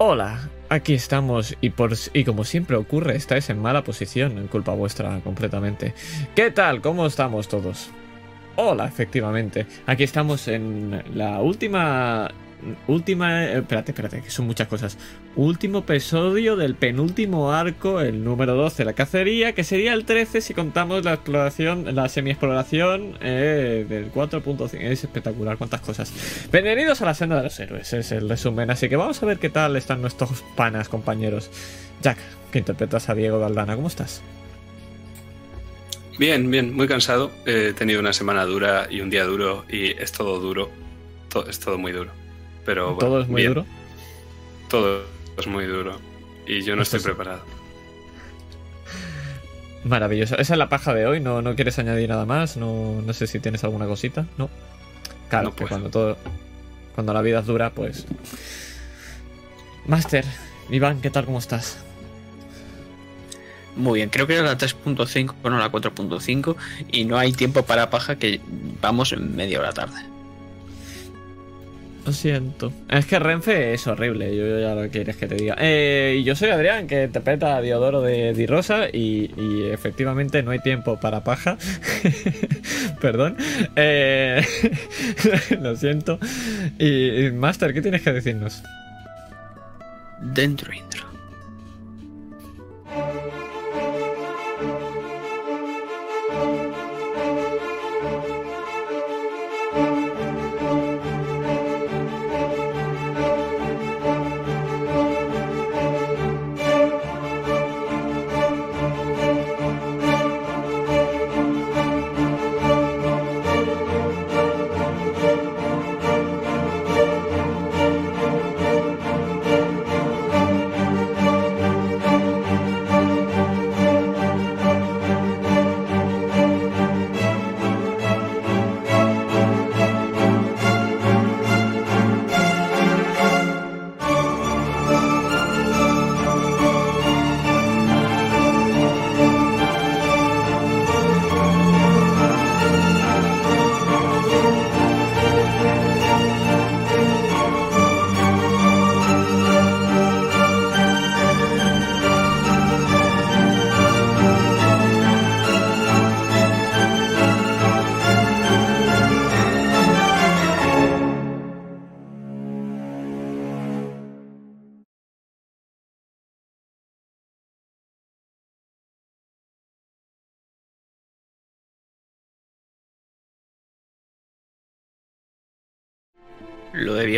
Hola, aquí estamos y, como siempre ocurre, estáis en mala posición, en culpa vuestra completamente. ¿Qué tal? ¿Cómo estamos todos? Hola, efectivamente. Aquí estamos en la última última. eh, espérate, espérate, que son muchas cosas. Último episodio del penúltimo arco, el número 12, la cacería, que sería el 13 si contamos la exploración, la semi-exploración eh, del 4.5. Es espectacular, cuántas cosas. Bienvenidos a la senda de los héroes, es el resumen. Así que vamos a ver qué tal están nuestros panas, compañeros. Jack, que interpretas a Diego Daldana, ¿cómo estás? Bien, bien, muy cansado. He tenido una semana dura y un día duro y es todo duro. Es todo muy duro. Pero bueno, ¿Todo es muy bien. duro? Todo es muy duro. Y yo no Esto estoy es- preparado. Maravilloso. Esa es la paja de hoy, ¿no, no quieres añadir nada más? No, no sé si tienes alguna cosita, ¿no? Claro, No que puedo. cuando todo. Cuando la vida es dura, pues. Master, Iván, ¿qué tal? ¿Cómo estás? Muy bien, creo que era la 3.5, no la 4.5 y no hay tiempo para paja que vamos en media hora tarde. Lo siento. Es que Renfe es horrible, yo ya lo quieres que te diga. Eh, yo soy Adrián, que interpreta a Diodoro de Di Rosa, y, y efectivamente no hay tiempo para paja. Perdón. Eh, lo siento. Y, y, Master, ¿qué tienes que decirnos? Dentro intro.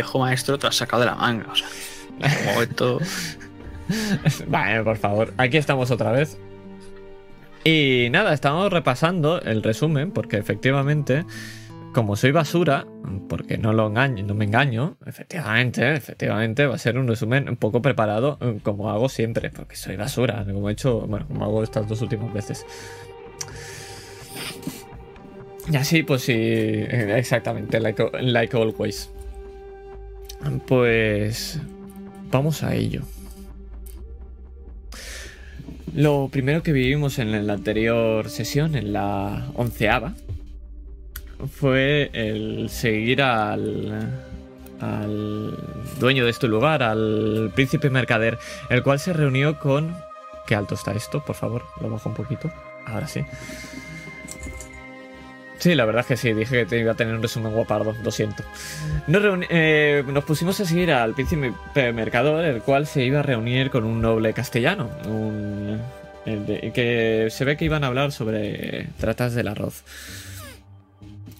Viejo maestro te lo sacado de la manga, o sea. Como esto. Vale, por favor. Aquí estamos otra vez. Y nada, estamos repasando el resumen, porque efectivamente, como soy basura, porque no lo engaño, no me engaño, efectivamente, efectivamente, va a ser un resumen un poco preparado, eh, como hago siempre, porque soy basura, como he hecho, bueno, como hago estas dos últimas veces. Y así, pues sí, eh, exactamente, like always. Pues vamos a ello. Lo primero que vivimos en la anterior sesión, en la onceava, fue el seguir al, al dueño de este lugar, al príncipe mercader, el cual se reunió con... ¿Qué alto está esto? Por favor, lo bajo un poquito. Ahora sí. Sí, la verdad es que sí, dije que te iba a tener un resumen guapardo, lo siento. Nos, eh, pusimos a seguir al príncipe mercador, el cual se iba a reunir con un noble castellano, que se ve que iban a hablar sobre tratas del arroz.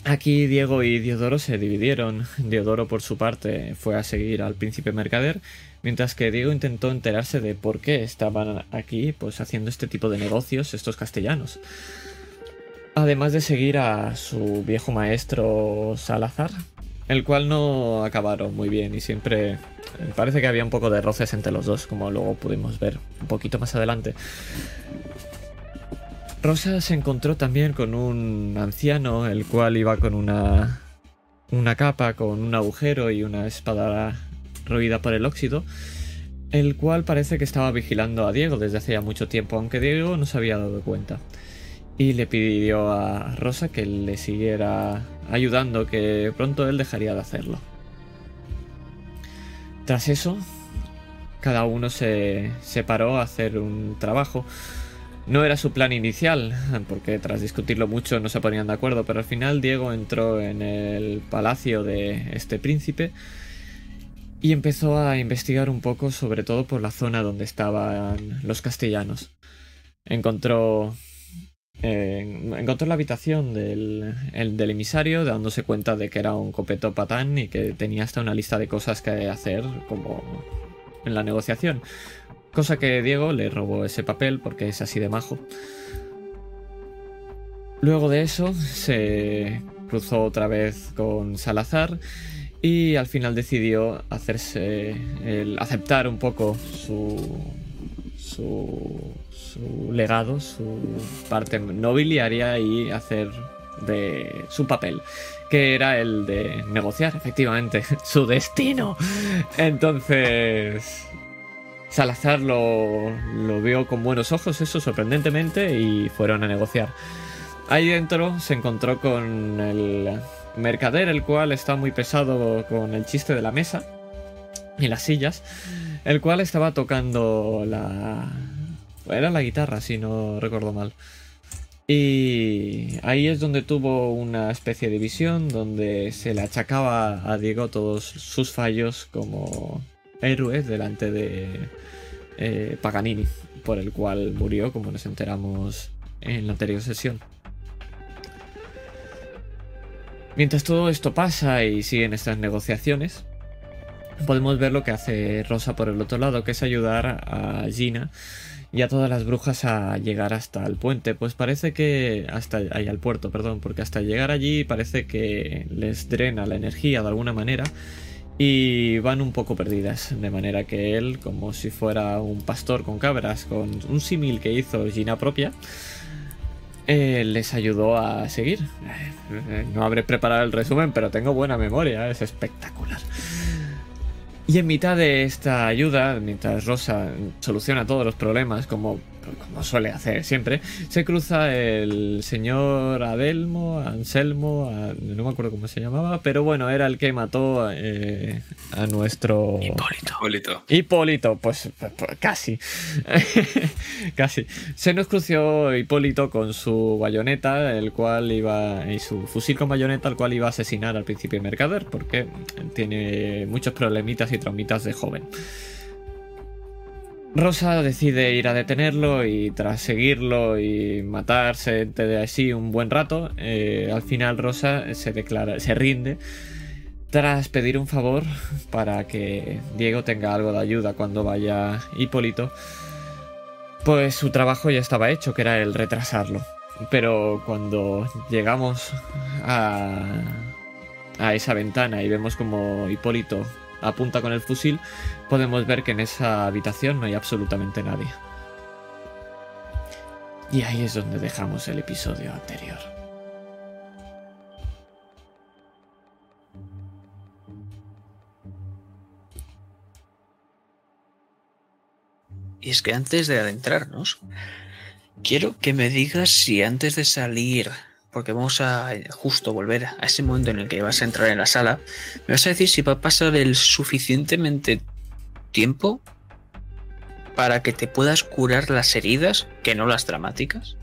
Aquí Diego y Diodoro se dividieron. Diodoro, por su parte, fue a seguir al príncipe mercader, mientras que Diego intentó enterarse de por qué estaban aquí, pues haciendo este tipo de negocios estos castellanos. Además de seguir a su viejo maestro Salazar, el cual no acabaron muy bien y siempre parece que había un poco de roces entre los dos, como luego pudimos ver un poquito más adelante. Rosa se encontró también con un anciano, el cual iba con una una capa con un agujero y una espada roída por el óxido, el cual parece que estaba vigilando a Diego desde hace ya mucho tiempo, aunque Diego no se había dado cuenta. Y le pidió a Rosa que le siguiera ayudando, que pronto él dejaría de hacerlo. Tras eso, cada uno se separó a hacer un trabajo. No era su plan inicial, porque tras discutirlo mucho no se ponían de acuerdo, pero al final Diego entró en el palacio de este príncipe y empezó a investigar un poco, sobre todo por la zona donde estaban los castellanos. Encontró eh, encontró la habitación del, del, emisario dándose cuenta de que era un copeto patán y que tenía hasta una lista de cosas que hacer como en la negociación. Cosa que Diego le robó ese papel porque es así de majo. Luego de eso se cruzó otra vez con Salazar y al final decidió hacerse aceptar un poco su su, su legado, su parte nobiliaria y hacer de su papel, que era el de negociar, efectivamente, su destino. Entonces, Salazar lo, lo vio con buenos ojos, eso sorprendentemente, y fueron a negociar. Ahí dentro se encontró con el mercader, el cual está muy pesado con el chiste de la mesa y las sillas, el cual estaba tocando la... Era la guitarra, si no recuerdo mal. Y ahí es donde tuvo una especie de visión donde se le achacaba a Diego todos sus fallos como héroe delante de eh, Paganini, por el cual murió, como nos enteramos en la anterior sesión. Mientras todo esto pasa y siguen estas negociaciones, podemos ver lo que hace Rosa por el otro lado, que es ayudar a Gina y a todas las brujas a llegar hasta el puente. Pues parece que. hasta ahí al puerto, perdón, porque hasta llegar allí parece que les drena la energía de alguna manera. Y van un poco perdidas, de manera que él, como si fuera un pastor con cabras, con un símil que hizo Gina propia, eh, les ayudó a seguir. Eh, no habré preparado el resumen, pero tengo buena memoria, es espectacular. Y en mitad de esta ayuda, mientras Rosa soluciona todos los problemas, como, como suele hacer siempre, se cruza el señor Adelmo, Anselmo, no me acuerdo cómo se llamaba, pero bueno, era el que mató eh, a nuestro... Hipólito. Hipólito. Hipólito, pues, pues, pues casi. casi. Se nos cruzó Hipólito con su bayoneta, el cual iba. y su fusil con bayoneta, el cual iba a asesinar al príncipe mercader, porque tiene muchos problemitas y traumitas de joven. Rosa decide ir a detenerlo y tras seguirlo y matarse de así un buen rato, eh, al final Rosa se declara, se rinde tras pedir un favor para que Diego tenga algo de ayuda cuando vaya Hipólito, pues su trabajo ya estaba hecho, que era el retrasarlo. Pero cuando llegamos a, a esa ventana y vemos como Hipólito apunta con el fusil, podemos ver que en esa habitación no hay absolutamente nadie. Y ahí es donde dejamos el episodio anterior. Y es que antes de adentrarnos, quiero que me digas si antes de salir, porque vamos a justo volver a ese momento en el que vas a entrar en la sala, me vas a decir si va a pasar el suficientemente tiempo para que te puedas curar las heridas, que no las dramáticas,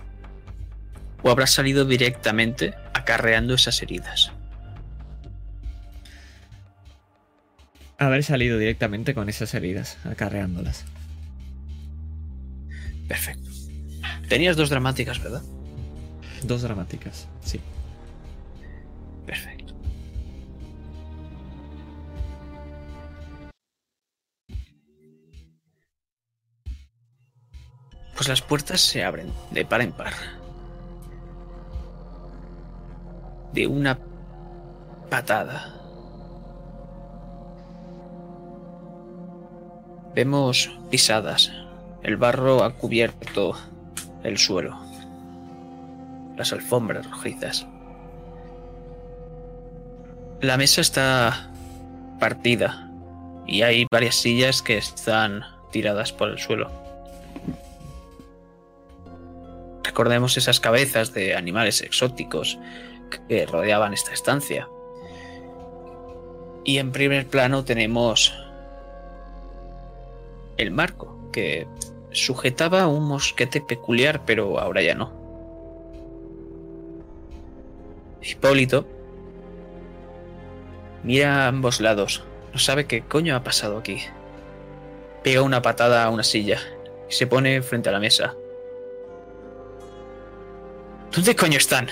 o habrás salido directamente acarreando esas heridas. Haber salido directamente con esas heridas, acarreándolas. Perfecto. Tenías dos dramáticas, ¿verdad? Dos dramáticas, sí. Pues las puertas se abren de par en par. De una patada. Vemos pisadas. El barro ha cubierto el suelo. Las alfombras rojizas. La mesa está partida y hay varias sillas que están tiradas por el suelo. Recordemos esas cabezas de animales exóticos que rodeaban esta estancia. Y en primer plano tenemos el marco, que sujetaba un mosquete peculiar, pero ahora ya no. Hipólito mira a ambos lados. No sabe qué coño ha pasado aquí. Pega una patada a una silla y se pone frente a la mesa. ¿Dónde coño están?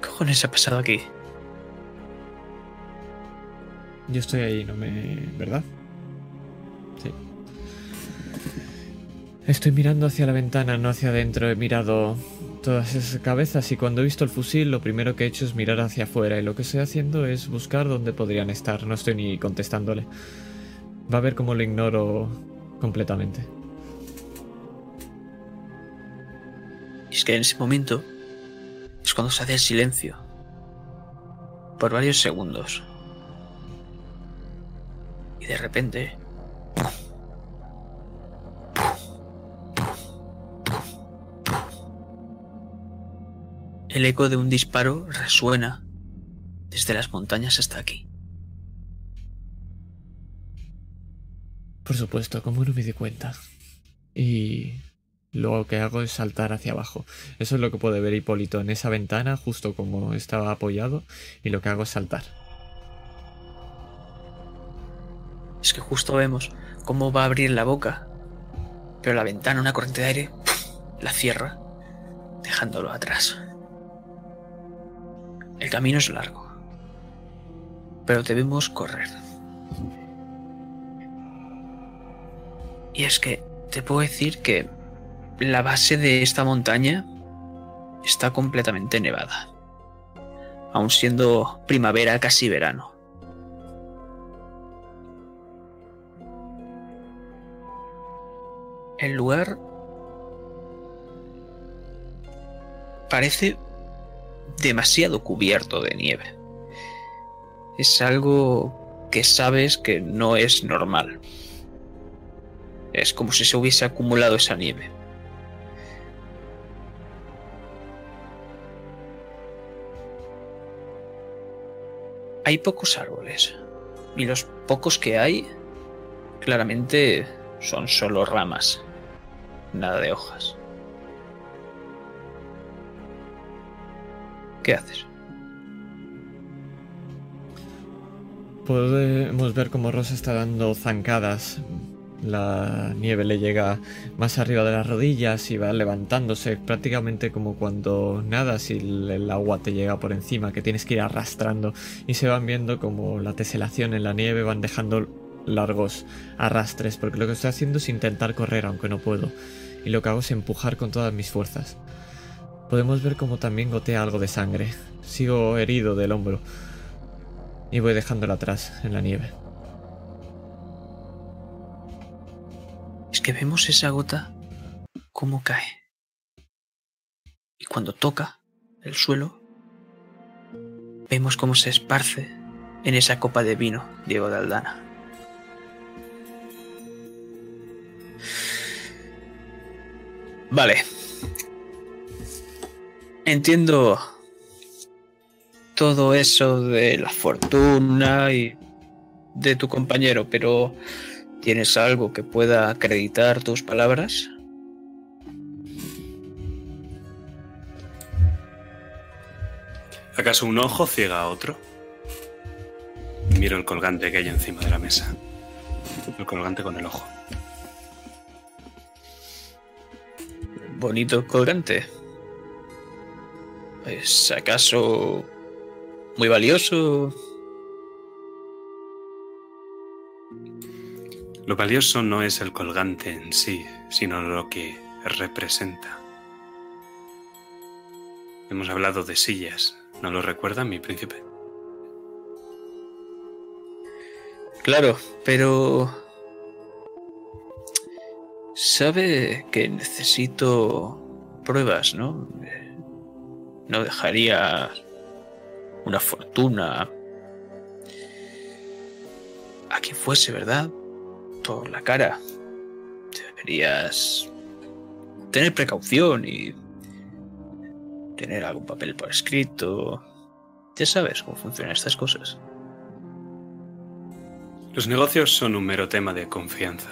¿Qué cojones ha pasado aquí? Yo estoy ahí, no me. ¿Verdad? Sí. Estoy mirando hacia la ventana, no hacia adentro. He mirado todas esas cabezas y cuando he visto el fusil lo primero que he hecho es mirar hacia afuera y lo que estoy haciendo es buscar dónde podrían estar. No estoy ni contestándole. Va a ver cómo lo ignoro completamente. Y es que en ese momento es cuando se hace el silencio. Por varios segundos. Y de repente... El eco de un disparo resuena desde las montañas hasta aquí. Por supuesto, como no me di cuenta. Y lo que hago es saltar hacia abajo. Eso es lo que puede ver Hipólito en esa ventana, justo como estaba apoyado, y lo que hago es saltar. Es que justo vemos cómo va a abrir la boca, pero la ventana, una corriente de aire, la cierra, dejándolo atrás. El camino es largo, pero debemos correr. Y es que te puedo decir que la base de esta montaña está completamente nevada, aun siendo primavera casi verano. El lugar parece demasiado cubierto de nieve. Es algo que sabes que no es normal. Es como si se hubiese acumulado esa nieve. Hay pocos árboles. Y los pocos que hay, claramente son solo ramas. Nada de hojas. ¿Qué haces? Podemos ver cómo Rosa está dando zancadas. La nieve le llega más arriba de las rodillas y va levantándose, prácticamente como cuando nadas y el agua te llega por encima, que tienes que ir arrastrando. Y se van viendo como la teselación en la nieve van dejando largos arrastres, porque lo que estoy haciendo es intentar correr, aunque no puedo. Y lo que hago es empujar con todas mis fuerzas. Podemos ver como también gotea algo de sangre. Sigo herido del hombro. Y voy dejándolo atrás, en la nieve. Que vemos esa gota cómo cae. Y cuando toca el suelo, vemos cómo se esparce en esa copa de vino Diego de Aldana. Vale. Entiendo todo eso de la fortuna y de tu compañero, pero ¿tienes algo que pueda acreditar tus palabras? ¿Acaso un ojo ciega a otro? Miro el colgante que hay encima de la mesa. El colgante con el ojo. Bonito colgante. ¿Es acaso muy valioso? Lo valioso no es el colgante en sí, sino lo que representa. Hemos hablado de sillas, ¿no lo recuerda mi príncipe? Claro, pero... Sabe que necesito pruebas, ¿no? No dejaría una fortuna a quien fuese, ¿verdad? Por la cara. Deberías tener precaución y tener algún papel por escrito. Ya sabes cómo funcionan estas cosas. Los negocios son un mero tema de confianza,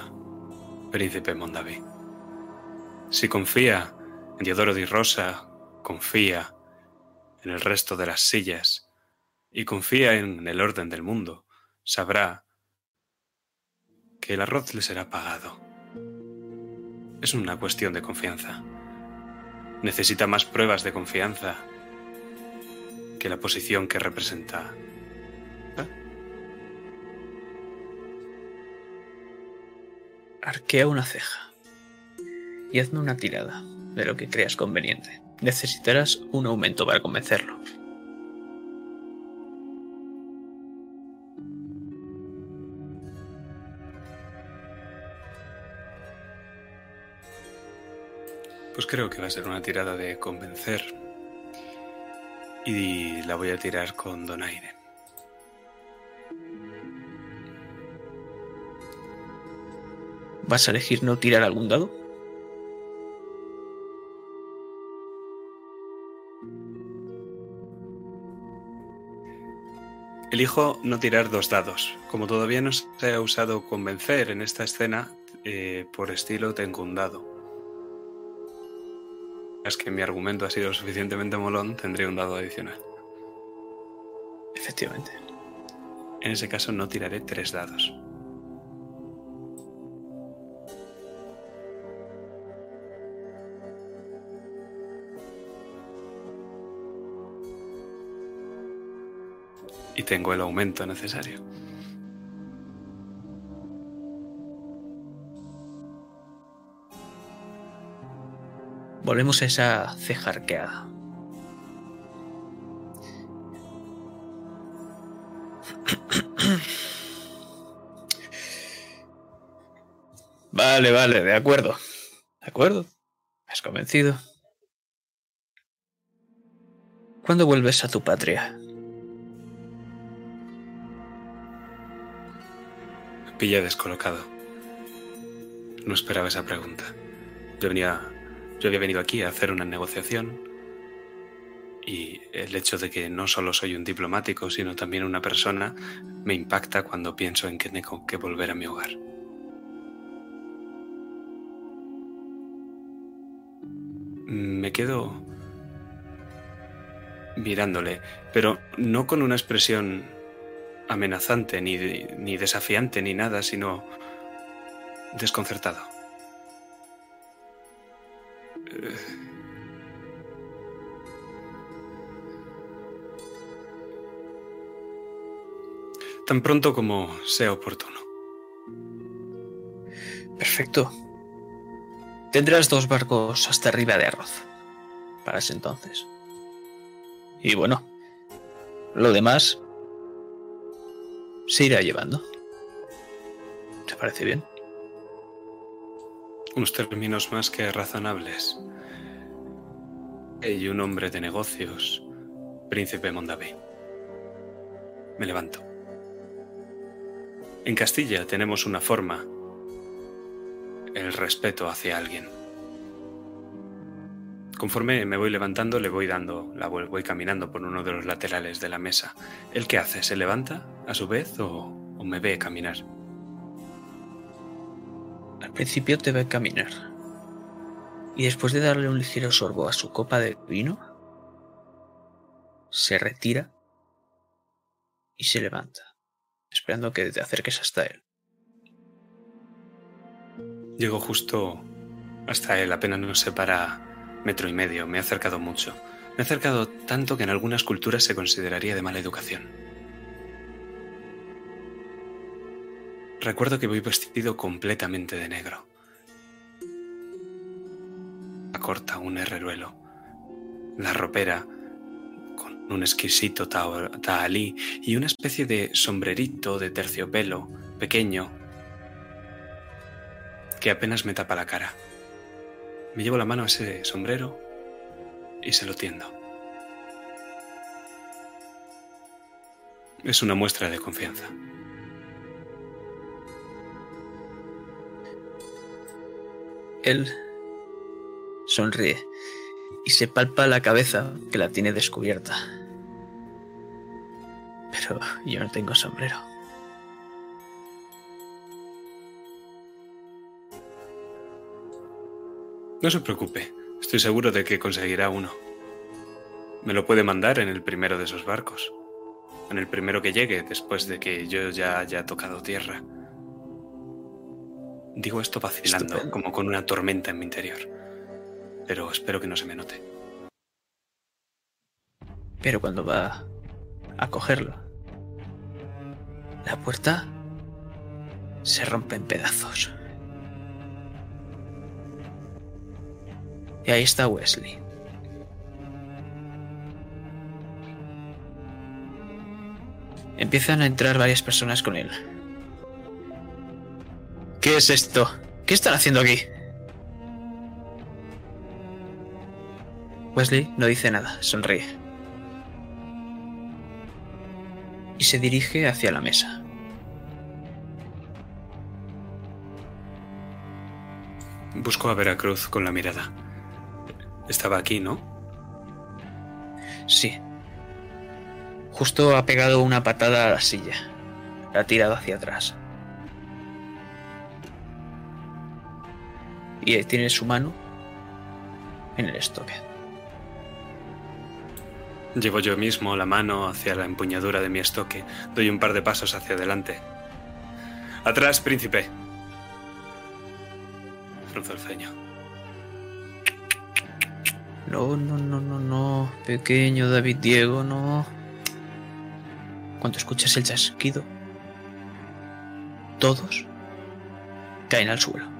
príncipe Mondaví. Si confía en Diodoro di Rosa, confía en el resto de las sillas y confía en el orden del mundo, sabrá que el arroz le será pagado. Es una cuestión de confianza. Necesita más pruebas de confianza que la posición que representa. Arquea una ceja y hazme una tirada de lo que creas conveniente. Necesitarás un aumento para convencerlo. Pues creo que va a ser una tirada de convencer. Y la voy a tirar con donaire. ¿Vas a elegir no tirar algún dado? Elijo no tirar dos dados. Como todavía no se ha usado convencer en esta escena, eh, por estilo tengo un dado. Es que mi argumento ha sido lo suficientemente molón, tendría un dado adicional. Efectivamente. En ese caso no tiraré tres dados. Y tengo el aumento necesario. Volvemos a esa ceja arqueada. Vale, vale, de acuerdo. De acuerdo. Me has convencido. ¿Cuándo vuelves a tu patria? Me pilla descolocado. No esperaba esa pregunta. Yo venía. Yo había venido aquí a hacer una negociación. Y el hecho de que no solo soy un diplomático, sino también una persona, me impacta cuando pienso en que tengo que volver a mi hogar. Me quedo mirándole, pero no con una expresión amenazante, ni, ni desafiante, ni nada, sino desconcertado. Tan pronto como sea oportuno. Perfecto. Tendrás dos barcos hasta arriba de arroz. Para ese entonces. Y bueno, lo demás se irá llevando. ¿Te parece bien? Unos términos más que razonables. Y un hombre de negocios, príncipe Mondaví. Me levanto. En Castilla tenemos una forma, el respeto hacia alguien. Conforme me voy levantando, le voy dando, la voy, voy caminando por uno de los laterales de la mesa. ¿El qué hace? ¿Se levanta a su vez o me ve caminar? Al principio te ve caminar. Y después de darle un ligero sorbo a su copa de vino, se retira y se levanta, esperando que te acerques hasta él. Llego justo hasta él, apenas nos separa metro y medio, me he acercado mucho. Me he acercado tanto que en algunas culturas se consideraría de mala educación. Recuerdo que voy vestido completamente de negro. La corta, un herreruelo. La ropera con un exquisito tahalí y una especie de sombrerito de terciopelo pequeño que apenas me tapa la cara. Me llevo la mano a ese sombrero y se lo tiendo. Es una muestra de confianza. Él sonríe y se palpa la cabeza que la tiene descubierta. Pero yo no tengo sombrero. No se preocupe, estoy seguro de que conseguirá uno. Me lo puede mandar en el primero de esos barcos, en el primero que llegue después de que yo ya haya tocado tierra. Digo esto vacilando, Estupendo. como con una tormenta en mi interior. Pero espero que no se me note. Pero cuando va a cogerlo, la puerta se rompe en pedazos. Y ahí está Wesley. Empiezan a entrar varias personas con él. ¿Qué es esto? ¿Qué están haciendo aquí? Wesley no dice nada, sonríe. Y se dirige hacia la mesa. Busco a Veracruz con la mirada. Estaba aquí, ¿no? Sí. Justo ha pegado una patada a la silla. La ha tirado hacia atrás. Y tiene su mano en el estoque. Llevo yo mismo la mano hacia la empuñadura de mi estoque. Doy un par de pasos hacia adelante. Atrás, príncipe. Frunzo el ceño. No, no, no, no, no. Pequeño David Diego, no. Cuando escuchas el chasquido, todos caen al suelo.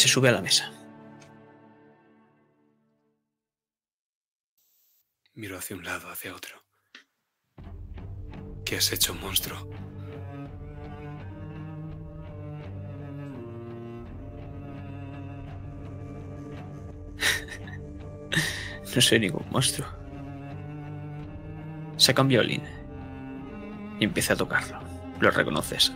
Se sube a la mesa. Miro hacia un lado, hacia otro. ¿Qué has hecho, monstruo? No soy ningún monstruo. Saca un violín y empieza a tocarlo. Lo reconoces.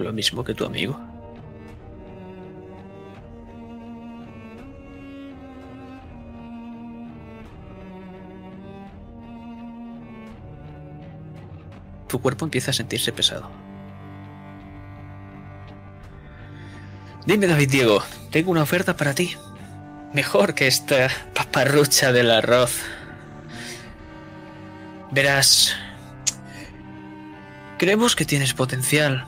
Lo mismo que tu amigo. Tu cuerpo empieza a sentirse pesado. Dime, David Diego, tengo una oferta para ti. Mejor que esta paparrucha del arroz. Verás, creemos que tienes potencial.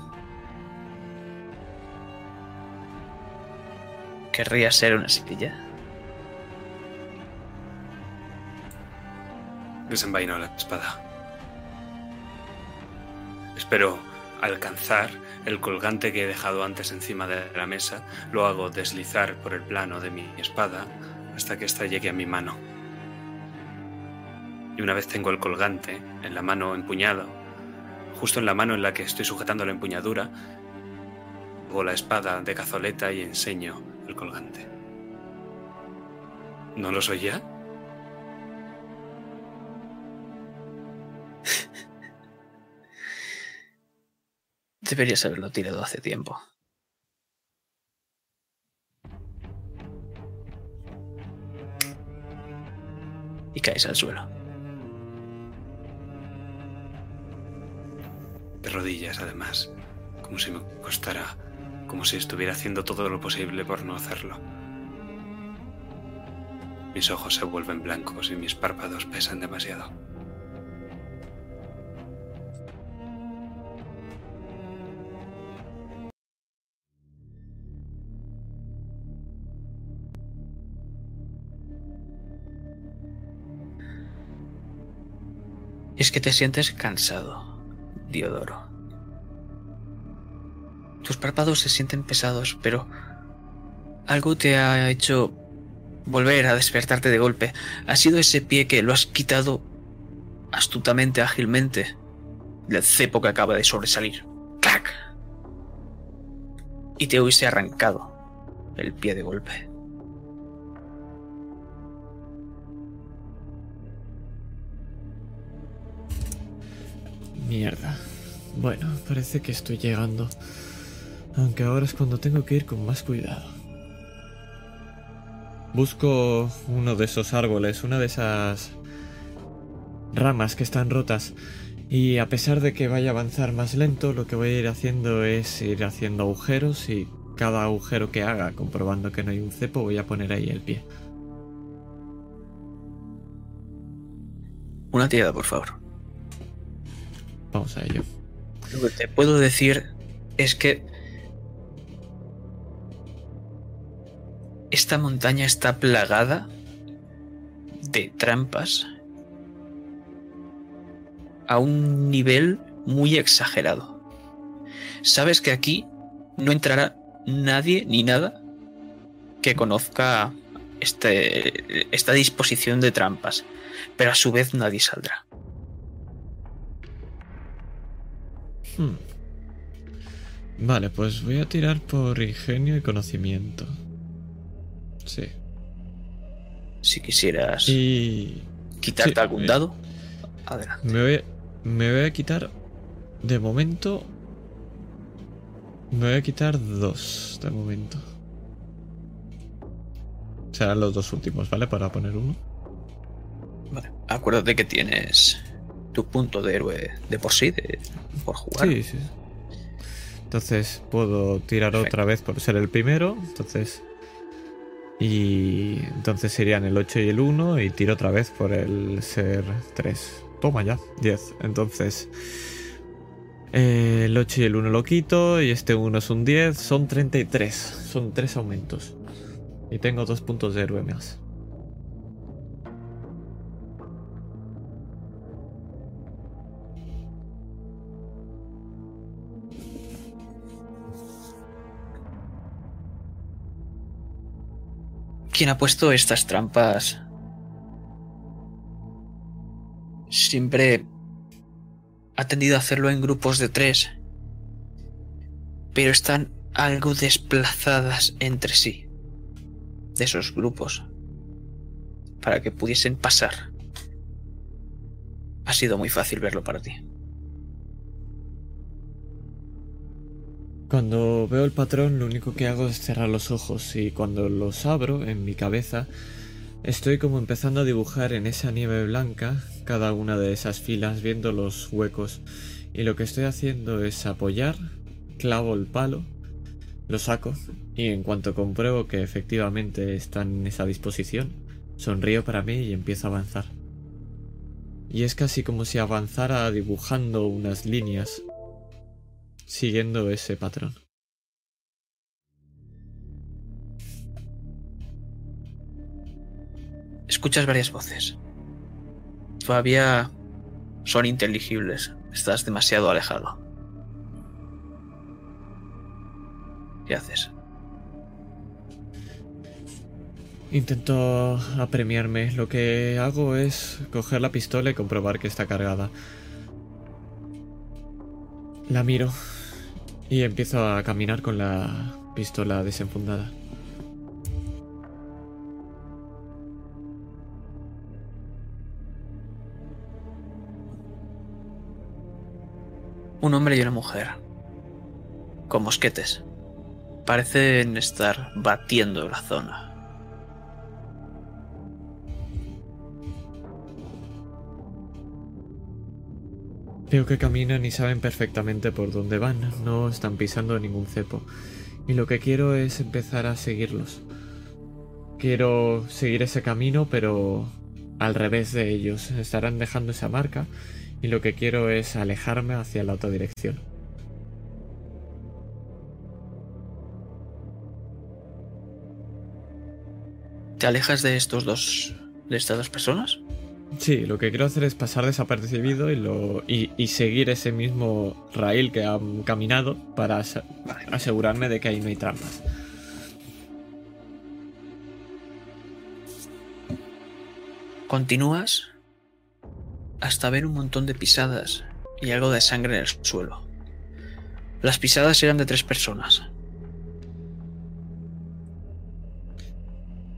¿Querrías ser una silla? Desenvaino la espada. Espero alcanzar el colgante que he dejado antes encima de la mesa. Lo hago deslizar por el plano de mi espada hasta que ésta llegue a mi mano. Y una vez tengo el colgante en la mano empuñado, justo en la mano en la que estoy sujetando la empuñadura, hago la espada de cazoleta y enseño el colgante. ¿No lo soy ya? Deberías haberlo tirado hace tiempo. Y caes al suelo. de rodillas además, como si me costara, como si estuviera haciendo todo lo posible por no hacerlo. Mis ojos se vuelven blancos y mis párpados pesan demasiado. Es que te sientes cansado, Diodoro. Tus párpados se sienten pesados, pero algo te ha hecho volver a despertarte de golpe. Ha sido ese pie que lo has quitado astutamente, ágilmente, del cepo que acaba de sobresalir. ¡Clac! Y te hubiese arrancado el pie de golpe. Mierda. Bueno, parece que estoy llegando. Aunque ahora es cuando tengo que ir con más cuidado. busco uno de esos árboles, una de esas ramas que están rotas. Y a pesar de que vaya a avanzar más lento, lo que voy a ir haciendo es ir haciendo agujeros y cada agujero que haga, comprobando que no hay un cepo, voy a poner ahí el pie. Una tirada, por favor. Vamos a ello. Lo que te puedo decir es que esta montaña está plagada de trampas a un nivel muy exagerado. Sabes que aquí no entrará nadie ni nada que conozca este, esta disposición de trampas, pero a su vez nadie saldrá. Hmm. Vale, pues voy a tirar por ingenio y conocimiento. Sí. Si quisieras Y quitarte sí, algún dado, adelante. me voy, me voy a quitar de momento. Me voy a quitar dos de momento. Serán los dos últimos, ¿vale? Para poner uno. Vale. Acuérdate que tienes tu punto de héroe de por sí, de, por jugar. Sí, sí. Entonces puedo tirar Perfecto. otra vez por ser el primero. Entonces. Y entonces serían el 8 y el 1. Y tiro otra vez por el ser 3. Toma ya, 10. Entonces. eh, el 8 y el 1 lo quito. Y este 1 es un 10. Son 33. Son 3 aumentos. Y tengo 2 puntos de héroe más. Quien ha puesto estas trampas siempre ha tendido a hacerlo en grupos de tres, pero están algo desplazadas entre sí de esos grupos para que pudiesen pasar. Ha sido muy fácil verlo para ti. Cuando veo el patrón, lo único que hago es cerrar los ojos y cuando los abro en mi cabeza, estoy como empezando a dibujar en esa nieve blanca cada una de esas filas, viendo los huecos. Y lo que estoy haciendo es apoyar, clavo el palo, lo saco y en cuanto compruebo que efectivamente están en esa disposición, sonrío para mí y empiezo a avanzar. Y es casi como si avanzara dibujando unas líneas siguiendo ese patrón. Escuchas varias voces. Todavía son inteligibles. Estás demasiado alejado. ¿Qué haces? Intento apremiarme. Lo que hago es coger la pistola y comprobar que está cargada. La miro y empiezo a caminar con la pistola desenfundada. Un hombre y una mujer. Con mosquetes. Parecen estar batiendo la zona. Veo que caminan y saben perfectamente por dónde van. No están pisando ningún cepo. Y lo que quiero es empezar a seguirlos. Quiero seguir ese camino, pero al revés de ellos. Estarán dejando esa marca y lo que quiero es alejarme hacia la otra dirección. ¿Te alejas de estos dos. de estas dos personas? Sí, lo que quiero hacer es pasar desapercibido y, lo, y, seguir ese mismo raíl que han caminado para ase- asegurarme de que ahí no hay trampas. Continúas hasta ver un montón de pisadas y algo de sangre en el suelo. Las pisadas eran de tres personas.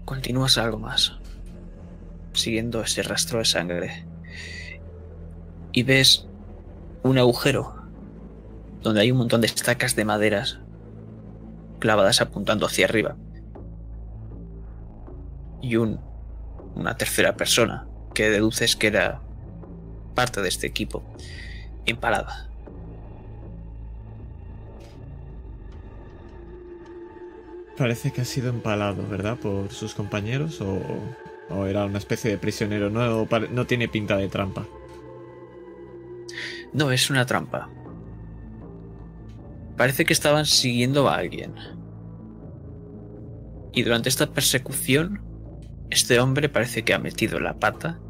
Continúas algo más, siguiendo ese rastro de sangre. Y ves un agujero donde hay un montón de estacas de maderas clavadas apuntando hacia arriba. y un, una tercera persona que deduces que era parte de este equipo empalada. Parece que ha sido empalado, ¿verdad? Por sus compañeros o, o era una especie de prisionero. No, no tiene pinta de trampa. No, es una trampa. Parece que estaban siguiendo a alguien. Y durante esta persecución, este hombre parece que ha metido la pata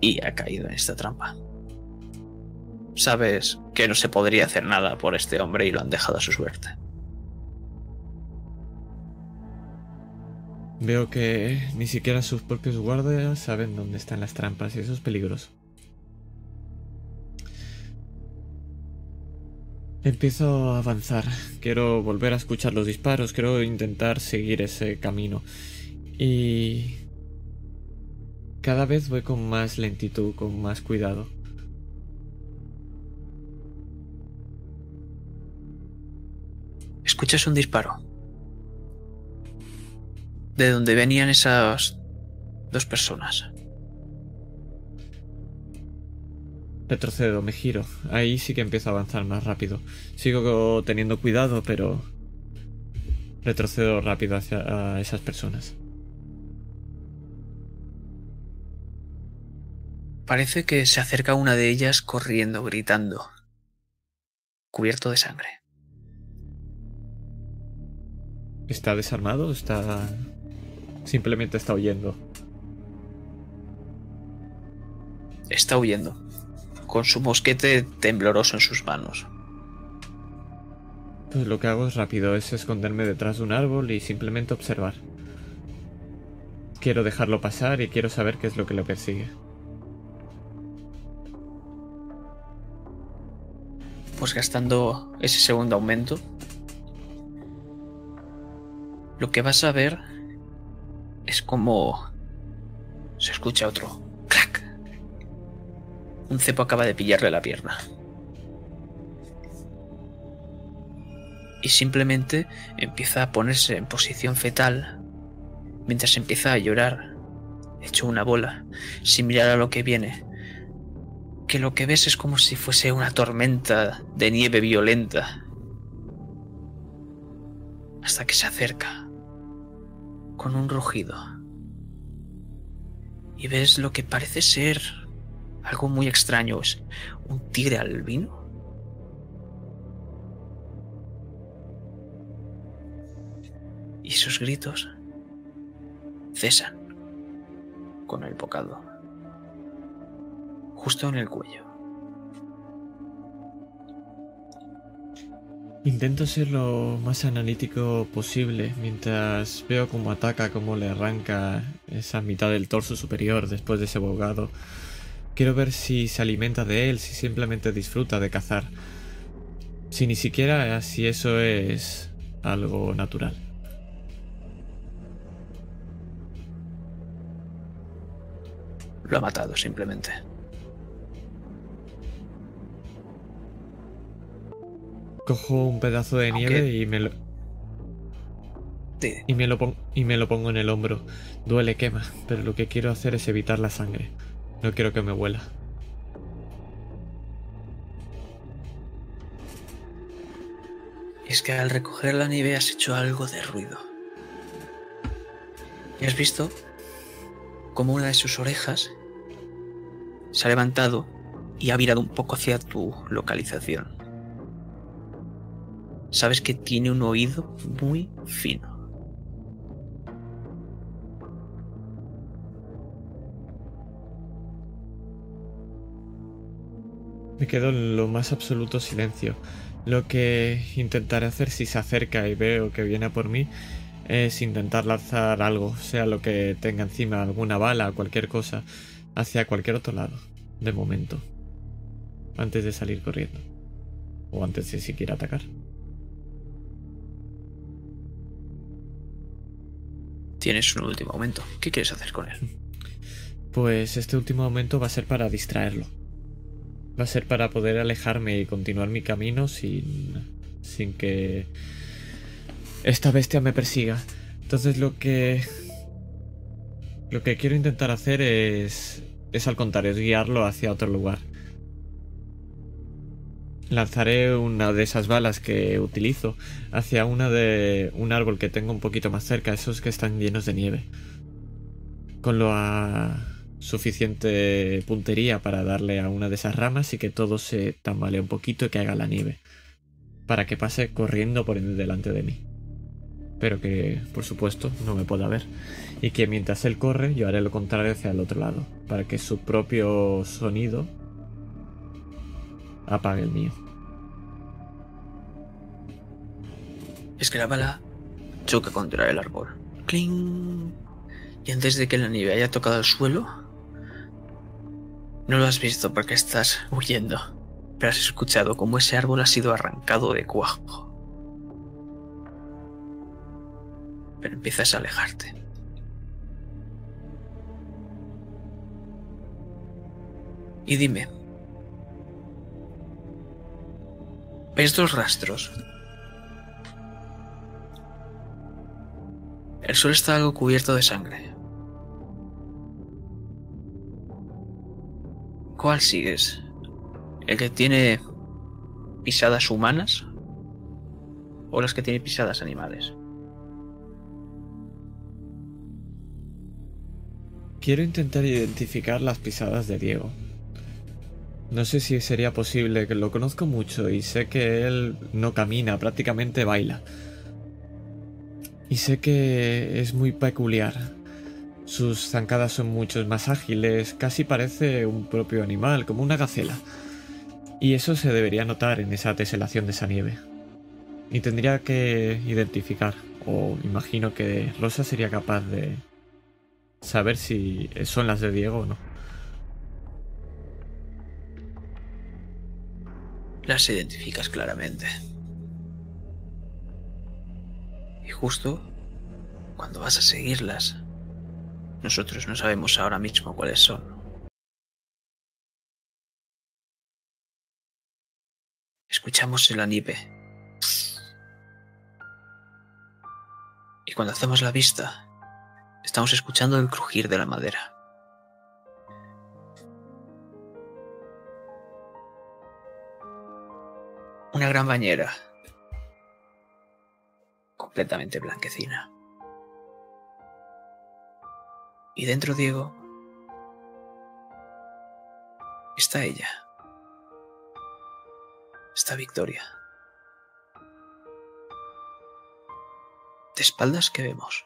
y ha caído en esta trampa. Sabes que no se podría hacer nada por este hombre y lo han dejado a su suerte. Veo que ni siquiera sus propios guardias saben dónde están las trampas y eso es peligroso. Empiezo a avanzar. Quiero volver a escuchar los disparos. Quiero intentar seguir ese camino. Y... Cada vez voy con más lentitud, con más cuidado. Escuchas un disparo. De donde venían esas dos personas. Retrocedo, me giro. Ahí sí que empiezo a avanzar más rápido. Sigo teniendo cuidado, pero... Retrocedo rápido hacia a esas personas. Parece que se acerca una de ellas corriendo, gritando, cubierto de sangre. ¿Está desarmado? ¿Está... Simplemente está huyendo? Está huyendo, con su mosquete tembloroso en sus manos. Pues lo que hago es rápido, es esconderme detrás de un árbol y simplemente observar. Quiero dejarlo pasar y quiero saber qué es lo que lo persigue. Pues gastando ese segundo aumento, lo que vas a ver es como se escucha otro crack. Un cepo acaba de pillarle la pierna. Y simplemente empieza a ponerse en posición fetal mientras empieza a llorar, hecho una bola, sin mirar a lo que viene. Que lo que ves es como si fuese una tormenta de nieve violenta. Hasta que se acerca con un rugido. Y ves lo que parece ser algo muy extraño. Es un tigre albino. Y sus gritos cesan con el bocado justo en el cuello. Intento ser lo más analítico posible mientras veo cómo ataca, cómo le arranca esa mitad del torso superior después de ese bogado. Quiero ver si se alimenta de él, si simplemente disfruta de cazar. Si ni siquiera si eso es algo natural. Lo ha matado simplemente. Cojo un pedazo de Aunque- nieve y me lo, Sí. y me lo pon- y me lo pongo en el hombro. Duele, quema, pero lo que quiero hacer es evitar la sangre. No quiero que me huela. Es que al recoger la nieve has hecho algo de ruido. Y has visto cómo una de sus orejas se ha levantado y ha virado un poco hacia tu localización. Sabes que tiene un oído muy fino. Me quedo en lo más absoluto silencio. Lo que intentaré hacer si se acerca y veo que viene por mí es intentar lanzar algo, sea lo que tenga encima, alguna bala, cualquier cosa, hacia cualquier otro lado, de momento, antes de salir corriendo, o antes de siquiera atacar. Tienes un último momento. ¿Qué quieres hacer con él? Pues este último momento va a ser para distraerlo. Va a ser para poder alejarme y continuar mi camino sin, sin que esta bestia me persiga. Entonces lo que... Lo que quiero intentar hacer es... Es al contrario, es guiarlo hacia otro lugar. Lanzaré una de esas balas que utilizo hacia una de un árbol que tengo un poquito más cerca, esos que están llenos de nieve. Con lo a suficiente puntería para darle a una de esas ramas y que todo se tambalee un poquito y que haga la nieve. Para que pase corriendo por delante de mí. Pero que, por supuesto, no me pueda ver. Y que mientras él corre, yo haré lo contrario hacia el otro lado. Para que su propio sonido apague el mío. Es que la bala choca contra el árbol. ¡Cling! Y antes de que la nieve haya tocado el suelo, no lo has visto porque estás huyendo, pero has escuchado cómo ese árbol ha sido arrancado de cuajo. Pero empiezas a alejarte. Y dime, ¿ves dos rastros? El suelo está algo cubierto de sangre. ¿Cuál sigues? ¿El que tiene pisadas humanas? ¿O las que tiene pisadas animales? Quiero intentar identificar las pisadas de Diego. No sé si sería posible, que lo conozco mucho y sé que él no camina, prácticamente baila. Y sé que es muy peculiar. Sus zancadas son mucho más ágiles, casi parece un propio animal, como una gacela. Y eso se debería notar en esa teselación de esa nieve. Y tendría que identificar, o imagino que Rosa sería capaz de saber si son las de Diego o no. Las identificas claramente. Y justo cuando vas a seguirlas, nosotros no sabemos ahora mismo cuáles son. Escuchamos el nieve. Y cuando hacemos la vista, estamos escuchando el crujir de la madera. Una gran bañera, completamente blanquecina. Y dentro, Diego, está ella. Está Victoria. De espaldas, ¿qué vemos?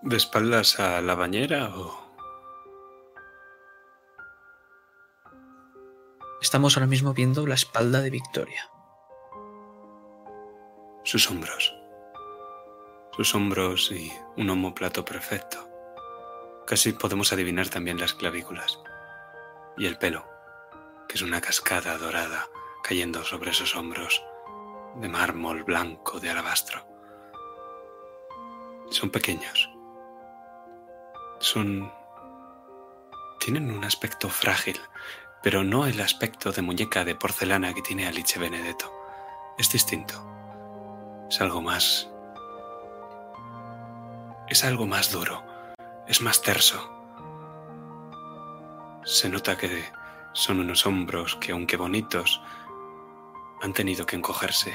¿De espaldas a la bañera o...? Estamos ahora mismo viendo la espalda de Victoria. Sus hombros. Sus hombros y un homóplato perfecto. Casi podemos adivinar también las clavículas. Y el pelo, que es una cascada dorada cayendo sobre esos hombros de mármol blanco de alabastro. Son pequeños. Son... Tienen un aspecto frágil, pero no el aspecto de muñeca de porcelana que tiene Alice Benedetto. Es distinto. Es algo más... Es algo más duro. Es más terso. Se nota que son unos hombros que, aunque bonitos, han tenido que encogerse.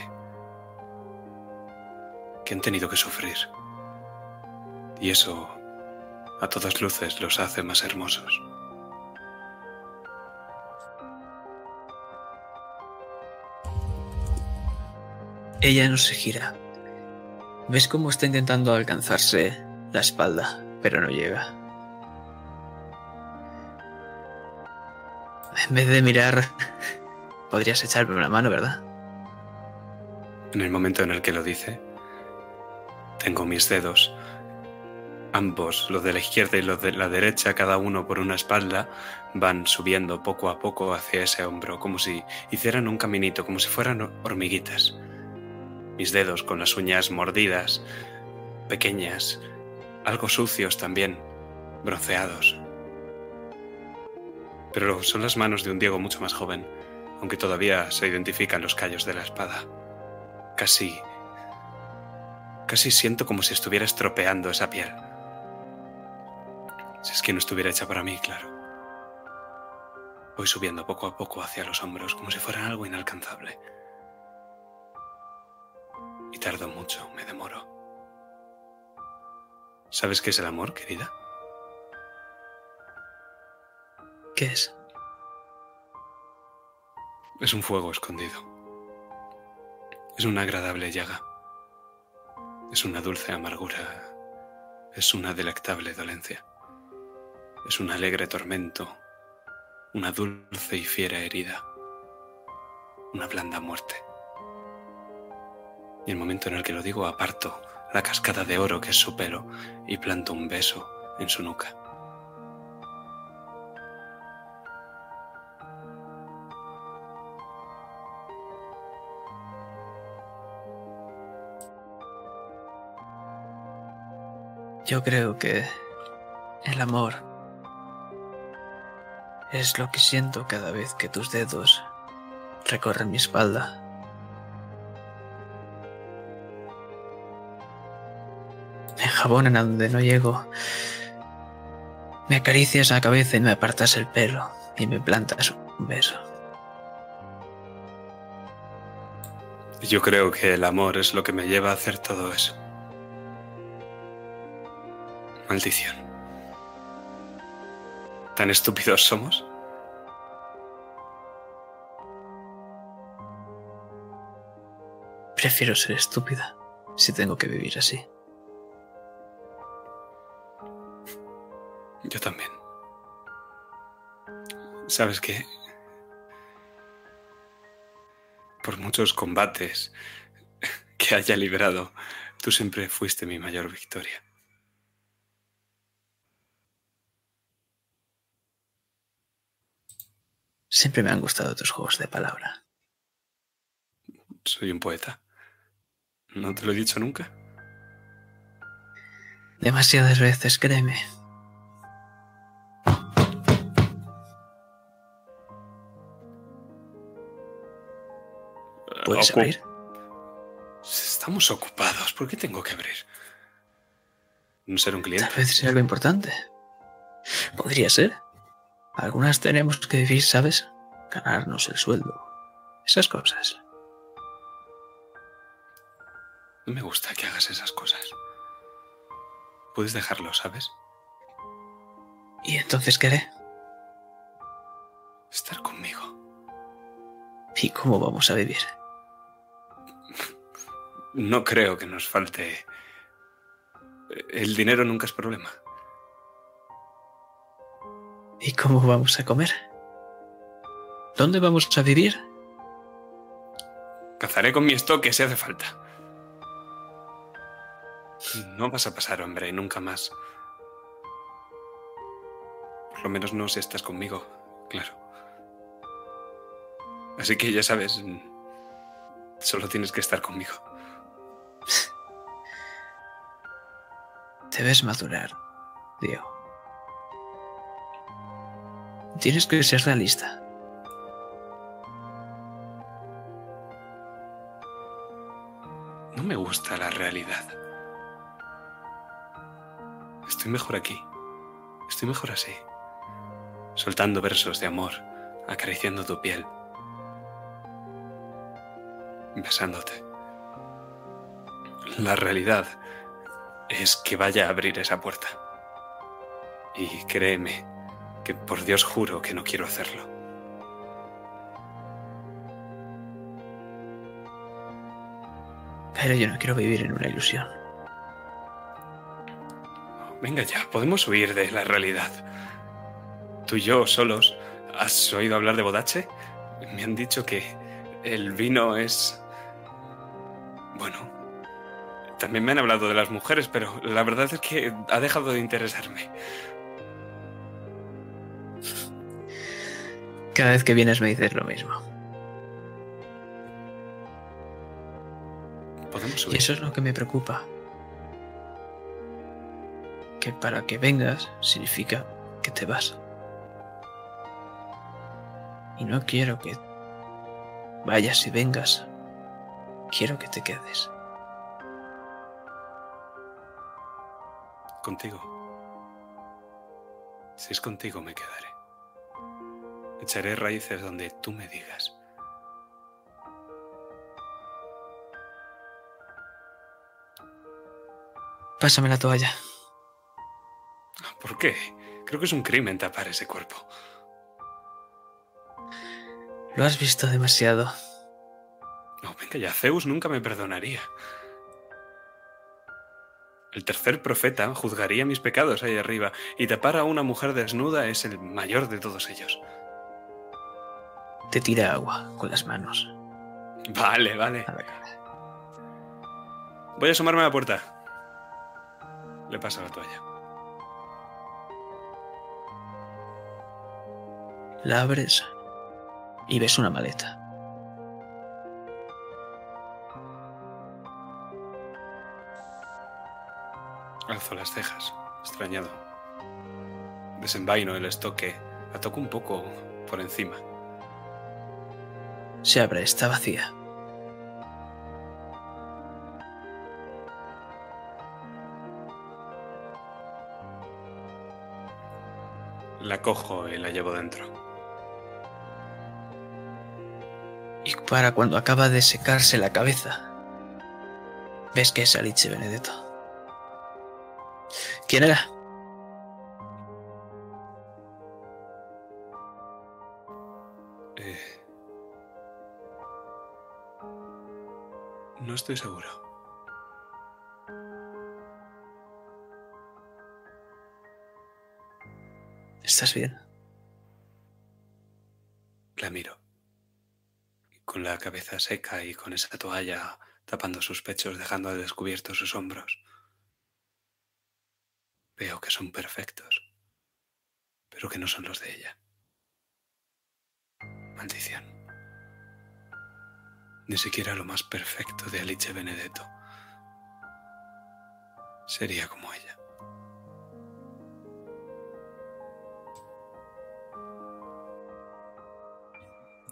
Que han tenido que sufrir. Y eso, a todas luces, los hace más hermosos. Ella no se gira. ¿Ves cómo está intentando alcanzarse la espalda, pero no llega? En vez de mirar, podrías echarme una mano, ¿verdad? En el momento en el que lo dice, tengo mis dedos, ambos, los de la izquierda y los de la derecha, cada uno por una espalda, van subiendo poco a poco hacia ese hombro, como si hicieran un caminito, como si fueran hormiguitas mis dedos con las uñas mordidas, pequeñas, algo sucios también, bronceados. Pero son las manos de un Diego mucho más joven, aunque todavía se identifican los callos de la espada. Casi... Casi siento como si estuviera estropeando esa piel. Si es que no estuviera hecha para mí, claro. Voy subiendo poco a poco hacia los hombros como si fuera algo inalcanzable. Y tardo mucho, me demoro. ¿Sabes qué es el amor, querida? ¿Qué es? Es un fuego escondido. Es una agradable llaga. Es una dulce amargura. Es una delectable dolencia. Es un alegre tormento. Una dulce y fiera herida. Una blanda muerte. Y el momento en el que lo digo aparto la cascada de oro que es su pelo y planto un beso en su nuca. Yo creo que el amor es lo que siento cada vez que tus dedos recorren mi espalda. Me enjabonan a donde no llego. Me acaricias la cabeza y me apartas el pelo y me plantas un beso. Yo creo que el amor es lo que me lleva a hacer todo eso. Maldición. ¿Tan estúpidos somos? Prefiero ser estúpida si tengo que vivir así. Yo también. ¿Sabes qué? Por muchos combates que haya librado, tú siempre fuiste mi mayor victoria. Siempre me han gustado tus juegos de palabra. Soy un poeta. ¿No te lo he dicho nunca? Demasiadas veces, créeme. ¿Puedes Ocu- abrir? Estamos ocupados. ¿Por qué tengo que abrir? ¿No ser un cliente? Tal vez sea algo importante. Podría ser. Algunas tenemos que vivir, ¿sabes? Ganarnos el sueldo. Esas cosas. No me gusta que hagas esas cosas. Puedes dejarlo, ¿sabes? ¿Y entonces qué haré? Estar conmigo. ¿Y cómo vamos a vivir? No creo que nos falte... El dinero nunca es problema. ¿Y cómo vamos a comer? ¿Dónde vamos a vivir? Cazaré con mi estoque si hace falta. No vas a pasar hambre nunca más. Por lo menos no si estás conmigo, claro. Así que ya sabes, solo tienes que estar conmigo. Te ves madurar, Diego. Tienes que ser realista. No me gusta la realidad. Estoy mejor aquí. Estoy mejor así. Soltando versos de amor, acariciando tu piel. Besándote. La realidad es que vaya a abrir esa puerta. Y créeme que por Dios juro que no quiero hacerlo. Pero yo no quiero vivir en una ilusión. Venga ya, podemos huir de la realidad. Tú y yo solos. ¿Has oído hablar de Bodache? Me han dicho que el vino es... Bueno, también me han hablado de las mujeres, pero la verdad es que ha dejado de interesarme. Cada vez que vienes me dices lo mismo. Podemos Y huir. eso es lo que me preocupa. Que para que vengas significa que te vas. Y no quiero que vayas y vengas, quiero que te quedes. Contigo. Si es contigo, me quedaré. Echaré raíces donde tú me digas. Pásame la toalla. ¿Por qué? Creo que es un crimen tapar ese cuerpo. Lo has visto demasiado. No, venga ya, Zeus nunca me perdonaría. El tercer profeta juzgaría mis pecados ahí arriba, y tapar a una mujer desnuda es el mayor de todos ellos. Te tira agua con las manos Vale, vale. a la cara. Voy a asomarme a la puerta. Le paso la toalla. La abres y ves una maleta. Alzo las cejas, extrañado. Desenvaino el estoque, la toco un poco por encima. Se abre, está vacía. La cojo y la llevo dentro. Y para cuando acaba de secarse la cabeza, ves que es Alice Benedetto. ¿Quién era? Eh, No estoy seguro. ¿Estás bien? La miro. Con la cabeza seca y con esa toalla tapando sus pechos, dejando al descubierto sus hombros. Veo que son perfectos, pero que no son los de ella. Maldición. Ni siquiera lo más perfecto de Alice Benedetto sería como ella.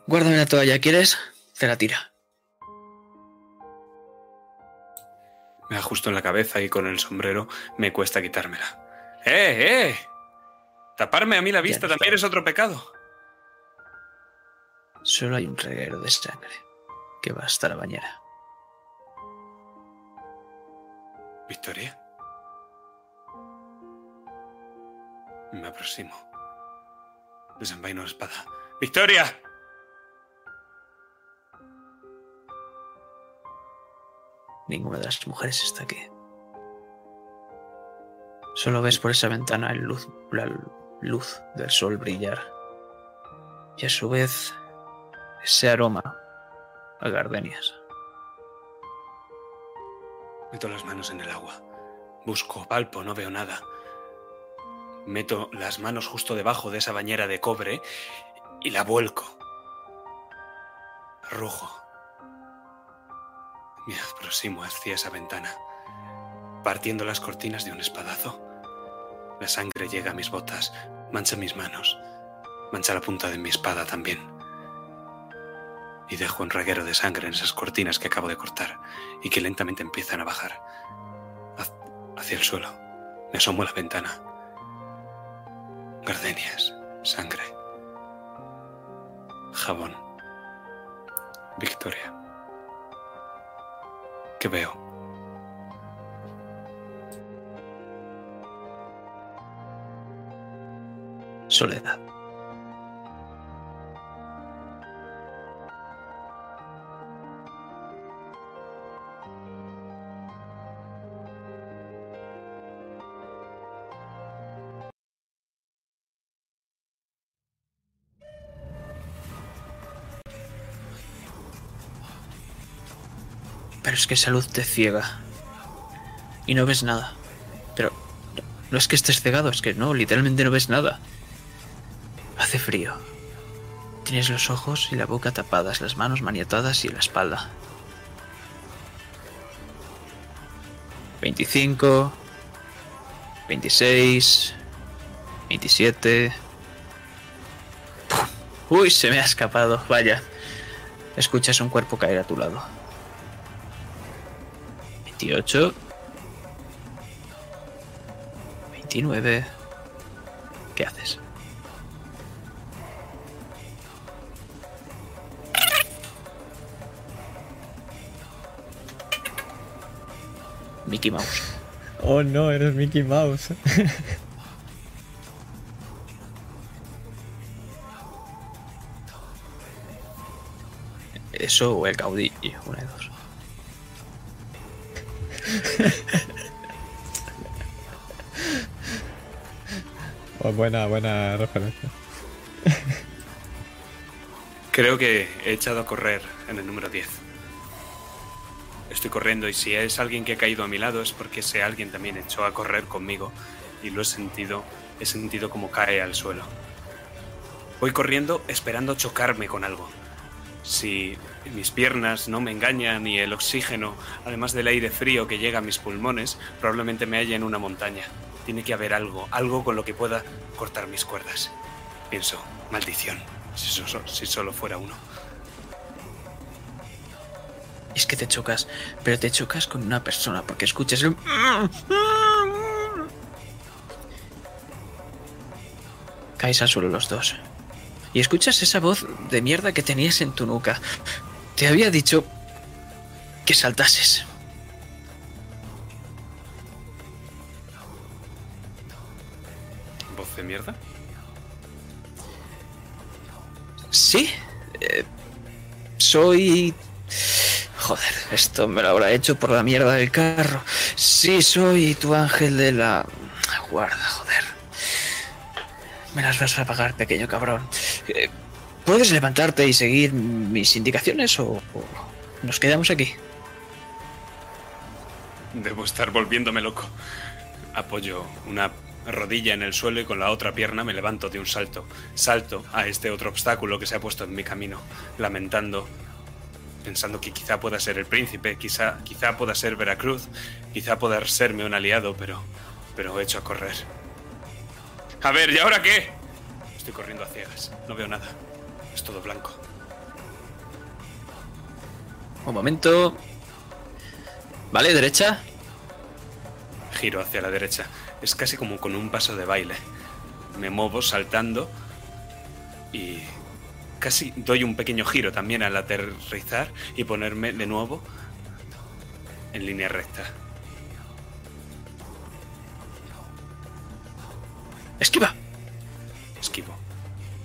Guárdame la toalla, ¿quieres? Te la tira. Me ajusto en la cabeza y con el sombrero me cuesta quitármela. ¡Eh, eh! Taparme a mí la vista no también es otro pecado. Solo hay un reguero de sangre que va hasta la bañera. ¿Victoria? Me aproximo. Desenvaino la espada. ¡Victoria! Ninguna de las mujeres está aquí. Solo ves por esa ventana el luz, la luz del sol brillar. Y a su vez ese aroma a gardenias. Meto las manos en el agua. Busco, palpo, no veo nada. Meto las manos justo debajo de esa bañera de cobre y la vuelco. Rujo. Me aproximo hacia esa ventana, partiendo las cortinas de un espadazo. La sangre llega a mis botas, mancha mis manos, mancha la punta de mi espada también. Y dejo un reguero de sangre en esas cortinas que acabo de cortar y que lentamente empiezan a bajar ha- hacia el suelo. Me asomo a la ventana. Gardenias, sangre, jabón, Victoria. ¿Qué veo? Soledad. Es que esa luz te ciega. Y no ves nada. Pero no- es que estés cegado, es que no, literalmente no ves nada. Hace frío. Tienes los ojos y la boca tapadas, las manos maniatadas y la espalda. 25, 26, 27. ¡Pum! Uy, se me ha escapado, vaya. escuchas un cuerpo caer a tu lado. 28. 29. ¿Qué haces? Mickey Mouse. Oh no, eres Mickey Mouse. Eso o el caudillo, una de dos. Oh, buena, buena referencia. Creo que he echado a correr en el número 10. Estoy corriendo y si es alguien que ha caído a mi lado es porque ese alguien también echó a correr conmigo y lo he sentido, he sentido como cae al suelo. Voy corriendo esperando chocarme con algo. Si mis piernas no me engañan y el oxígeno, además del aire frío que llega a mis pulmones, probablemente me halle en una montaña. Tiene que haber algo, algo con lo que pueda cortar mis cuerdas. Pienso, maldición, si, so- si solo fuera uno. Es que te chocas, pero te chocas con una persona porque escuchas el... Caes al suelo los dos. Y escuchas esa voz de mierda que tenías en tu nuca. Te había dicho que saltases. Mierda? Sí. eh, soy... Joder, esto me lo habrá hecho por la mierda del carro. Sí, soy tu ángel de la guarda, joder. Me las vas a pagar, pequeño cabrón. Eh, ¿Puedes levantarte y seguir mis indicaciones o, o nos quedamos aquí? Debo estar volviéndome loco. Apoyo una rodilla en el suelo y con la otra pierna me levanto de un salto. Salto a este otro obstáculo que se ha puesto en mi camino, lamentando, pensando que quizá pueda ser el príncipe, quizá, quizá pueda ser Veracruz, quizá pueda serme un aliado, pero, pero he hecho a correr. A ver, ¿y ahora qué? Estoy corriendo a ciegas, no veo nada. Es todo blanco. Un momento. Vale, derecha. Giro hacia la derecha. Es casi como con un paso de baile. Me muevo saltando y casi doy un pequeño giro también al aterrizar y ponerme de nuevo en línea recta. Esquiva. Esquivo.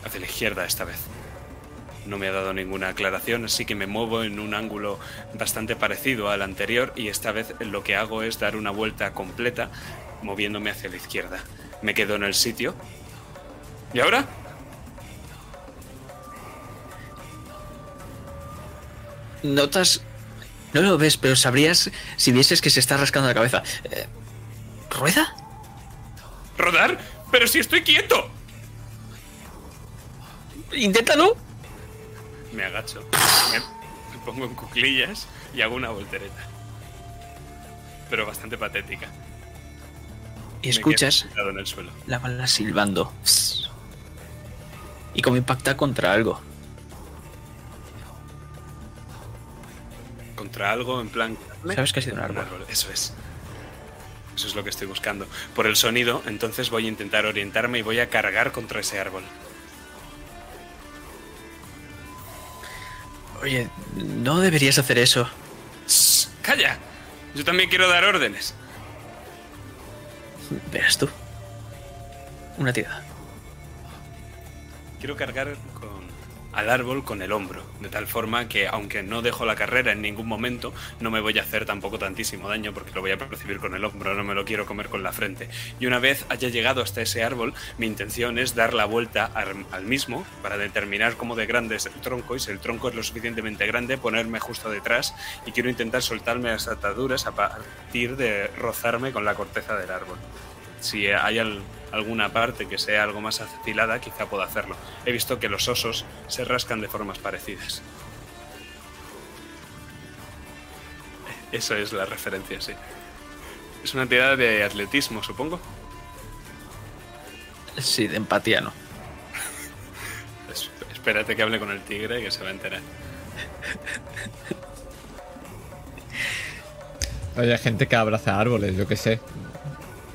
Hacia la izquierda esta vez. No me ha dado ninguna aclaración, así que me muevo en un ángulo bastante parecido al anterior y esta vez lo que hago es dar una vuelta completa moviéndome hacia la izquierda. Me quedo en el sitio. ¿Y ahora? Notas. No lo ves, pero sabrías si vieses que se está rascando la cabeza. Eh, ¿Rueda? ¿Rodar? ¡Pero si estoy quieto! Inténtalo. Me agacho, me, me pongo en cuclillas y hago una voltereta. Pero bastante patética. Y escuchas en el suelo. la bala silbando. Y como impacta contra algo. Contra algo en plan... Sabes que ha sido un Un árbol. árbol, eso es. Eso es lo que estoy buscando. Por el sonido, entonces voy a intentar orientarme y voy a cargar contra ese árbol. Oye, no deberías hacer eso. Shh, ¡Calla! Yo también quiero dar órdenes. Verás tú. Una tirada. Quiero cargar con, al árbol con el hombro, de tal forma que aunque no dejo la carrera en ningún momento, no me voy a hacer tampoco tantísimo daño porque lo voy a percibir con el hombro, no me lo quiero comer con la frente. Y una vez haya llegado hasta ese árbol, mi intención es dar la vuelta al, mismo para determinar cómo de grande es el tronco y si el tronco es lo suficientemente grande, ponerme justo detrás y quiero intentar soltarme las ataduras a partir de rozarme con la corteza del árbol. Si hay al- alguna parte que sea algo más afilada, quizá pueda hacerlo. He visto que los osos se rascan de formas parecidas. Eso es la referencia, sí. Es una tirada de atletismo, supongo. Sí, de empatía no. Es- espérate que hable con el tigre que se va a enterar. Oye, hay gente que abraza árboles, yo qué sé.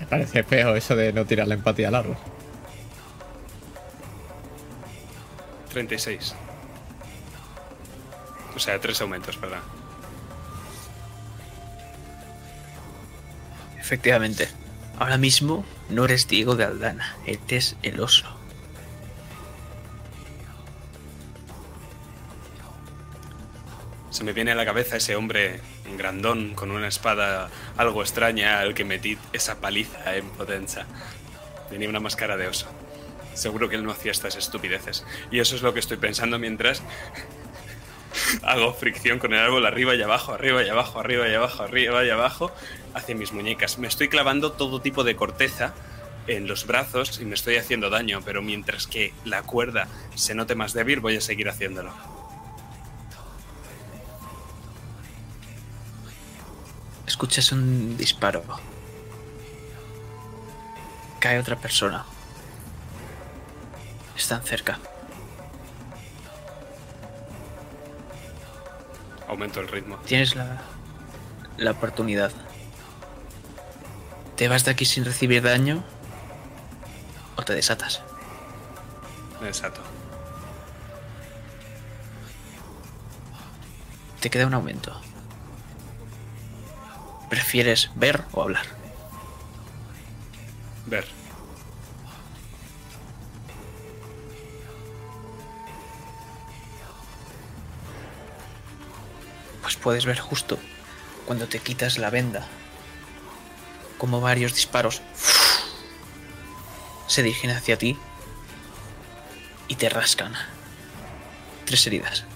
Parece feo eso de no tirar la empatía al árbol. 36. O sea, tres aumentos, perdón. Efectivamente. Ahora mismo no eres Diego de Aldana, eres el oso. Se me viene a la cabeza ese hombre grandón con una espada algo extraña al que metí esa paliza en potencia. Tenía una máscara de oso. Seguro que él no hacía estas estupideces. Y eso es lo que estoy pensando mientras hago fricción con el árbol arriba y abajo, arriba y abajo, arriba y abajo, arriba y abajo, hacia mis muñecas. Me estoy clavando todo tipo de corteza en los brazos y me estoy haciendo daño, pero mientras que la cuerda se note más débil, voy a seguir haciéndolo. Escuchas un disparo. Cae otra persona. Están cerca. Aumento el ritmo. Tienes la, la oportunidad. ¿Te vas de aquí sin recibir daño? ¿O te desatas? Me desato. Te queda un aumento. ¿Prefieres ver o hablar? Ver. Pues puedes ver justo cuando te quitas la venda como varios disparos se dirigen hacia ti y te rascan. Tres heridas.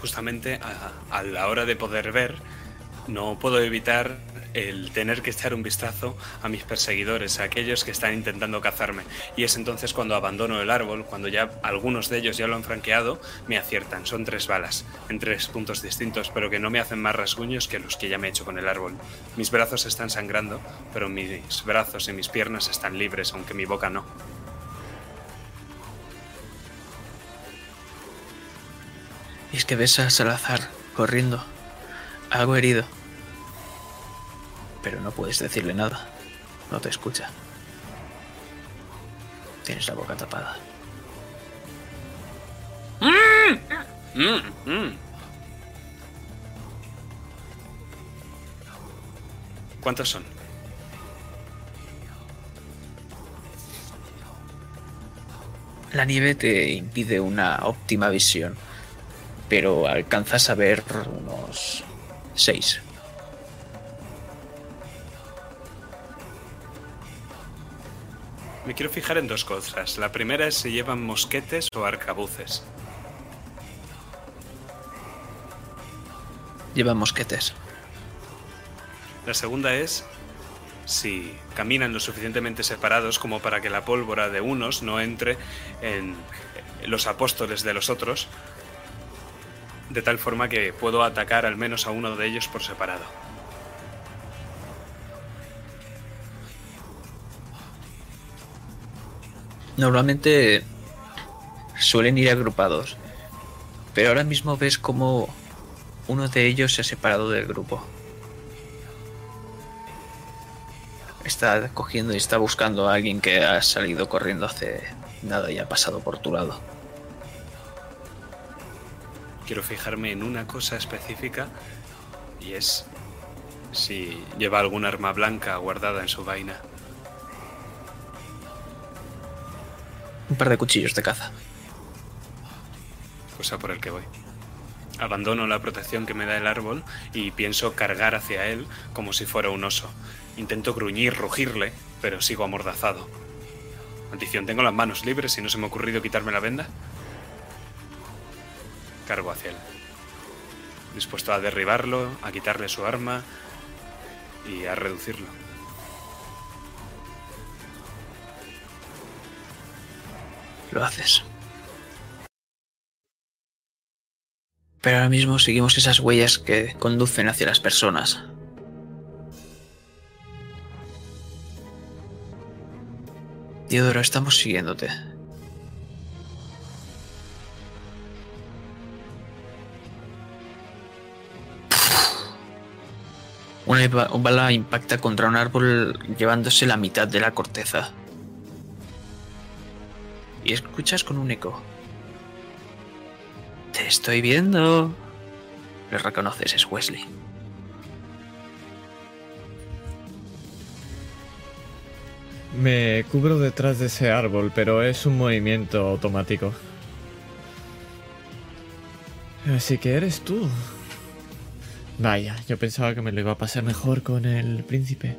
Justamente a, la hora de poder ver, no puedo evitar el tener que echar un vistazo a mis perseguidores, a aquellos que están intentando cazarme. Y es entonces cuando abandono el árbol, cuando ya algunos de ellos ya lo han franqueado, me aciertan. Son tres balas, en tres puntos distintos, pero que no me hacen más rasguños que los que ya me he hecho con el árbol. Mis brazos están sangrando, pero mis brazos y mis piernas están libres, aunque mi boca no. Y es que ves a Salazar corriendo, algo herido. Pero no puedes decirle nada. No te escucha. Tienes la boca tapada. Mm, mm. ¿Cuántos son? La nieve te impide una óptima visión, pero alcanzas a ver unos seis. Me quiero fijar en dos cosas. La primera es si llevan mosquetes o arcabuces. Llevan mosquetes. La segunda es si caminan lo suficientemente separados como para que la pólvora de unos no entre en los apóstoles de los otros, de tal forma que puedo atacar al menos a uno de ellos por separado. Normalmente suelen ir agrupados, pero ahora mismo ves como uno de ellos se ha separado del grupo. Está cogiendo y está buscando a alguien que ha salido corriendo hace nada y ha pasado por tu lado. Quiero fijarme en una cosa específica y es si lleva algún arma blanca guardada en su vaina. Un par de cuchillos de caza. cosa por el que voy. Abandono la protección que me da el árbol y pienso cargar hacia él como si fuera un oso. Intento gruñir, rugirle, pero sigo amordazado. Maldición, tengo las manos libres y no se me ha ocurrido quitarme la venda. Cargo hacia él. Dispuesto a derribarlo, a quitarle su arma y a reducirlo. Lo haces. Pero ahora mismo seguimos esas huellas que conducen hacia las personas. Diodoro, estamos siguiéndote. Una bala impacta contra un árbol llevándose la mitad de la corteza. Y escuchas con un eco. Te estoy viendo. Le reconoces, es Wesley. Me cubro detrás de ese árbol, pero es un movimiento automático. Así que eres tú. Vaya, yo pensaba que me lo iba a pasar mejor con el príncipe.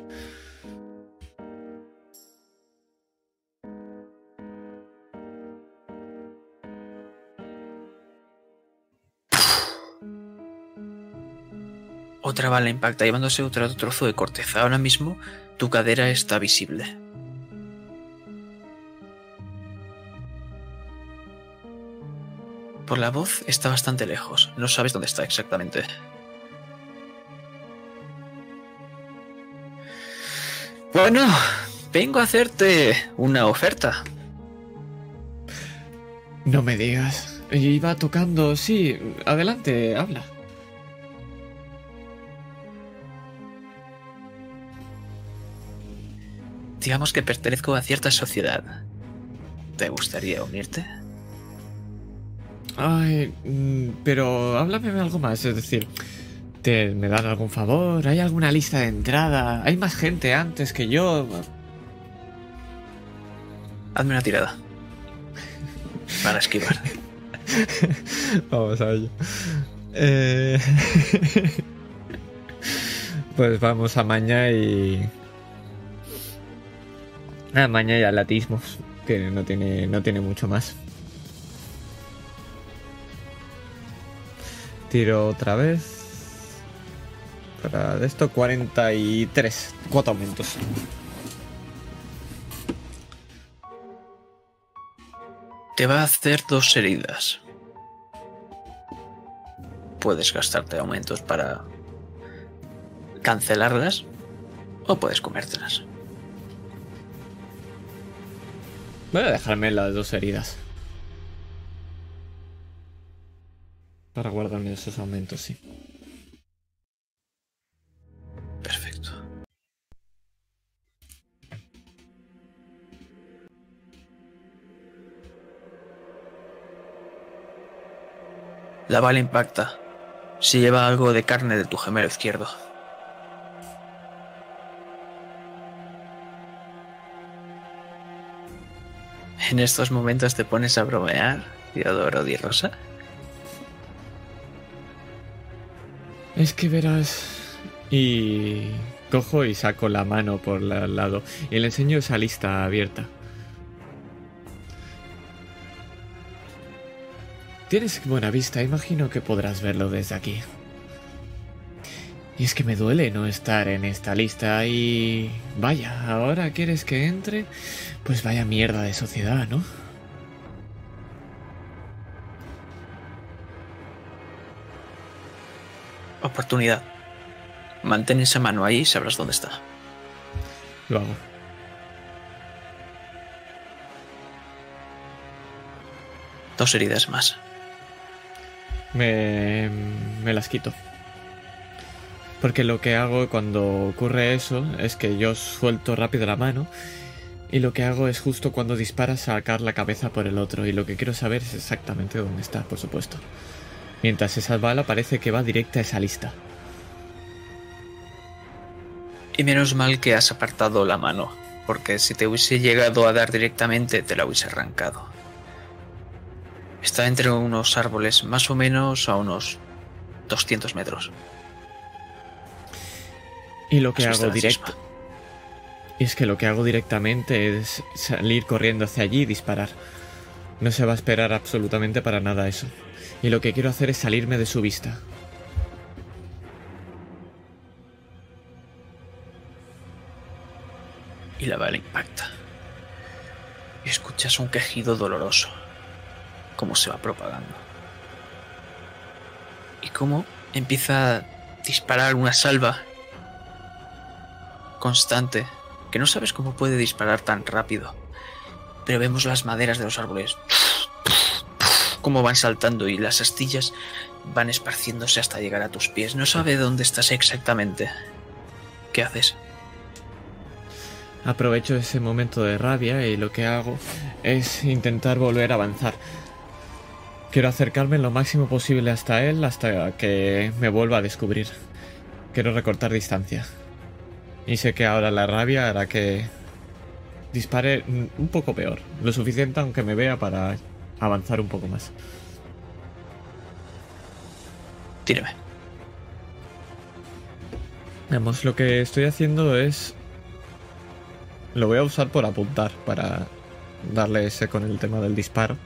Otra bala impacta llevándose otro trozo de corteza. Ahora mismo tu cadera está visible. Por la voz está bastante lejos. No sabes dónde está exactamente. Bueno, vengo a hacerte una oferta. No me digas. Iba tocando, sí. Adelante, habla. Digamos que pertenezco a cierta sociedad. ¿Te gustaría unirte? Ay, mm, pero háblame algo más, es decir, ¿te, ¿me dan algún favor? ¿Hay alguna lista de entrada? ¿Hay más gente antes que yo? Hazme una tirada. Para esquivar. Vamos a ello. Eh, pues vamos a maña y. A maña y atletismos, que no tiene, no tiene mucho más. Tiro otra vez. Para de esto 43. Cuatro aumentos. Te va a hacer dos heridas. Puedes gastarte aumentos para cancelarlas o puedes comértelas. Voy a dejarme las dos heridas. Para guardarme esos aumentos, sí. Perfecto. La bala impacta. Se lleva algo de carne de tu gemelo izquierdo. En estos momentos te pones a bromear, Diodoro Di Rosa. Es que verás. Y cojo y saco la mano por el lado y le enseño esa lista abierta. Tienes buena vista, imagino que podrás verlo desde aquí. Y es que me duele no estar en esta lista y... Vaya, ahora quieres que entre... Pues vaya mierda de sociedad, ¿no? Oportunidad. Mantén esa mano ahí y sabrás dónde está. Lo hago. Dos heridas más. Me, me las quito. Porque lo que hago cuando ocurre eso es que yo suelto rápido la mano y lo que hago es justo cuando dispara sacar la cabeza por el otro y lo que quiero saber es exactamente dónde está, por supuesto. Mientras esa bala parece que va directa a esa lista. Y menos mal que has apartado la mano, porque si te hubiese llegado a dar directamente te la hubiese arrancado. Está entre unos árboles más o menos a unos 200 metros. Y lo que hago directo. es que lo que hago directamente es salir corriendo hacia allí y disparar. No se va a esperar absolutamente para nada eso. Y lo que quiero hacer es salirme de su vista. Y la bala impacta. Y escuchas un quejido doloroso, como se va propagando. cómo empieza a disparar una salva constante, que no sabes cómo puede disparar tan rápido. Pero vemos las maderas de los árboles cómo van saltando y las astillas van esparciéndose hasta llegar a tus pies. No sabe dónde estás exactamente. ¿Qué haces? Aprovecho ese momento de rabia y lo que hago es intentar volver a avanzar. Quiero acercarme lo máximo posible hasta él hasta que me vuelva a descubrir. Quiero recortar distancia. Y sé que ahora la rabia hará que dispare un poco peor. Lo suficiente aunque me vea para avanzar un poco más. Tírame. Vamos, lo que estoy haciendo es... Lo voy a usar por apuntar para darle ese con el tema del disparo.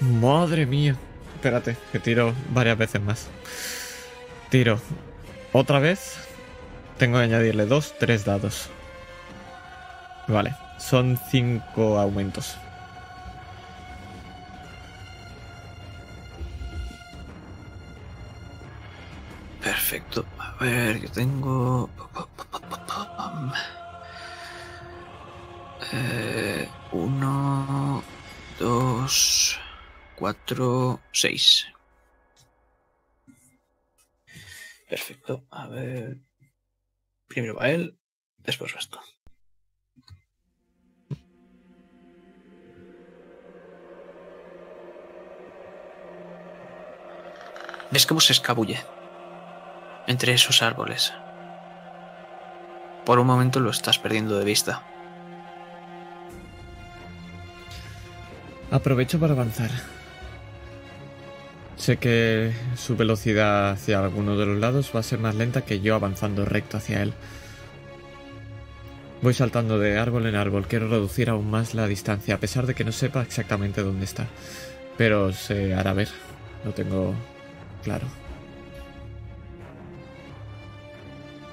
Madre mía. Espérate, que tiro varias veces más. Tiro otra vez. Tengo que añadirle dos, tres dados. Vale, son cinco aumentos. Perfecto. A ver, yo tengo. Eh, uno, dos, cuatro, seis. Perfecto. A ver. Primero va él, después vas tú. ¿Ves cómo se escabulle entre esos árboles? Por un momento lo estás perdiendo de vista. Aprovecho para avanzar. Sé que su velocidad hacia alguno de los lados va a ser más lenta que yo avanzando recto hacia él. Voy saltando de árbol en árbol, quiero reducir aún más la distancia, a pesar de que no sepa exactamente dónde está. Pero se hará ver, lo tengo claro.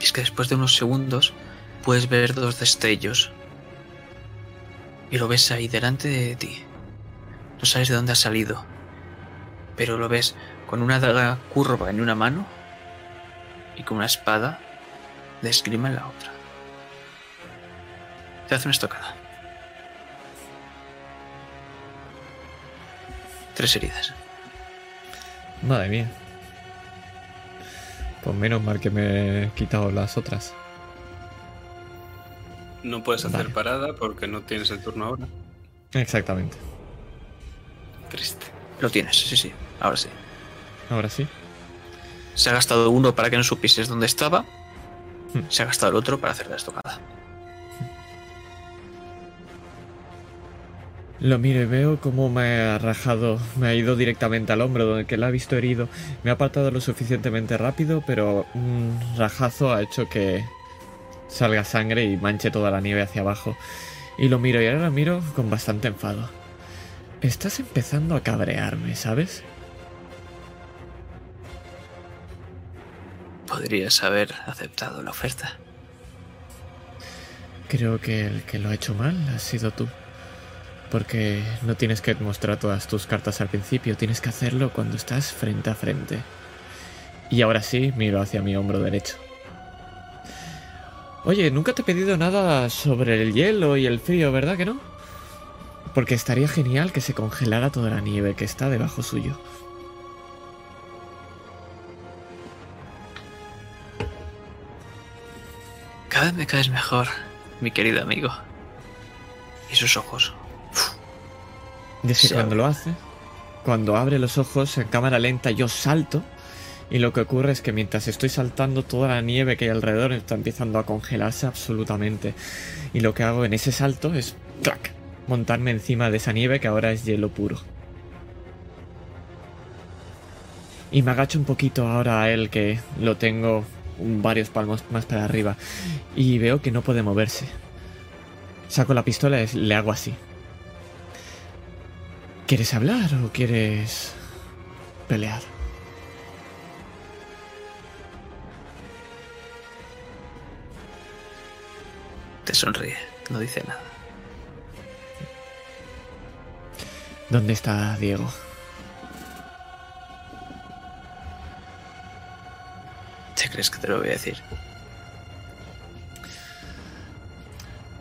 Y es que después de unos segundos puedes ver dos destellos. Y lo ves ahí delante de ti. No sabes de dónde ha salido. Pero lo ves con una daga curva en una mano y con una espada de esgrima en la otra. Te hace una estocada. Tres heridas. Madre mía. Pues menos mal que me he quitado las otras. No puedes hacer Vale. parada porque no tienes el turno ahora. Exactamente. Triste. Lo tienes, sí, sí. Ahora sí. Ahora sí. Se ha gastado uno para que no supieses dónde estaba. Hmm. Se ha gastado el otro para hacer la estocada. Lo miro y veo cómo me ha rajado, me ha ido directamente al hombro donde que la ha visto herido. Me ha apartado lo suficientemente rápido, pero un rajazo ha hecho que salga sangre y manche toda la nieve hacia abajo. Y lo miro y ahora lo miro con bastante enfado. Estás empezando a cabrearme, ¿sabes? Podrías haber aceptado la oferta. Creo que el que lo ha hecho mal ha sido tú. Porque no tienes que mostrar todas tus cartas al principio, tienes que hacerlo cuando estás frente a frente. Y ahora sí, miro hacia mi hombro derecho. Oye, nunca te he pedido nada sobre el hielo y el frío, ¿verdad que no? Porque estaría genial que se congelara toda la nieve que está debajo suyo. Cada vez me caes mejor, mi querido amigo. Y sus ojos. Y es que cuando lo hace, cuando abre los ojos en cámara lenta, yo salto. Y lo que ocurre es que mientras estoy saltando, toda la nieve que hay alrededor está empezando a congelarse absolutamente. Y lo que hago en ese salto es ¡clac! montarme encima de esa nieve que ahora es hielo puro. Y me agacho un poquito ahora a él que lo tengo varios palmos más para arriba. Y veo que no puede moverse. Saco la pistola y le hago así. ¿Quieres hablar o quieres pelear? Te sonríe, no dice nada. ¿Dónde está Diego? ¿Te crees que te lo voy a decir?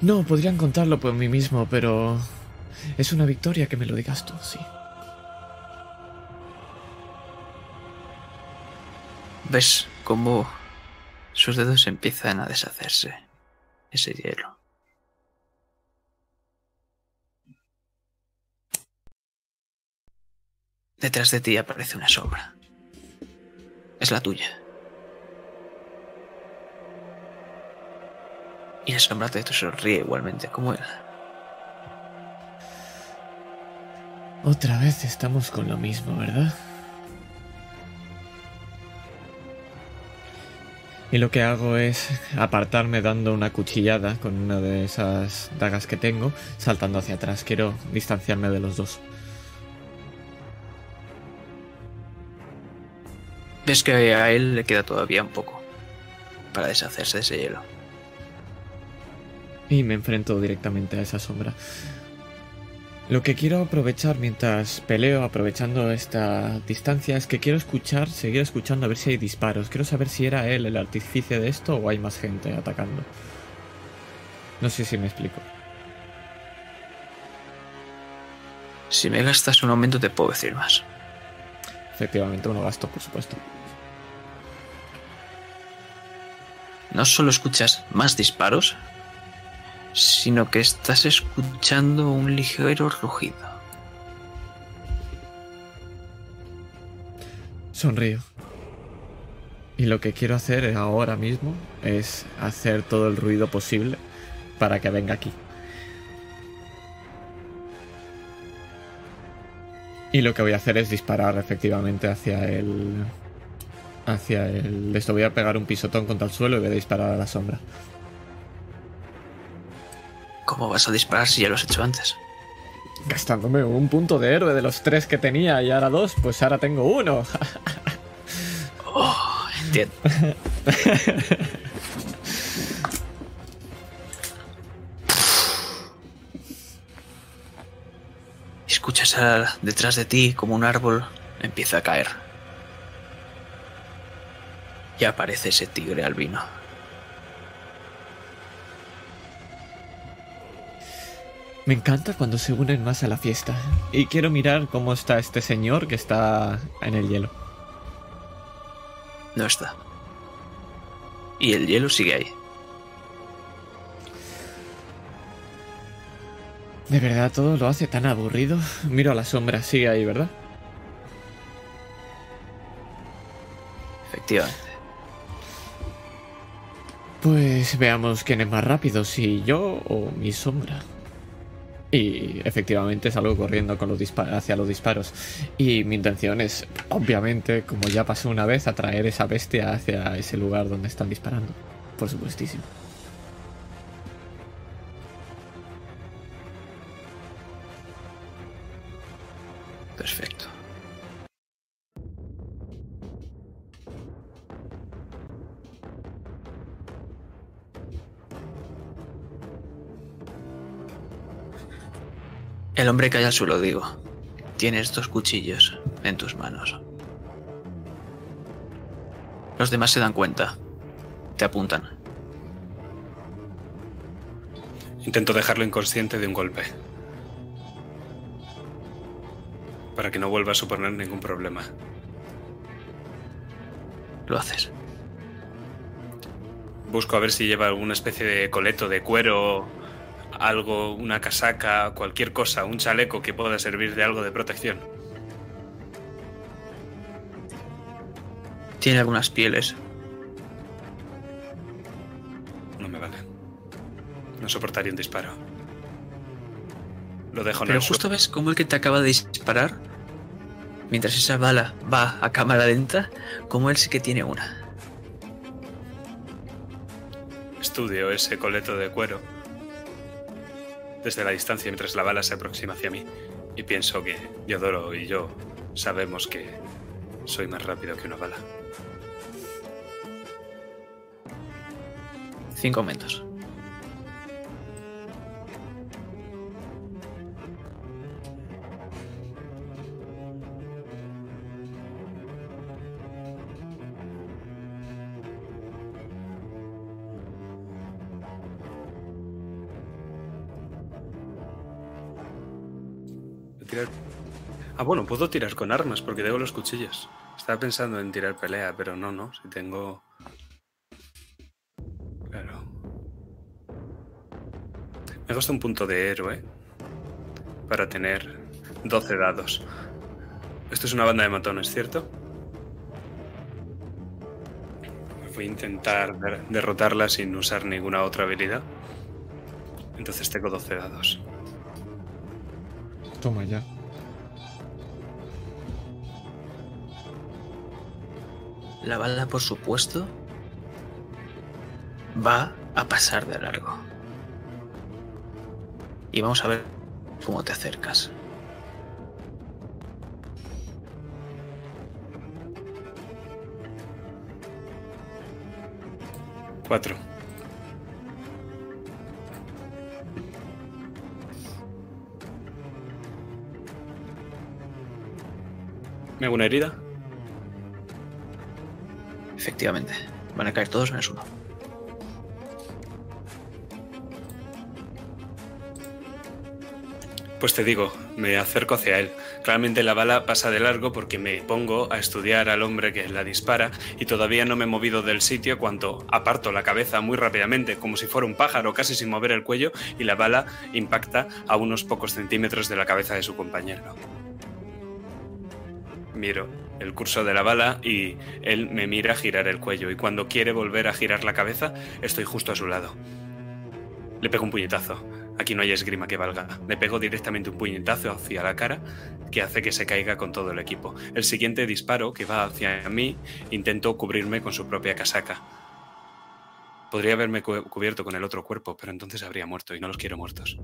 No, podrían contarlo por mí mismo, pero es una victoria que me lo digas tú, sí. ¿Ves cómo sus dedos empiezan a deshacerse? Ese hielo. Detrás de ti aparece una sombra. Es la tuya. Y la sombra te sonríe igualmente como él. Otra vez estamos con lo mismo, ¿verdad? Y lo que hago es apartarme dando una cuchillada con una de esas dagas que tengo, saltando hacia atrás. Quiero distanciarme de los dos. Ves que a él le queda todavía un poco para deshacerse de ese hielo. Y me enfrento directamente a esa sombra. Lo que quiero aprovechar mientras peleo, aprovechando esta distancia, es que quiero escuchar, seguir escuchando a ver si hay disparos. Quiero saber si era él el artífice de esto o hay más gente atacando. No sé si me explico. Si me gastas un aumento te puedo decir más. Efectivamente, uno gasto, por supuesto. No solo escuchas más disparos, sino que estás escuchando un ligero rugido. Sonrío. Y lo que quiero hacer ahora mismo es hacer todo el ruido posible para que venga aquí. Y lo que voy a hacer es disparar efectivamente hacia el... Hacia el... Esto voy a pegar un pisotón contra el suelo y voy a disparar a la sombra. ¿Cómo vas a disparar si ya lo has hecho antes? Gastándome un punto de héroe de los tres que tenía y ahora dos, pues ahora tengo uno. oh, entiendo. Escuchas a, detrás de ti como un árbol empieza a caer. Y aparece ese tigre albino. Me encanta cuando se unen más a la fiesta. Y quiero mirar cómo está este señor que está en el hielo. No está. Y el hielo sigue ahí. De verdad, todo lo hace tan aburrido. Miro a la sombra, sigue ahí, ¿verdad? Efectivamente. Pues veamos quién es más rápido, si yo o mi sombra. Y efectivamente salgo corriendo con los hacia los disparos. Y mi intención es, obviamente, como ya pasó una vez, atraer esa bestia hacia ese lugar donde están disparando. Por supuestísimo. Perfecto. El hombre cae al suelo, digo. Tienes dos cuchillos en tus manos. Los demás se dan cuenta. Te apuntan. Intento dejarlo inconsciente de un golpe. Para que no vuelva a suponer ningún problema. Lo haces. Busco a ver si lleva alguna especie de coleto de cuero, algo, una casaca, cualquier cosa, un chaleco que pueda servir de algo de protección. Tiene algunas pieles. No me vale. No soportaría un disparo. Lo dejo en Pero el justo ves cómo el que te acaba de disparar, mientras esa bala va a cámara lenta, como él sí que tiene una. Estudio ese coleto de cuero desde la distancia mientras la bala se aproxima hacia mí. Y pienso que Diodoro y yo sabemos que soy más rápido que una bala. Cinco momentos. Ah, bueno, puedo tirar con armas porque tengo los cuchillos. Estaba pensando en tirar pelea, pero no, no. Si tengo. Claro. Me gasto un punto de héroe para tener 12 dados. Esto es una banda de matones, ¿cierto? Voy a intentar der- derrotarla sin usar ninguna otra habilidad. Entonces tengo 12 dados. Toma ya. La bala, por supuesto, va a pasar de largo. Y vamos a ver cómo te acercas. Cuatro. ¿Me hago una herida? Efectivamente, van a caer todos menos uno. Pues te digo, me acerco hacia él. Claramente la bala pasa de largo porque me pongo a estudiar al hombre que la dispara y todavía no me he movido del sitio cuando aparto la cabeza muy rápidamente, como si fuera un pájaro, casi sin mover el cuello, y la bala impacta a unos pocos centímetros de la cabeza de su compañero. Miro el curso de la bala y él me mira girar el cuello y cuando quiere volver a girar la cabeza estoy justo a su lado. Le pego un puñetazo. Aquí no hay esgrima que valga. Le pego directamente un puñetazo hacia la cara que hace que se caiga con todo el equipo. El siguiente disparo, que va hacia mí, intento cubrirme con su propia casaca. Podría haberme cu- cubierto con el otro cuerpo, pero entonces habría muerto y no los quiero muertos.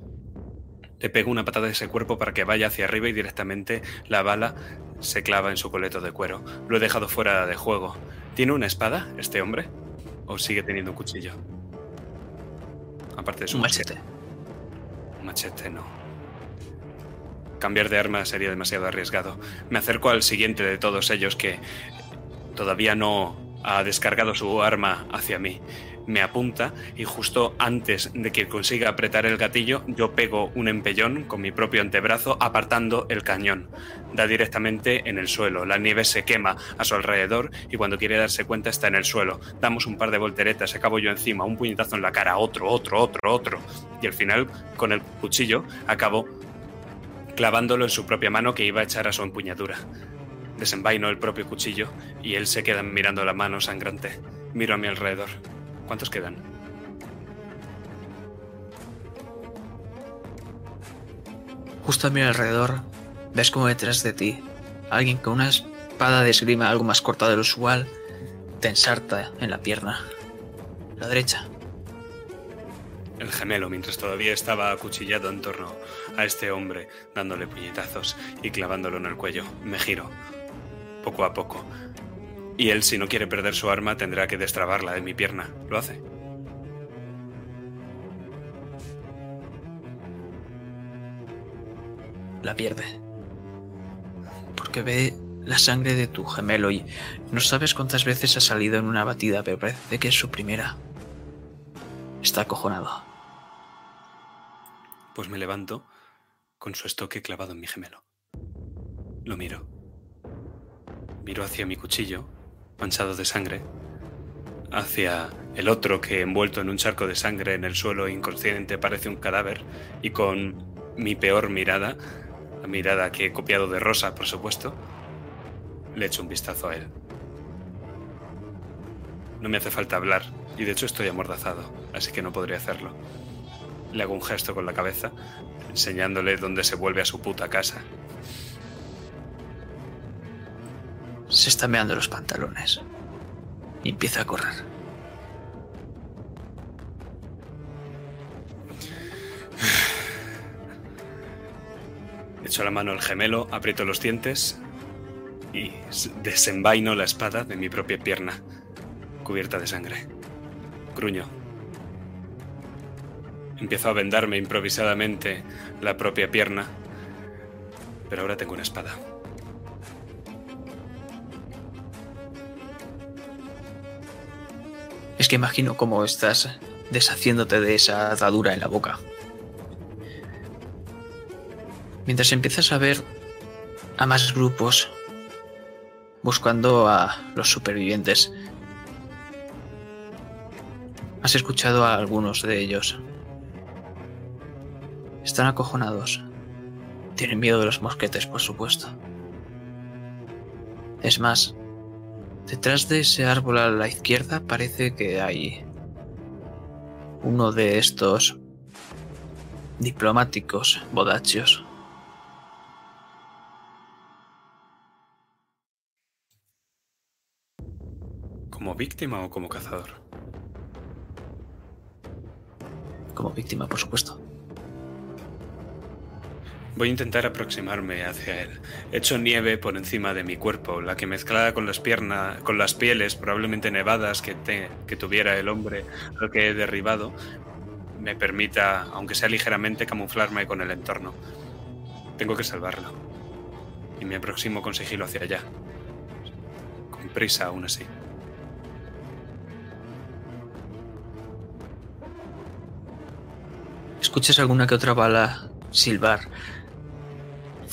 Le pego una patada de ese cuerpo para que vaya hacia arriba y directamente la bala se clava en su coleto de cuero. Lo he dejado fuera de juego. ¿Tiene una espada este hombre? ¿O sigue teniendo un cuchillo? Aparte de su Un machete. machete. Machete no. Cambiar de arma sería demasiado arriesgado. Me acerco al siguiente de todos ellos que todavía no ha descargado su arma hacia mí. Me apunta y justo antes de que consiga apretar el gatillo, yo pego un empellón con mi propio antebrazo apartando el cañón. Da directamente en el suelo. La nieve se quema a su alrededor y cuando quiere darse cuenta está en el suelo. Damos un par de volteretas, acabo yo encima, un puñetazo en la cara, otro, otro, otro, otro. Y al final, con el cuchillo, acabo clavándolo en su propia mano que iba a echar a su empuñadura. Desenvaino el propio cuchillo y él se queda mirando la mano sangrante. Miro a mi alrededor. ¿Cuántos quedan? Justo a mi alrededor, ves como detrás de ti, alguien con una espada de esgrima algo más corta de lo usual te ensarta en la pierna. La derecha. El gemelo, mientras todavía estaba acuchillado en torno a este hombre, dándole puñetazos y clavándolo en el cuello. Me giro, poco a poco. Y él, si no quiere perder su arma, tendrá que destrabarla de mi pierna. Lo hace. La pierde. Porque ve la sangre de tu gemelo y no sabes cuántas veces ha salido en una batida, pero parece que es su primera. Está acojonado. Pues me levanto con su estoque clavado en mi gemelo. Lo miro. Miro hacia mi cuchillo, manchado de sangre, hacia el otro que envuelto en un charco de sangre en el suelo inconsciente parece un cadáver y con mi peor mirada, la mirada que he copiado de Rosa, por supuesto, le echo un vistazo a él. No me hace falta hablar y de hecho estoy amordazado, así que no podría hacerlo. Le hago un gesto con la cabeza, enseñándole dónde se vuelve a su puta casa. Se está meando los pantalones. Y empieza a correr. Echo la mano al gemelo, aprieto los dientes y desenvaino la espada de mi propia pierna, cubierta de sangre. Gruño. Empiezo a vendarme improvisadamente la propia pierna, pero ahora tengo una espada. Que imagino cómo estás deshaciéndote de esa atadura en la boca. Mientras empiezas a ver a más grupos buscando a los supervivientes, has escuchado a algunos de ellos. Están acojonados. Tienen miedo de los mosquetes, por supuesto. Es más, detrás de ese árbol a la izquierda parece que hay uno de estos diplomáticos bodachios. ¿Como víctima o como cazador? Como víctima, por supuesto. Voy a intentar aproximarme hacia él. Echo nieve por encima de mi cuerpo, la que mezclada con las piernas, con las pieles probablemente nevadas que, que tuviera el hombre al que he derribado, me permita, aunque sea ligeramente, camuflarme con el entorno. Tengo que salvarlo. Y me aproximo con sigilo hacia allá. Con prisa aún así. Escuchas alguna que otra bala silbar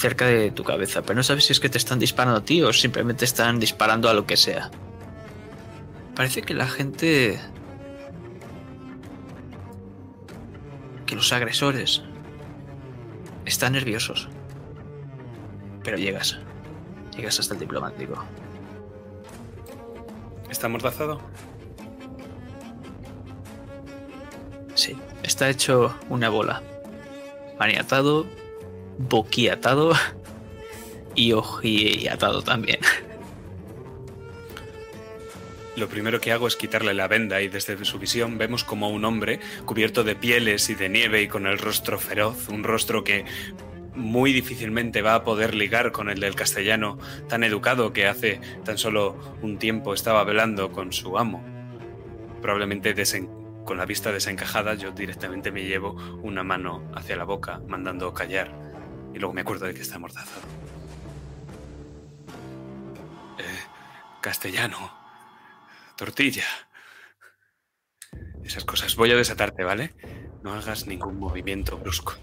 cerca de tu cabeza, pero no sabes si es que te están disparando a ti o simplemente están disparando a lo que sea. Parece que la gente... que los agresores están nerviosos. Pero llegas. Llegas hasta el diplomático. ¿Está amordazado? Sí, está hecho una bola. Maniatado, boquiatado y ojiatado también. Lo primero que hago es quitarle la venda y desde su visión vemos como un hombre cubierto de pieles y de nieve y con el rostro feroz, un rostro que muy difícilmente va a poder ligar con el del castellano tan educado que hace tan solo un tiempo estaba velando con su amo. Probablemente con la vista desencajada yo directamente me llevo una mano hacia la boca mandando callar y luego me acuerdo de que está amordazado. Eh, castellano tortilla. Esas cosas. Voy a desatarte, ¿vale? No hagas ningún movimiento brusco.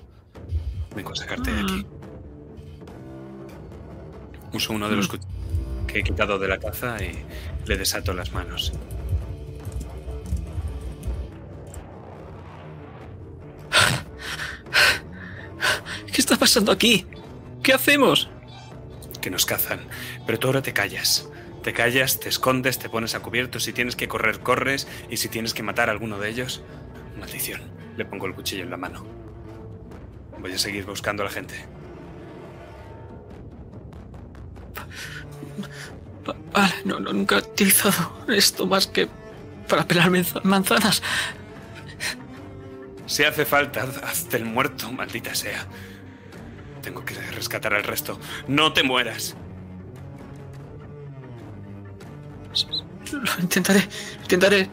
Vengo a sacarte de aquí. Uso uno de los mm. que he quitado de la caza y le desato las manos. ¿Qué está pasando aquí? ¿Qué hacemos? Que nos cazan. Pero tú ahora te callas. Te callas, te escondes, te pones a cubierto. Si tienes que correr, corres. Y si tienes que matar a alguno de ellos, maldición. Le pongo el cuchillo en la mano. Voy a seguir buscando a la gente. Vale, no, no, nunca he utilizado esto más que para pelar manzanas. Si hace falta, hazte el muerto, maldita sea. Tengo que rescatar al resto. No te mueras. Lo intentaré, intentaré.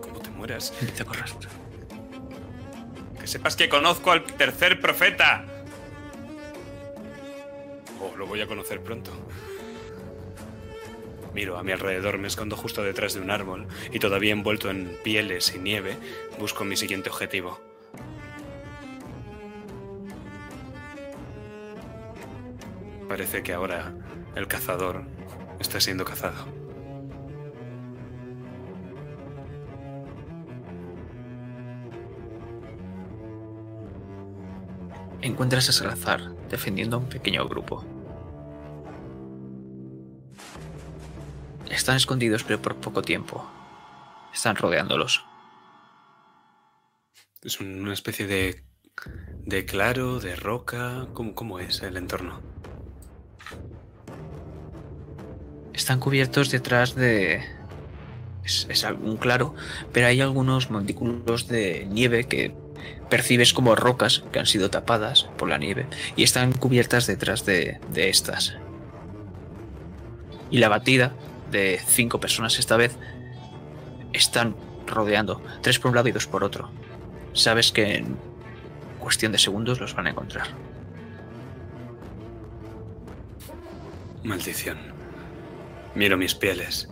Como te mueras. A correr. Que sepas que conozco al tercer profeta. Oh, lo voy a conocer pronto. Miro a mi alrededor, me escondo justo detrás de un árbol y todavía envuelto en pieles y nieve, busco mi siguiente objetivo. Parece que ahora el cazador está siendo cazado. Encuentras a Salazar defendiendo a un pequeño grupo. Están escondidos, pero por poco tiempo. Están rodeándolos. Es una especie de. de claro, de roca. ¿Cómo, cómo es el entorno? Están cubiertos detrás de... Es, un claro, pero hay algunos montículos de nieve que percibes como rocas que han sido tapadas por la nieve y están cubiertas detrás de, de estas. Y la batida de cinco personas esta vez están rodeando, tres por un lado y dos por otro. Sabes que en cuestión de segundos los van a encontrar. Maldición. Miro mis pieles.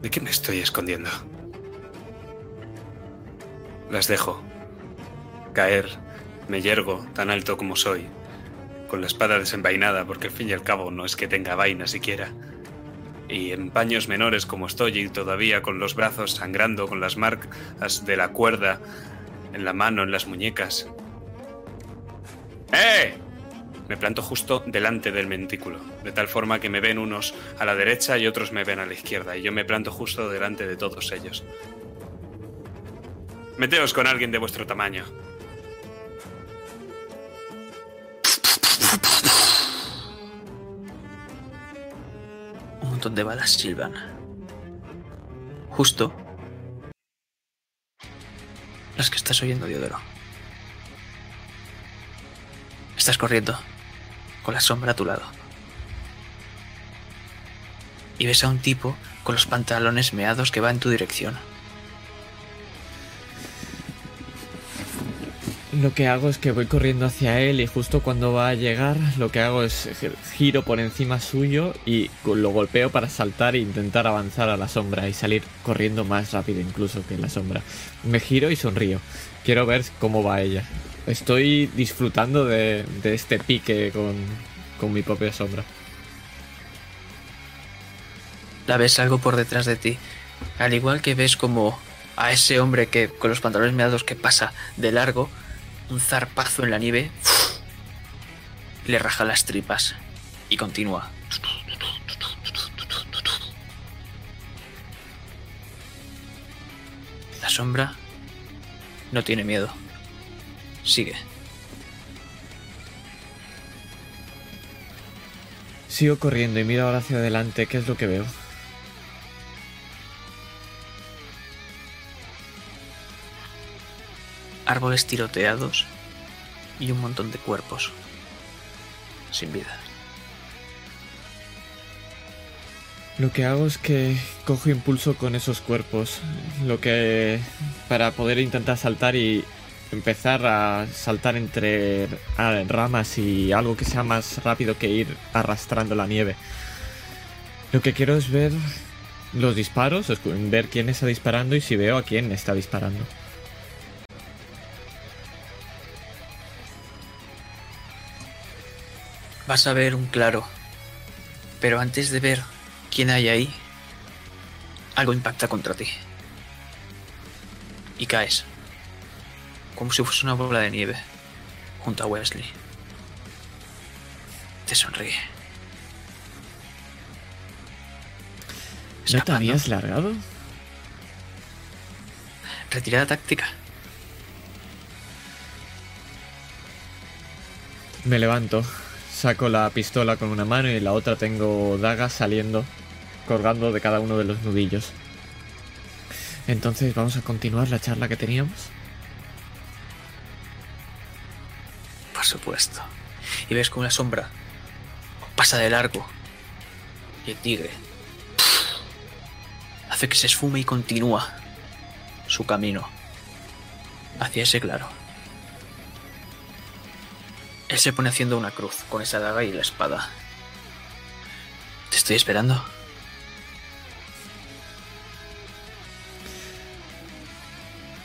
¿De qué me estoy escondiendo? Las dejo caer Me yergo, tan alto como soy, con la espada desenvainada, porque al fin y al cabo no es que tenga vaina siquiera. Y en paños menores como estoy y todavía con los brazos sangrando, con las marcas de la cuerda en la mano, en las muñecas. ¡Eh! Me planto justo delante del mentículo, de tal forma que me ven unos a la derecha y otros me ven a la izquierda, y yo me planto justo delante de todos ellos. Meteos con alguien de vuestro tamaño. Un montón de balas silban. Justo las que estás oyendo, Diodoro. Estás corriendo, con la sombra a tu lado. Y ves a un tipo con los pantalones meados que va en tu dirección. Lo que hago es que voy corriendo hacia él y justo cuando va a llegar lo que hago es giro por encima suyo y lo golpeo para saltar e intentar avanzar a la sombra y salir corriendo más rápido incluso que la sombra. Me giro y sonrío. Quiero ver cómo va ella. Estoy disfrutando de, de este pique con, con mi propia sombra. La ves algo por detrás de ti. Al igual que ves como a ese hombre que con los pantalones meados que pasa de largo, un zarpazo en la nieve, le raja las tripas y continúa. La sombra no tiene miedo. Sigue. Sigo corriendo y miro ahora hacia adelante. ¿Qué es lo que veo? árboles tiroteados y un montón de cuerpos sin vida. Lo que hago es que cojo impulso con esos cuerpos, lo que para poder intentar saltar y empezar a saltar entre ramas y algo que sea más rápido que ir arrastrando la nieve. Lo que quiero es ver los disparos, ver quién está disparando y si veo a quién está disparando. Vas a ver un claro. Pero antes de ver quién hay ahí, algo impacta contra ti. Y caes. Como si fuese una bola de nieve. Junto a Wesley. Te sonríe. ¿Ya te habías largado? Retirada táctica. Me levanto. Saco la pistola con una mano y en la otra tengo dagas saliendo, colgando de cada uno de los nudillos. Entonces, ¿vamos a continuar la charla que teníamos? Por supuesto. Y ves con una sombra pasa de largo. Y el tigre hace que se esfume y continúa su camino hacia ese claro. Él se pone haciendo una cruz con esa daga y la espada. Te estoy esperando.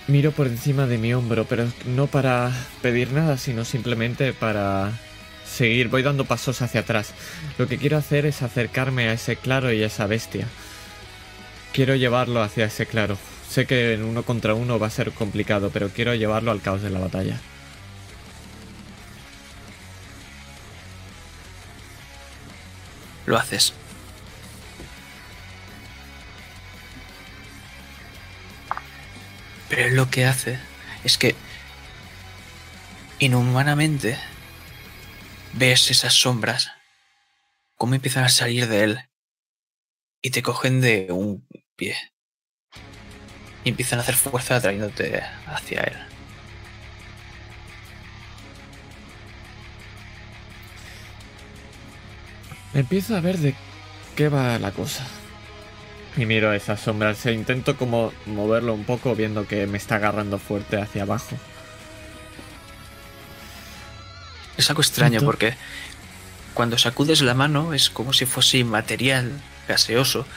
Miro por encima de mi hombro, pero no para pedir nada, sino simplemente para seguir. Voy dando pasos hacia atrás. Lo que quiero hacer es acercarme a ese claro y a esa bestia. Quiero llevarlo hacia ese claro. Sé que en uno contra uno va a ser complicado, pero quiero llevarlo al caos de la batalla. lo haces. Pero lo que hace es que inhumanamente ves esas sombras, cómo empiezan a salir de él y te cogen de un pie y empiezan a hacer fuerza atrayéndote hacia él. Empiezo a ver de qué va la cosa. Y miro a esas sombras e intento como moverlo un poco viendo que me está agarrando fuerte hacia abajo. Es algo extraño porque cuando sacudes la mano es como si fuese inmaterial, gaseoso,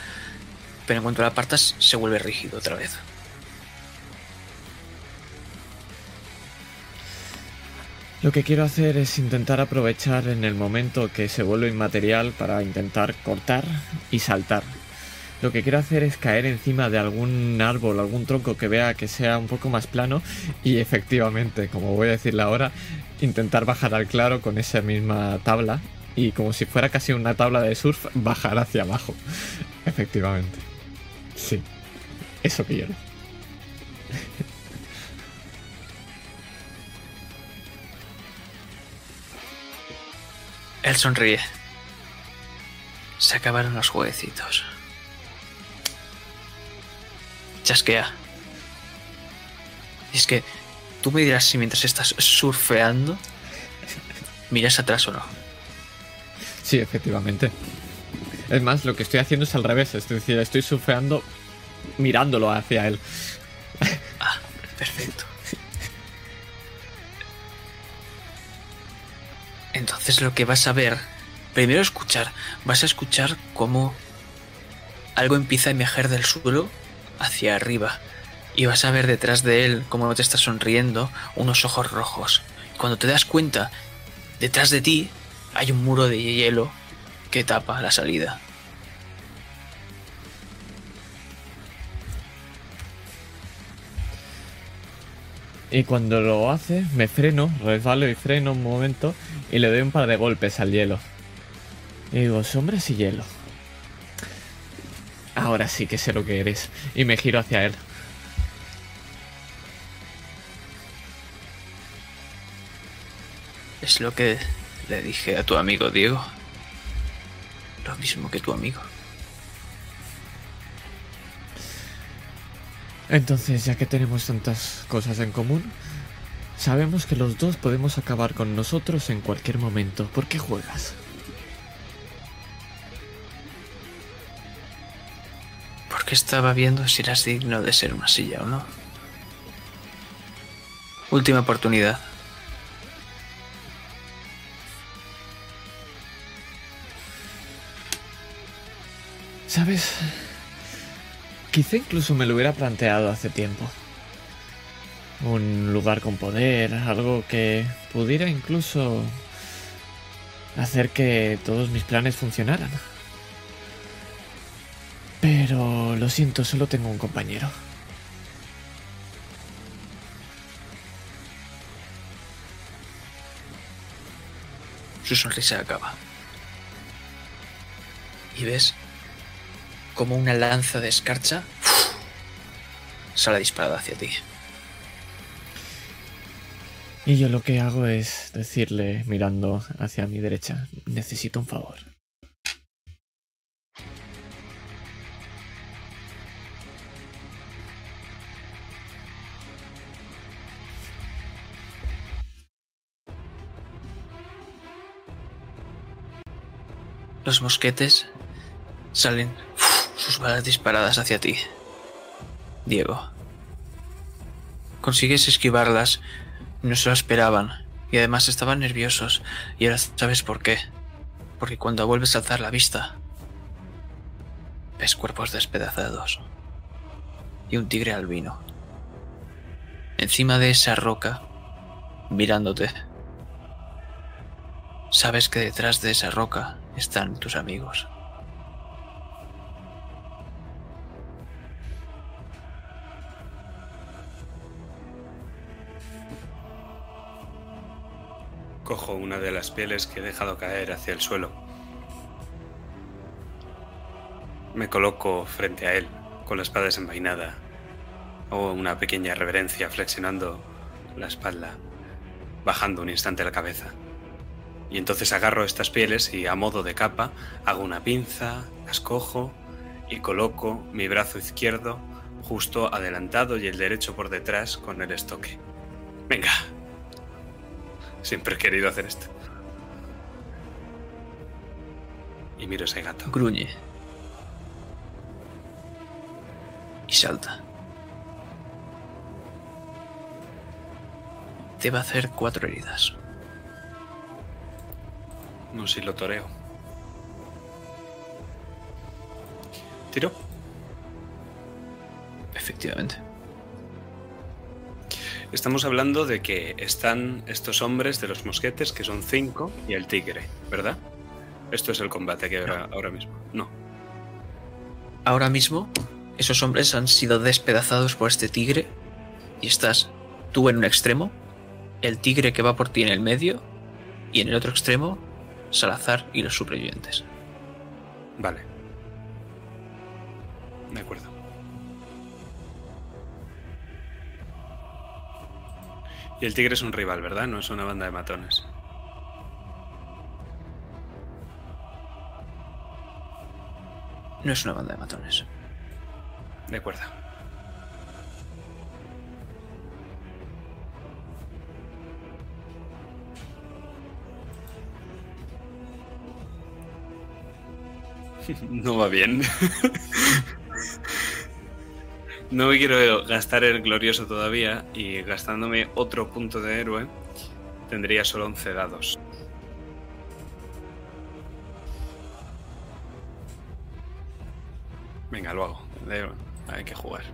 pero en cuanto la apartas se vuelve rígido otra vez. Lo que quiero hacer es intentar aprovechar en el momento que se vuelve inmaterial para intentar cortar y saltar. Lo que quiero hacer es caer encima de algún árbol, algún tronco que vea que sea un poco más plano y efectivamente, como voy a decirle ahora, intentar bajar al claro con esa misma tabla y como si fuera casi una tabla de surf, bajar hacia abajo. Efectivamente. Sí. Eso quiero. Él sonríe. Se acabaron los jueguecitos. Chasquea. Y es que tú me dirás si mientras estás surfeando miras atrás o no. Sí, efectivamente. Es más, lo que estoy haciendo es al revés. Es decir, estoy surfeando mirándolo hacia él. Ah, perfecto. Entonces lo que vas a ver, primero escuchar, vas a escuchar cómo algo empieza a emerger del suelo hacia arriba. Y vas a ver detrás de él cómo te está sonriendo unos ojos rojos. Cuando te das cuenta, detrás de ti hay un muro de hielo que tapa la salida. Y cuando lo hace, me freno, resbalo y freno un momento y le doy un par de golpes al hielo. Y digo, sombras y hielo. Ahora sí que sé lo que eres. Y me giro hacia él. Es lo que le dije a tu amigo Diego. Lo mismo que tu amigo. Entonces, ya que tenemos tantas cosas en común, sabemos que los dos podemos acabar con nosotros en cualquier momento. ¿Por qué juegas? Porque estaba viendo si eras digno de ser una silla o no. Última oportunidad. ¿Sabes? Quizá incluso me lo hubiera planteado hace tiempo. Un lugar con poder, algo que pudiera incluso hacer que todos mis planes funcionaran. Pero lo siento, solo tengo un compañero. Su sonrisa acaba. Y ves como una lanza de escarcha sale disparada hacia ti. Y yo lo que hago es decirle, mirando hacia mi derecha, necesito un favor. Los mosquetes salen sus balas disparadas hacia ti. Diego. Consigues esquivarlas. No se lo esperaban. Y además estaban nerviosos. Y ahora sabes por qué. Porque cuando vuelves a alzar la vista, ves cuerpos despedazados. Y un tigre albino. Encima de esa roca, mirándote. Sabes que detrás de esa roca están tus amigos. Cojo una de las pieles que he dejado caer hacia el suelo. Me coloco frente a él, con la espada desenvainada. Hago una pequeña reverencia flexionando la espalda, bajando un instante la cabeza. Y entonces agarro estas pieles y a modo de capa hago una pinza, las cojo y coloco mi brazo izquierdo justo adelantado y el derecho por detrás con el estoque. Venga. Siempre he querido hacer esto. Y miro ese gato. Gruñe. Y salta. Te va a hacer cuatro heridas. No sé si lo toreo. ¿Tiro? Efectivamente. Estamos hablando de que están estos hombres de los mosquetes, que son cinco, y el tigre, ¿verdad? Esto es el combate que habrá ahora mismo. No. Ahora mismo, esos hombres han sido despedazados por este tigre y estás tú en un extremo, el tigre que va por ti en el medio y en el otro extremo, Salazar y los supervivientes. Vale. De acuerdo. Y el tigre es un rival, ¿verdad? No es una banda de matones. No es una banda de matones. De acuerdo. No va bien. No me quiero gastar el glorioso todavía y gastándome otro punto de héroe tendría solo 11 dados. Venga, lo hago. Hay que jugar.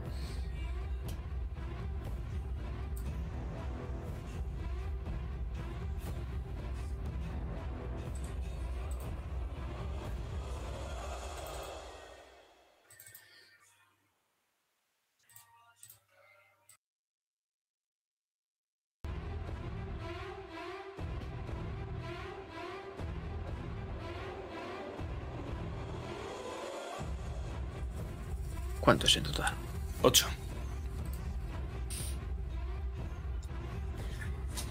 ¿Cuánto es en total? 8.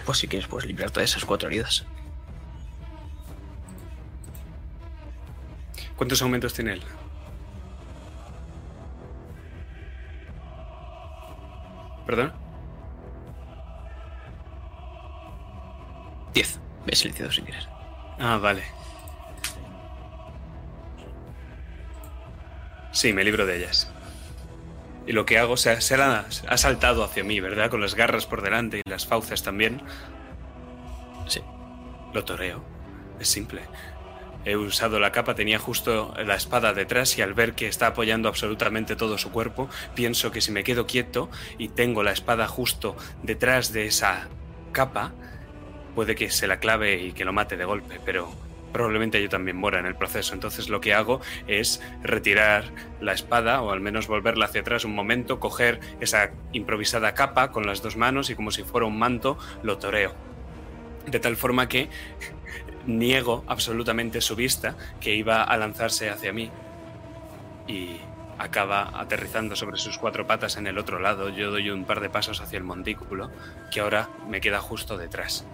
Pues si quieres, puedes librarte de esas cuatro heridas. ¿Cuántos aumentos tiene él? ¿Perdón? 10. Me he silenciado sin querer. Ah, vale. Sí, me libro de ellas. Y lo que hago, se ha, ha saltado hacia mí, ¿verdad? Con las garras por delante y las fauces también. Sí. Lo toreo. Es simple. He usado la capa, tenía justo la espada detrás y al ver que está apoyando absolutamente todo su cuerpo, pienso que si me quedo quieto y tengo la espada justo detrás de esa capa, puede que se la clave y que lo mate de golpe, pero probablemente yo también muera en el proceso. Entonces lo que hago es retirar la espada o al menos volverla hacia atrás un momento, coger esa improvisada capa con las dos manos y como si fuera un manto lo toreo. De tal forma que niego absolutamente su vista que iba a lanzarse hacia mí y acaba aterrizando sobre sus cuatro patas en el otro lado. Yo doy un par de pasos hacia el montículo que ahora me queda justo detrás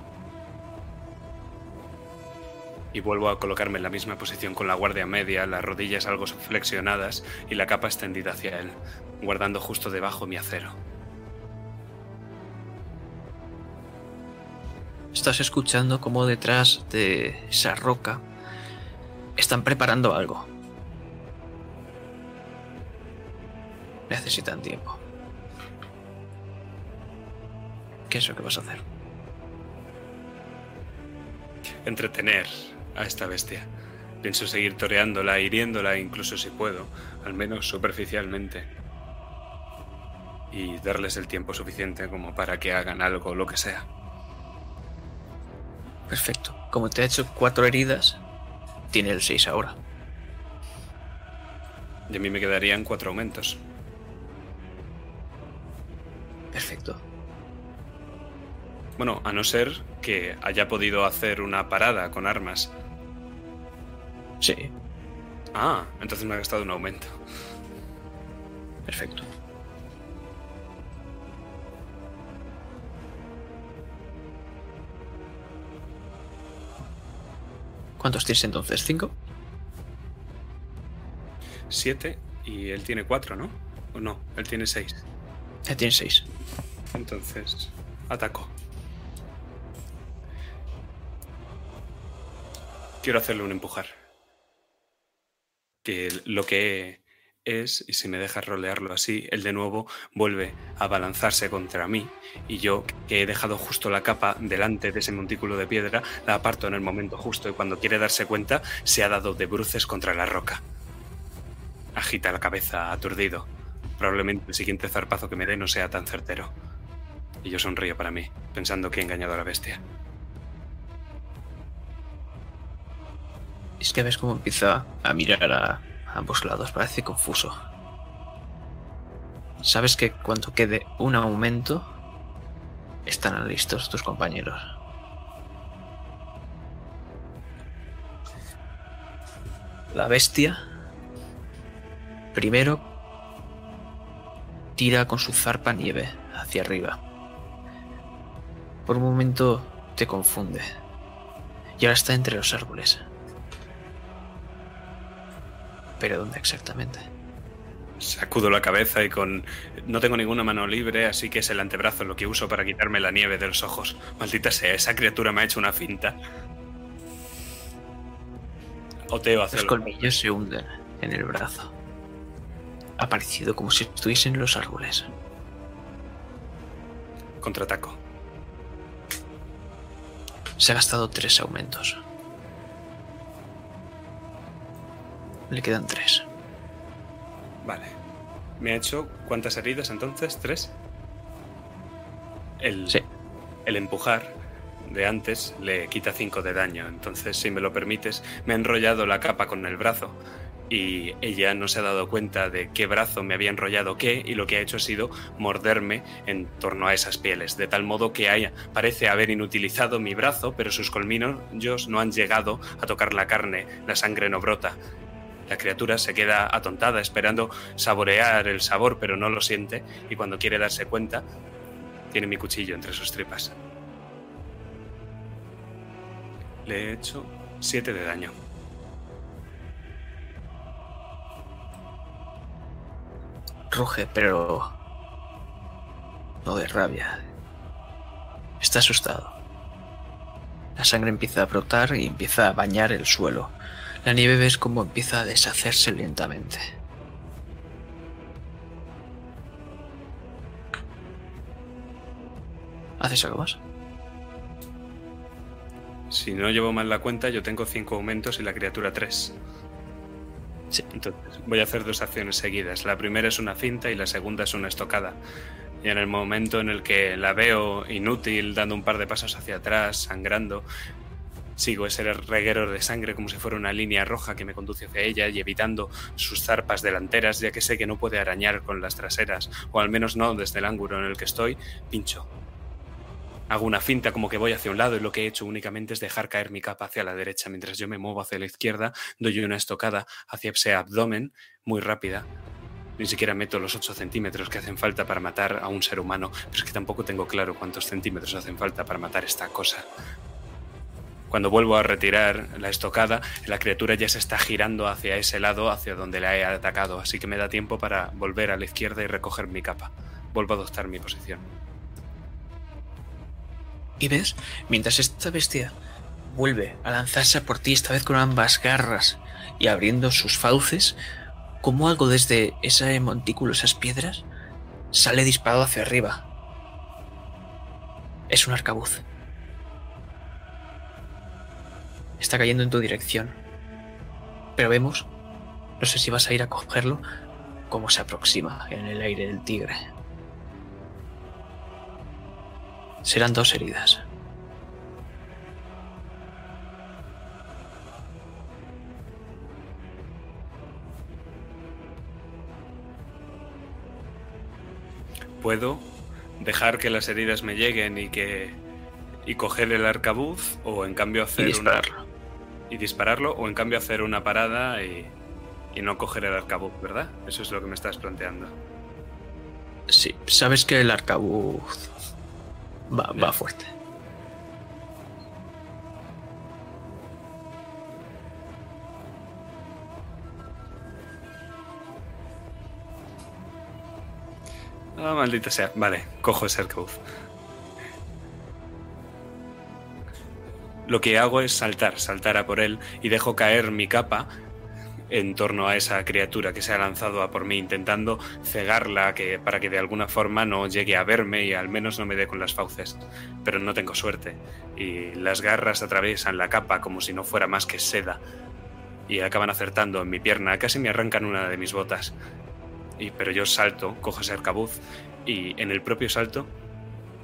y vuelvo a colocarme en la misma posición con la guardia media, las rodillas algo flexionadas y la capa extendida hacia él, guardando justo debajo mi acero. Estás escuchando como detrás de esa roca están preparando algo. Necesitan tiempo. ¿Qué es lo que vas a hacer? Entretener a esta bestia. Pienso seguir toreándola, hiriéndola, incluso si puedo, al menos superficialmente. Y darles el tiempo suficiente como para que hagan algo, lo que sea. Perfecto. Como te ha hecho cuatro heridas, tiene el seis ahora. Y a mí me quedarían cuatro aumentos. Perfecto. Bueno, a no ser que haya podido hacer una parada con armas Sí. Ah, entonces me ha gastado un aumento. Perfecto. ¿Cuántos tienes entonces? ¿Cinco? Siete y él tiene cuatro, ¿no? ¿O no? Él tiene seis. Él tiene seis. Entonces, ataco. Quiero hacerle un empujar que lo que es, y si me dejas rolearlo así, él de nuevo vuelve a balanzarse contra mí y yo, que he dejado justo la capa delante de ese montículo de piedra, la aparto en el momento justo y cuando quiere darse cuenta se ha dado de bruces contra la roca. Agita la cabeza aturdido. Probablemente el siguiente zarpazo que me dé no sea tan certero. Y yo sonrío para mí, pensando que he engañado a la bestia. Es que ves cómo empieza a mirar a ambos lados, parece confuso. Sabes que cuando quede un aumento, estarán listos tus compañeros. La bestia primero tira con su zarpa nieve hacia arriba. Por un momento te confunde. Y ahora está entre los árboles. ¿Pero dónde exactamente? Sacudo la cabeza y con... No tengo ninguna mano libre, así que es el antebrazo lo que uso para quitarme la nieve de los ojos. Maldita sea, esa criatura me ha hecho una finta. Oteo hacia Los colmillos se hunden en el brazo. Ha parecido como si estuviesen en los árboles. Contraataco. Se ha gastado tres aumentos. Le quedan tres. Vale. ¿Me ha hecho cuántas heridas entonces? ¿Tres? El, Sí. el empujar de antes le quita 5 de daño. Entonces, si me lo permites, me ha enrollado la capa con el brazo. Y ella no se ha dado cuenta de qué brazo me había enrollado qué, y lo que ha hecho ha sido morderme en torno a esas pieles, de tal modo que haya, parece haber inutilizado mi brazo, pero sus colmillos no han llegado a tocar la carne, la sangre no brota. La criatura se queda atontada esperando saborear el sabor, pero no lo siente, y cuando quiere darse cuenta, tiene mi cuchillo entre sus tripas. Le he hecho 7 de daño. Ruge, pero... No de rabia. Está asustado. La sangre empieza a brotar y empieza a bañar el suelo. La nieve ves cómo empieza a deshacerse lentamente. ¿Haces algo más? Si no llevo mal la cuenta, yo tengo 5 aumentos y la criatura 3. Sí. Entonces, voy a hacer dos acciones seguidas. La primera es una finta y la segunda es una estocada. Y en el momento en el que la veo inútil, dando un par de pasos hacia atrás, sangrando, sigo ese reguero de sangre como si fuera una línea roja que me conduce hacia ella y evitando sus zarpas delanteras, ya que sé que no puede arañar con las traseras, o al menos no desde el ángulo en el que estoy, pincho. Hago una finta como que voy hacia un lado y lo que he hecho únicamente es dejar caer mi capa hacia la derecha mientras yo me muevo hacia la izquierda, doy una estocada hacia ese abdomen muy rápida. Ni siquiera meto los 8 centímetros que hacen falta para matar a un ser humano, pero es que tampoco tengo claro cuántos centímetros hacen falta para matar esta cosa. Cuando vuelvo a retirar la estocada, la criatura ya se está girando hacia ese lado, hacia donde la he atacado, así que me da tiempo para volver a la izquierda y recoger mi capa. Vuelvo a adoptar mi posición. Y ves, mientras esta bestia vuelve a lanzarse por ti, esta vez con ambas garras y abriendo sus fauces, como algo desde ese montículo, esas piedras, sale disparado hacia arriba. Es un arcabuz. Está cayendo en tu dirección. Pero vemos, no sé si vas a ir a cogerlo, cómo se aproxima en el aire del tigre. Serán dos heridas. ¿Puedo dejar que las heridas me lleguen y que y coger el arcabuz o en cambio hacer una y dispararlo o en cambio hacer una parada y, y no coger el arcabuz, ¿verdad? Eso es lo que me estás planteando. Sí, sabes que el arcabuz va, va fuerte. Ah, maldita sea. Vale, cojo ese arcabuz. Lo que hago es saltar, saltar a por él y dejo caer mi capa en torno a esa criatura que se ha lanzado a por mí, intentando cegarla que, para que de alguna forma no llegue a verme y al menos no me dé con las fauces. Pero no tengo suerte y las garras atraviesan la capa como si no fuera más que seda y acaban acertando en mi pierna, casi me arrancan una de mis botas. Y, pero yo salto, cojo ese arcabuz y en el propio salto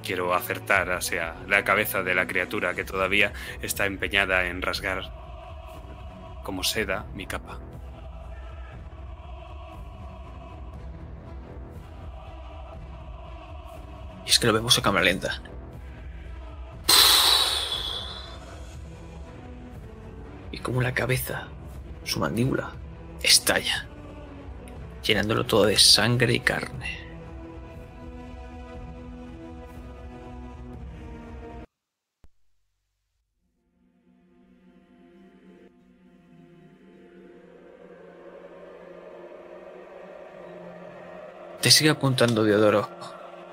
Quiero acertar hacia la cabeza de la criatura que todavía está empeñada en rasgar como seda mi capa. Y es que lo vemos a cámara lenta. Y como la cabeza, su mandíbula, estalla, llenándolo todo de sangre y carne. Te sigue apuntando Diodoro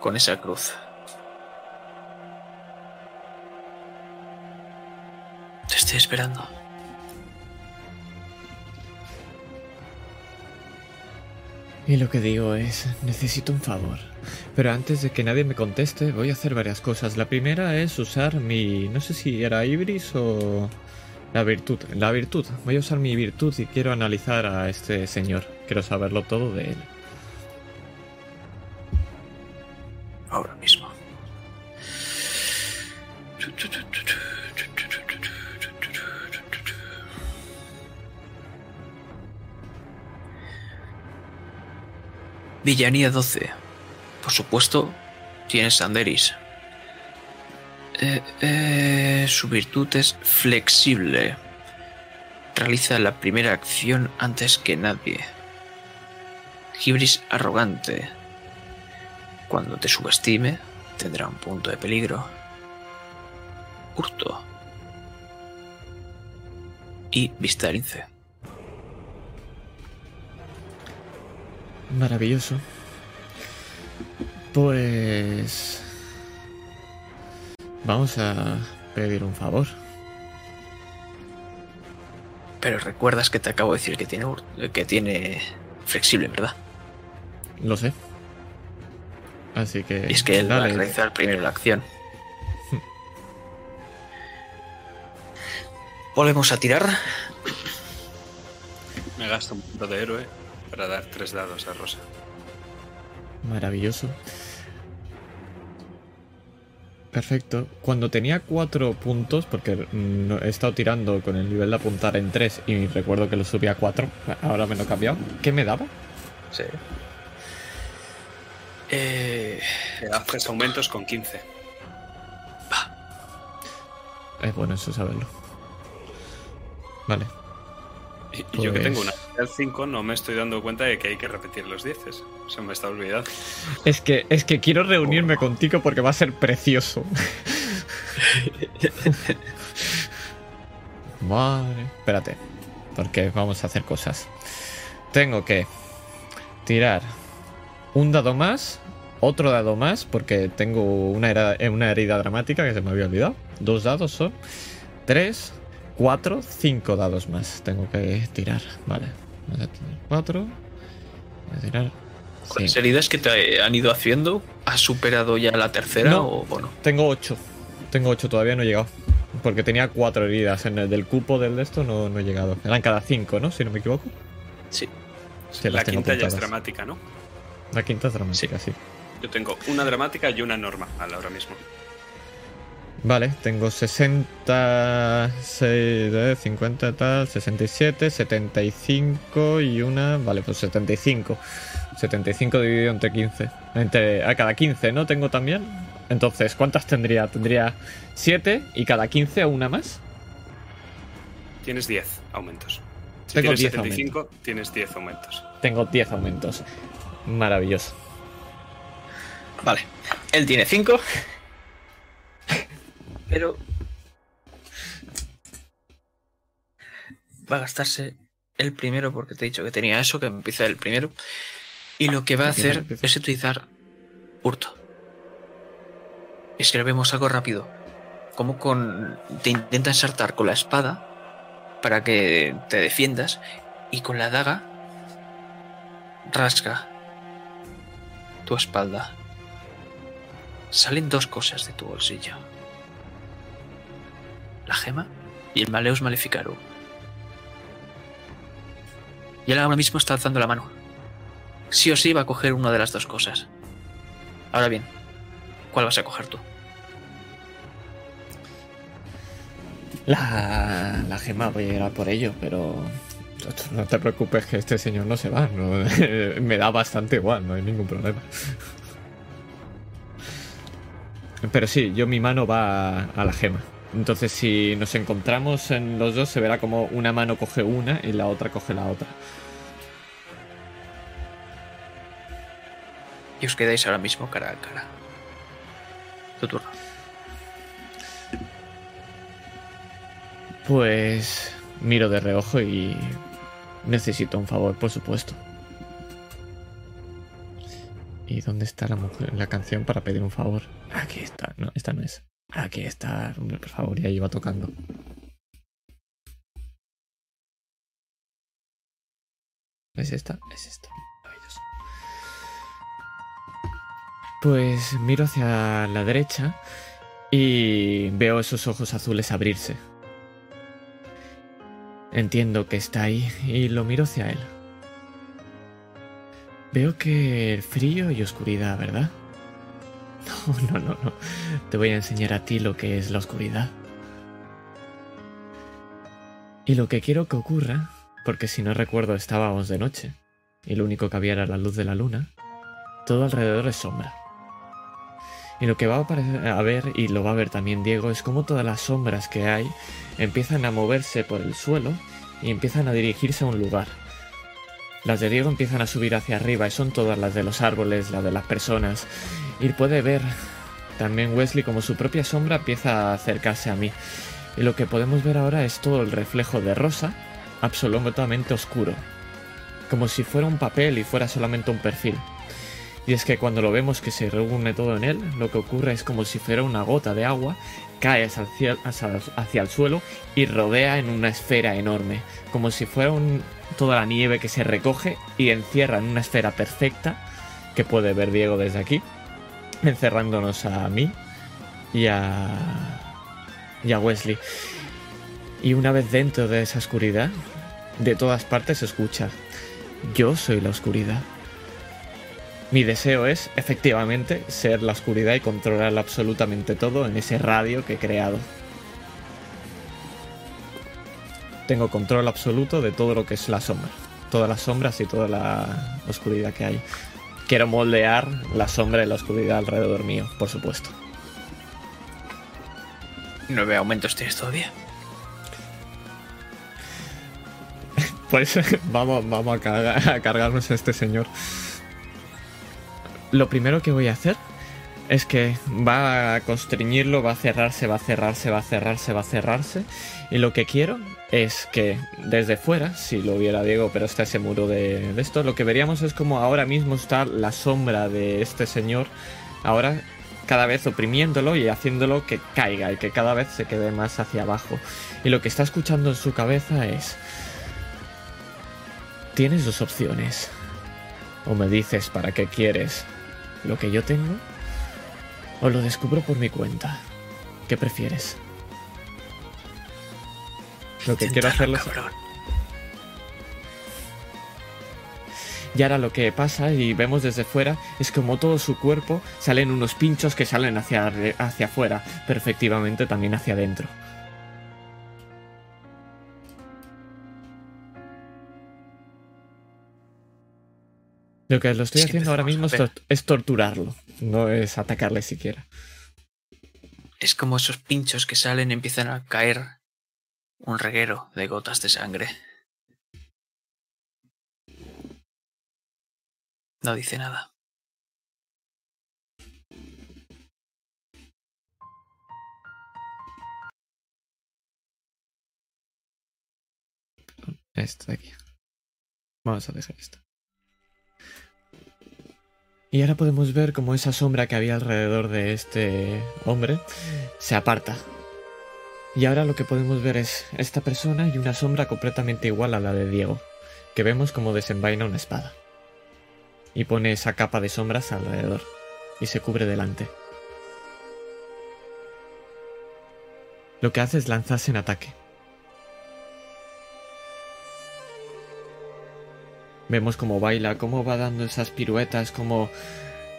con esa cruz. Te estoy esperando. Y lo que digo es, necesito un favor. Pero antes de que nadie me conteste, voy a hacer varias cosas. La primera es usar mi... no sé si era Ibris o... La virtud. La virtud. Voy a usar mi virtud y quiero analizar a este señor. Quiero saberlo todo de él. Ahora mismo. Villanía 12. Por supuesto, tienes Sanderis. Eh, eh, su virtud es flexible. Realiza la primera acción antes que nadie. Gibris arrogante. Cuando te subestime, tendrá un punto de peligro. Hurto. Y Vistarince. Maravilloso. Pues... Vamos a pedir un favor. Pero recuerdas que te acabo de decir que tiene, que tiene flexible, ¿verdad? Lo sé. Así que... Y es que él va a dale. realizar primero la acción. Volvemos a tirar. Me gasto un punto de héroe para dar tres dados a Rosa. Maravilloso. Perfecto. Cuando tenía cuatro puntos, porque mm, he estado tirando con el nivel de apuntar en tres y recuerdo que lo subí a cuatro, ahora me lo he cambiado. ¿Qué me daba? Sí. Eh, Haces aumentos con 15. Es bueno eso saberlo. Vale. Y yo que Pues- tengo una al 5 no me estoy dando cuenta de que hay que repetir los 10. Se me está olvidando. Es que, es que quiero reunirme contigo porque va a ser precioso. Madre. Espérate. Porque vamos a hacer cosas. Tengo que tirar un dado más, otro dado más, porque tengo una, eh, una herida dramática que se me había olvidado. Dos dados son. Tres, cuatro, cinco dados más. Tengo que tirar. Vale. Vamos a tirar cuatro. Voy a tirar. con las heridas que te han ido haciendo, ¿has superado ya la tercera No. o bueno? Tengo 8. Tengo 8, todavía no he llegado. Porque tenía 4 heridas. En el del cupo del de esto no, no he llegado. Eran cada 5, ¿no? Si no me equivoco. Sí. Sí, la quinta ya es dramática, ¿no? La quinta es dramática, sí. Yo tengo una dramática y una normal ahora mismo. Vale, tengo 60, 6, 50, tal, 67, 75 y una. Vale, pues 75. 75 dividido entre 15. Entre, a cada 15, ¿no? Tengo también. Entonces, ¿cuántas tendría? Tendría 7 y cada 15 una más. Tienes 10 aumentos. Si Tengo tienes 10 75, tienes 10 aumentos. Tengo 10 aumentos. Maravilloso. Vale. Él tiene 5. Pero. Va a gastarse el primero porque te he dicho que tenía eso, que empieza el primero. Y lo que va a hacer es utilizar hurto. Es que lo vemos algo rápido. Como con. Te intenta ensartar con la espada para que te defiendas. Y con la daga. Rasga tu espalda. Salen dos cosas de tu bolsillo. La gema y el Maleus Maleficarum. Y él ahora mismo está alzando la mano. Sí o sí va a coger una de las dos cosas. Ahora bien, ¿Cuál vas a coger tú? La, la gema voy a a por ello, pero no te preocupes que este señor no se va. no- me da bastante igual, no hay ningún problema. Pero sí, yo mi mano va a, a la gema. Entonces si nos encontramos en los dos se verá como una mano coge una y la otra coge la otra. Y os quedáis ahora mismo cara a cara. Tu turno. Pues miro de reojo y necesito un favor, por supuesto. ¿Y dónde está la mujer, la canción para pedir un favor? Aquí está, no, esta no es. Aquí está, hombre, por favor, ya iba tocando. ¿Es esta? Es esta. Pues miro hacia la derecha y veo esos ojos azules abrirse. Entiendo que está ahí y lo miro hacia él. Veo que frío y oscuridad, ¿verdad? No, no, no, no. Te voy a enseñar a ti lo que es la oscuridad. Y lo que quiero que ocurra, porque si no recuerdo estábamos de noche, y lo único que había era la luz de la luna, todo alrededor es sombra. Y lo que va a, a ver, y lo va a ver también Diego, es como todas las sombras que hay empiezan a moverse por el suelo y empiezan a dirigirse a un lugar. Las de Diego empiezan a subir hacia arriba y son todas las de los árboles, las de las personas. Y puede ver también Wesley como su propia sombra empieza a acercarse a mí. Y lo que podemos ver ahora es todo el reflejo de Rosa, absolutamente oscuro. Como si fuera un papel y fuera solamente un perfil. Y es que cuando lo vemos que se reúne todo en él, lo que ocurre es como si fuera una gota de agua, cae hacia el, suelo y rodea en una esfera enorme, como si fuera toda la nieve que se recoge y encierra en una esfera perfecta que puede ver Diego desde aquí, encerrándonos a mí y a, y a Wesley. Y una vez dentro de esa oscuridad, de todas partes se escucha, yo soy la oscuridad. Mi deseo es, efectivamente, ser la oscuridad y controlar absolutamente todo en ese radio que he creado. Tengo control absoluto de todo lo que es la sombra. Todas las sombras y toda la oscuridad que hay. Quiero moldear la sombra y la oscuridad alrededor mío, por supuesto. Nueve aumentos tienes todavía. Pues vamos, vamos a, carga- a cargarnos a este señor. Lo primero que voy a hacer es que va a constreñirlo, va a cerrarse, va a cerrarse, va a cerrarse, va a cerrarse. Y lo que quiero es que desde fuera, si lo viera Diego, pero está ese muro de, de esto, lo que veríamos es como ahora mismo está la sombra de este señor, ahora cada vez oprimiéndolo y haciéndolo que caiga y que cada vez se quede más hacia abajo. Y lo que está escuchando en su cabeza es... Tienes dos opciones. O me dices para qué quieres lo que yo tengo, o lo descubro por mi cuenta. ¿Qué prefieres? Lo que quiero hacerlo cabrón. Y ahora lo que pasa y vemos desde fuera es como todo su cuerpo salen unos pinchos que salen hacia, hacia afuera, pero efectivamente también hacia adentro. Lo que lo estoy haciendo ahora mismo es torturarlo, no es atacarle siquiera. Es como esos pinchos que salen y empiezan a caer un reguero de gotas de sangre. No dice nada. Esto de aquí. Vamos a dejar esto. Y ahora podemos ver cómo esa sombra que había alrededor de este hombre se aparta. Y ahora lo que podemos ver es esta persona y una sombra completamente igual a la de Diego, que vemos como desenvaina una espada. Y pone esa capa de sombras alrededor. Y se cubre delante. Lo que hace es lanzarse en ataque. Vemos cómo baila, cómo va dando esas piruetas, cómo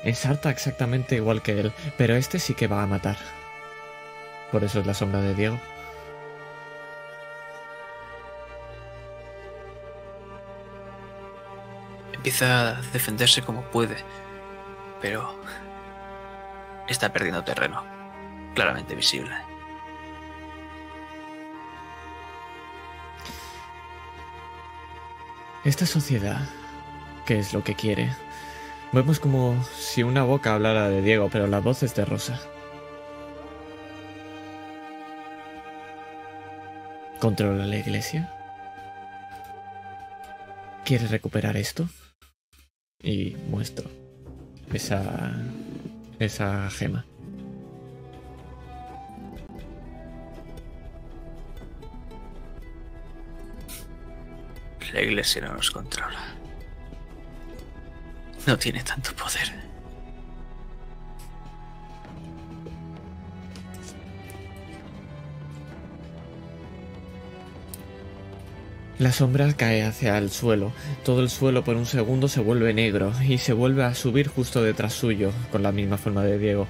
Es harta exactamente igual que él, pero este sí que va a matar. Por eso es la sombra de Diego. Empieza a defenderse como puede, pero está perdiendo terreno, claramente visible. Esta sociedad, ¿qué es lo que quiere? Vemos como si una boca hablara de Diego, pero la voz es de Rosa. ¿Controla la iglesia? ¿Quiere recuperar esto? Y muestro esa esa gema. Iglesia no nos controla. No tiene tanto poder. La sombra cae hacia el suelo. Todo el suelo por un segundo se vuelve negro y se vuelve a subir justo detrás suyo, con la misma forma de Diego.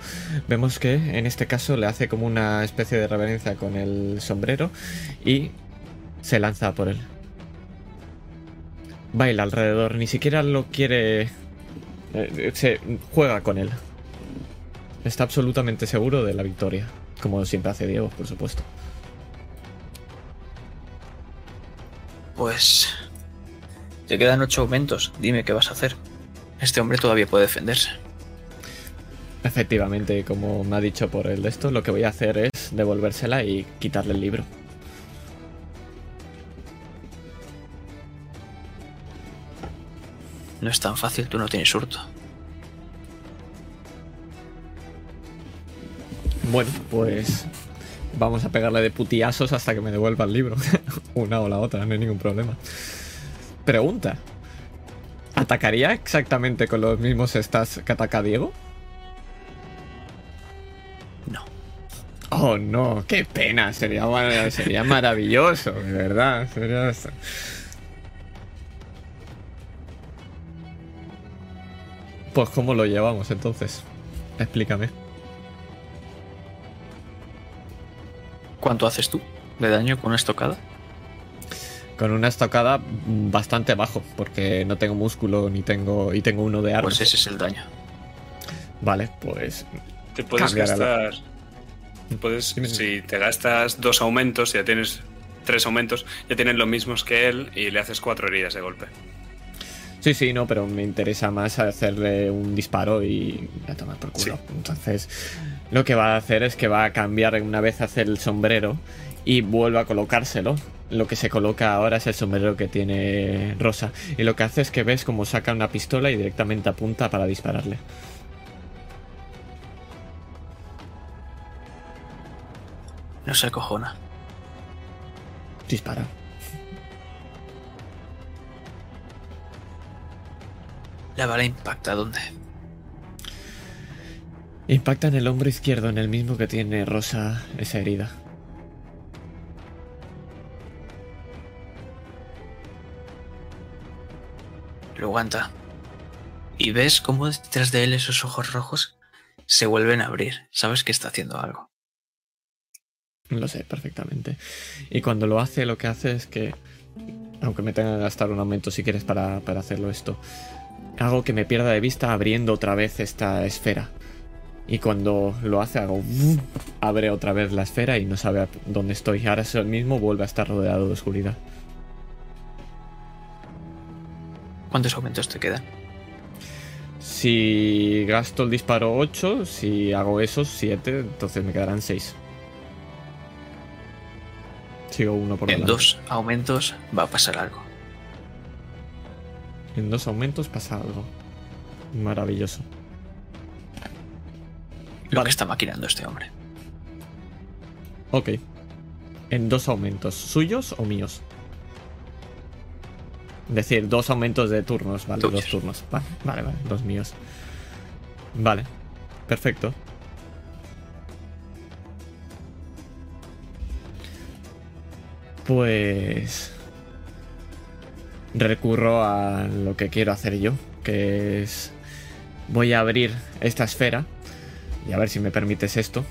Vemos que en este caso le hace como una especie de reverencia con el sombrero y se lanza por él. Baila alrededor, ni siquiera lo quiere... eh, Se juega con él. Está absolutamente seguro de la victoria, como siempre hace Diego, por supuesto. Pues... Te quedan ocho aumentos. Dime qué vas a hacer. Este hombre todavía puede defenderse. Efectivamente, como me ha dicho por el de esto, lo que voy a hacer es devolvérsela y quitarle el libro. No es tan fácil, tú no tienes hurto. Bueno, pues vamos a pegarle de putiazos hasta que me devuelva el libro. Una o la otra, no hay ningún problema. Pregunta. ¿Atacaría exactamente con los mismos stats que ataca Diego? No. Oh, no, qué pena. Sería, sería maravilloso, de verdad. Sería... Pues, ¿cómo lo llevamos entonces? Explícame. ¿Cuánto haces tú de daño con una estocada? Con una estocada bastante bajo, porque no tengo músculo ni tengo. y tengo uno de arma. Pues ese es el daño. Vale, pues. Te puedes la- gastar. Puedes, si te gastas dos aumentos, ya tienes tres aumentos, ya tienes los mismos que él y le haces cuatro heridas de golpe. Sí, sí, no, pero me interesa más hacerle un disparo y a tomar por culo. Sí. Entonces, lo que va a hacer es que va a cambiar una vez hacer el sombrero y vuelve a colocárselo. Lo que se coloca ahora es el sombrero que tiene Rosa. Y lo que hace es que ves como saca una pistola y directamente apunta para dispararle. No se acojona. Dispara. La bala impacta ¿dónde? Impacta en el hombro izquierdo, en el mismo que tiene Rosa esa herida. Lo aguanta. Y ves cómo detrás de él esos ojos rojos se vuelven a abrir. Sabes que está haciendo algo. Lo sé perfectamente. Y cuando lo hace, lo que hace es que, aunque me tenga que gastar un aumento si quieres para, para hacerlo esto, hago que me pierda de vista abriendo otra vez esta esfera. Y cuando lo hace, hago... Abre otra vez la esfera y no sabe dónde estoy. Ahora es el mismo, vuelve a estar rodeado de oscuridad. ¿Cuántos aumentos te quedan? Si gasto el disparo 8, si hago esos 7, entonces me quedarán 6. Sigo uno por En delante. dos aumentos va a pasar algo. En dos aumentos pasa algo. Maravilloso. Lo Vale. que está maquinando este hombre. Ok. En dos aumentos. ¿Suyos o míos? Es decir, dos aumentos de turnos, vale, Tuyos. dos turnos. Vale, vale, vale, los míos. Vale. Perfecto. Pues... Recurro a lo que quiero hacer yo, que es voy a abrir esta esfera y a ver si me permites esto.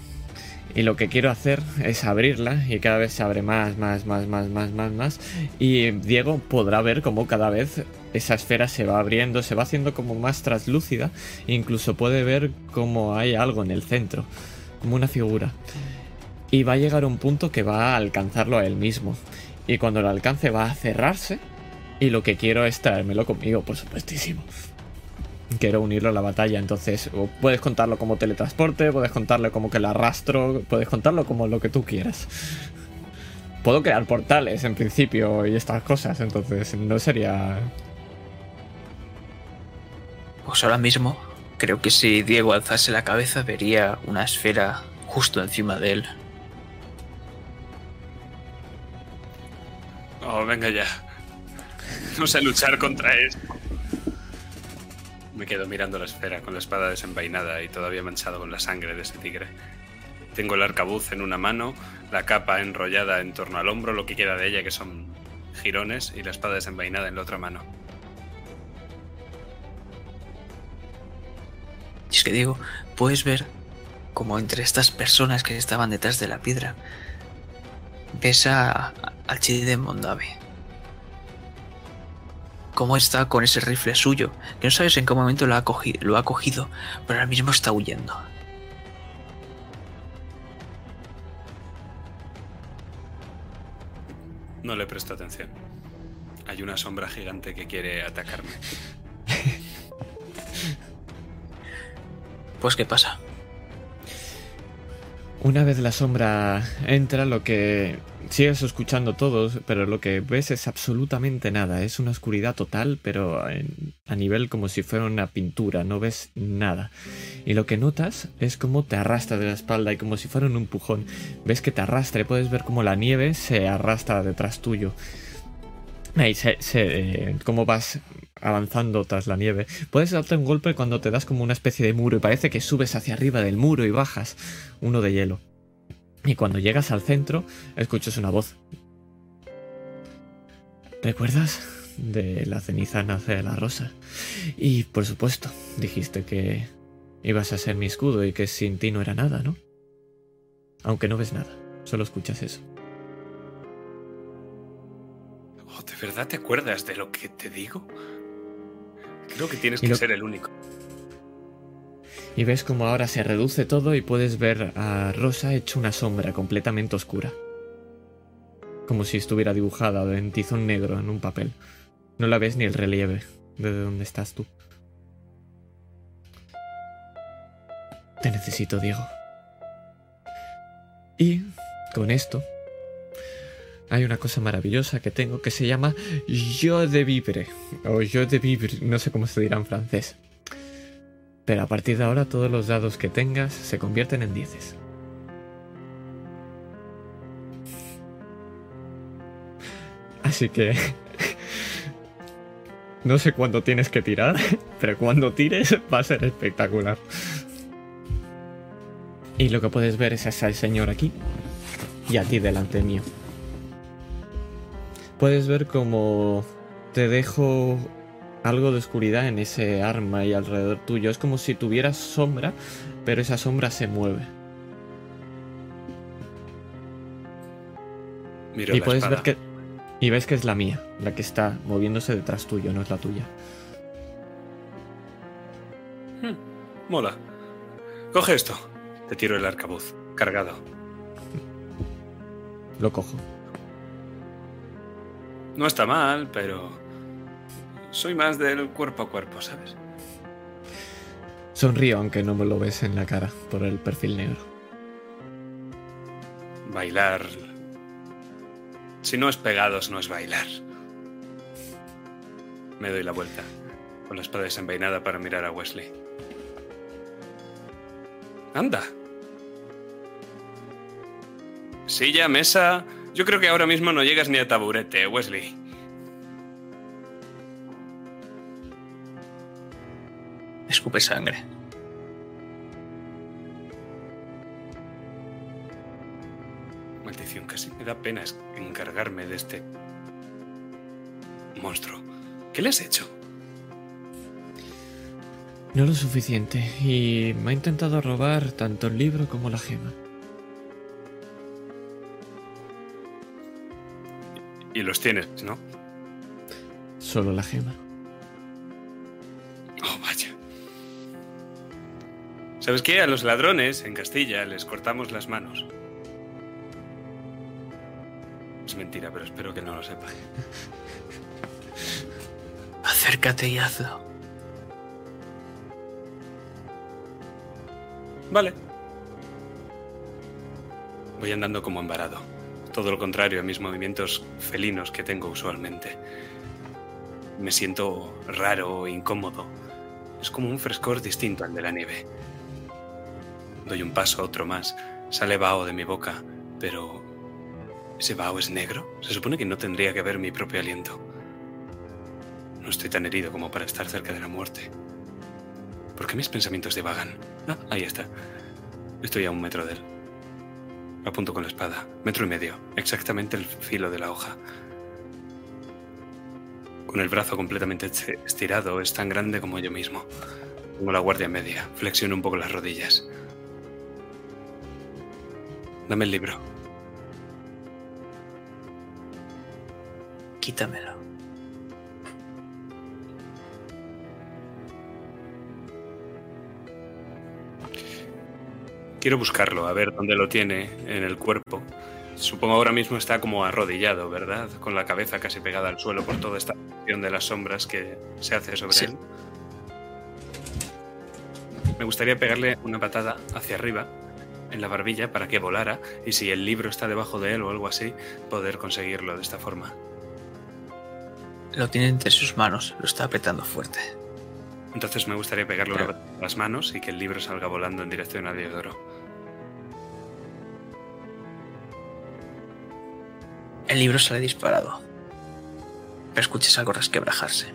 Y lo que quiero hacer es abrirla y cada vez se abre más, más, más, más, más, más, más. Y Diego podrá ver cómo cada vez esa esfera se va abriendo, se va haciendo como más traslúcida. Incluso puede ver cómo hay algo en el centro, como una figura. Y va a llegar un punto que va a alcanzarlo a él mismo. Y cuando lo alcance va a cerrarse. Y lo que quiero es traérmelo conmigo, por supuestísimo quiero unirlo a la batalla. Entonces, puedes contarlo como teletransporte, puedes contarlo como que lo arrastro, puedes contarlo como lo que tú quieras. Puedo crear portales en principio y estas cosas, entonces no sería. Pues ahora mismo, creo que si Diego alzase la cabeza, vería una esfera justo encima de él. Oh, venga ya. No sé luchar contra eso. Me quedo mirando la esfera con la espada desenvainada y todavía manchado con la sangre de ese tigre. Tengo el arcabuz en una mano, la capa enrollada en torno al hombro, lo que queda de ella que son jirones, y la espada desenvainada en la otra mano. Y es que digo, puedes ver como entre estas personas que estaban detrás de la piedra, ves a, al Chidi de Mondave cómo está con ese rifle suyo, que no sabes en qué momento lo ha, cogido, lo ha cogido, pero ahora mismo está huyendo. No le presto atención. Hay una sombra gigante que quiere atacarme. pues, ¿qué pasa? Una vez la sombra entra, lo que sigues escuchando todos, pero lo que ves es absolutamente nada. Es una oscuridad total, pero a nivel como si fuera una pintura, no ves nada. Y lo que notas es cómo te arrastra de la espalda y como si fuera un empujón. Ves que te arrastra y puedes ver cómo la nieve se arrastra detrás tuyo. Ahí se, eh, cómo vas avanzando tras la nieve. Puedes darte un golpe cuando te das como una especie de muro y parece que subes hacia arriba del muro y bajas uno de hielo. Y cuando llegas al centro, escuchas una voz. ¿Recuerdas? De la ceniza nace la rosa. Y por supuesto, dijiste que ibas a ser mi escudo y que sin ti no era nada, ¿no? Aunque no ves nada, solo escuchas eso. Oh, ¿De verdad te acuerdas de lo que te digo? Creo que tienes que ser el único. Y ves como ahora se reduce todo y puedes ver a Rosa hecho una sombra completamente oscura. Como si estuviera dibujada en tizón negro en un papel. No la ves ni el relieve de donde estás tú. Te necesito, Diego. Y con esto hay una cosa maravillosa que tengo que se llama Yo de Vivre. O Yo de Vivre, no sé cómo se dirá en francés. Pero a partir de ahora todos los dados que tengas se convierten en dieces. Así que... no sé cuándo tienes que tirar, pero cuando tires va a ser espectacular. Y lo que puedes ver es a señor aquí y a ti delante mío puedes ver como te dejo algo de oscuridad en ese arma y alrededor tuyo. Es como si tuvieras sombra, pero esa sombra se mueve. y puedes ver que. Y ves que es la mía, la que está moviéndose detrás tuyo, no es la tuya. Hmm, mola. Coge esto. Te tiro el arcabuz, cargado. Lo cojo. No está mal, pero soy más del cuerpo a cuerpo, ¿sabes? Sonrío aunque no me lo ves en la cara por el perfil negro. Bailar. Si no es pegados, no es bailar. Me doy la vuelta, con la espada desenvainada para mirar a Wesley. Anda. Silla, mesa, yo creo que ahora mismo no llegas ni a taburete, Wesley. Escupe sangre. Maldición, casi me da pena encargarme de este monstruo. ¿Qué le has hecho? No lo suficiente, y me ha intentado robar tanto el libro como la gema. Y los tienes, ¿no? Solo la gema. Oh, vaya. ¿Sabes qué? A los ladrones en Castilla les cortamos las manos. Es mentira, pero espero que no lo sepa. Acércate y hazlo. Vale. Voy andando como embarado. Todo lo contrario a mis movimientos felinos que tengo usualmente. Me siento raro, incómodo. Es como un frescor distinto al de la nieve. Doy un paso, otro más. Sale vaho de mi boca, pero... ¿Ese vaho es negro? Se supone que no tendría que haber mi propio aliento. No estoy tan herido como para estar cerca de la muerte. ¿Por qué mis pensamientos divagan? Ah, ahí está. Estoy a un metro de él. Apunto con la espada. Metro y medio. Exactamente el filo de la hoja. Con el brazo completamente estirado, es tan grande como yo mismo. Tengo la guardia media. Flexiono un poco las rodillas. Dame el libro. Quítamelo. Quiero buscarlo, a ver dónde lo tiene en el cuerpo. Supongo ahora mismo está como arrodillado, ¿verdad? Con la cabeza casi pegada al suelo por toda esta acción de las sombras que se hace sobre Sí. él. Me gustaría pegarle una patada hacia arriba en la barbilla para que volara y si el libro está debajo de él o algo así, poder conseguirlo de esta forma. Lo tiene entre sus manos, lo está apretando fuerte. Entonces me gustaría pegarle una patada en las manos y que el libro salga volando en dirección a Diodoro. El libro sale disparado. Pero escuchas algo resquebrajarse.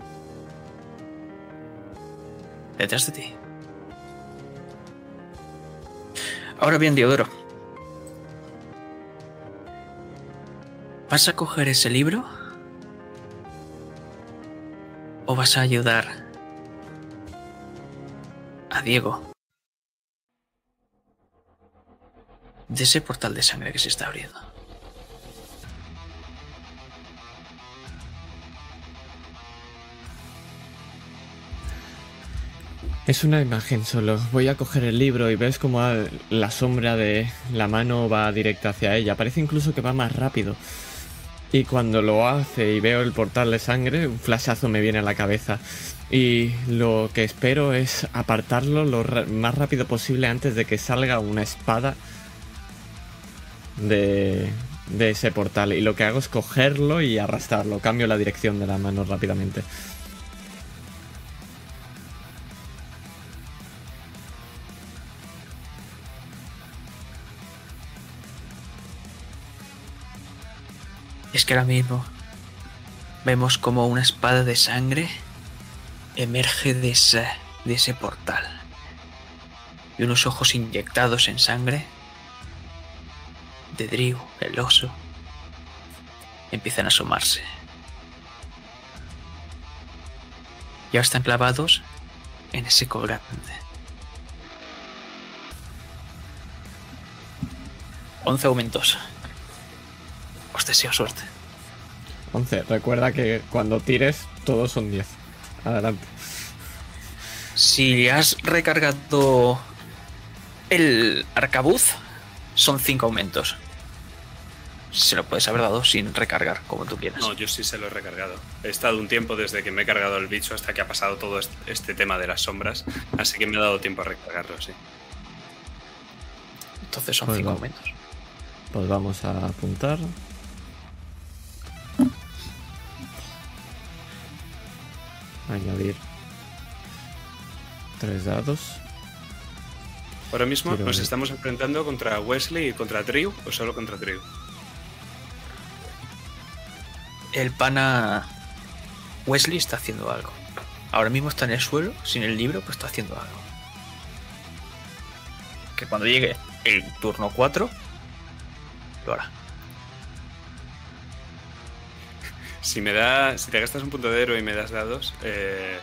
Detrás de ti. Ahora bien, Diodoro. ¿Vas a coger ese libro? ¿O vas a ayudar a Diego de ese portal de sangre que se está abriendo? Es una imagen solo. Voy a coger el libro y ves como la sombra de la mano va directa hacia ella. Parece incluso que va más rápido. Y cuando lo hace y veo el portal de sangre, un flashazo me viene a la cabeza. Y lo que espero es apartarlo lo más rápido posible antes de que salga una espada de, de ese portal. Y lo que hago es cogerlo y arrastrarlo. Cambio la dirección de la mano rápidamente. Que ahora mismo vemos como una espada de sangre emerge de ese, portal. Y unos ojos inyectados en sangre de Driu, el oso, empiezan a asomarse. Y ahora están clavados en ese colgante. 11 aumentos. Os deseo suerte. 11. Recuerda que cuando tires, todos son 10. Adelante. Si has recargado el arcabuz, son 5 aumentos. Se lo puedes haber dado sin recargar, como tú quieras. No, yo sí se lo he recargado. He estado un tiempo desde que me he cargado el bicho hasta que ha pasado todo est- este tema de las sombras, así que me ha dado tiempo a recargarlo, sí. Entonces son Pues 5 va. aumentos. Pues vamos a apuntar. Añadir tres dados. Ahora mismo Quiero nos ver. estamos enfrentando contra Wesley y contra Drew, o solo contra Drew. El pana Wesley está haciendo algo. Ahora mismo está en el suelo, sin el libro, pero está haciendo algo. Que cuando llegue el turno 4, lo hará. Si me da, si te gastas un punto de héroe y me das dados, eh,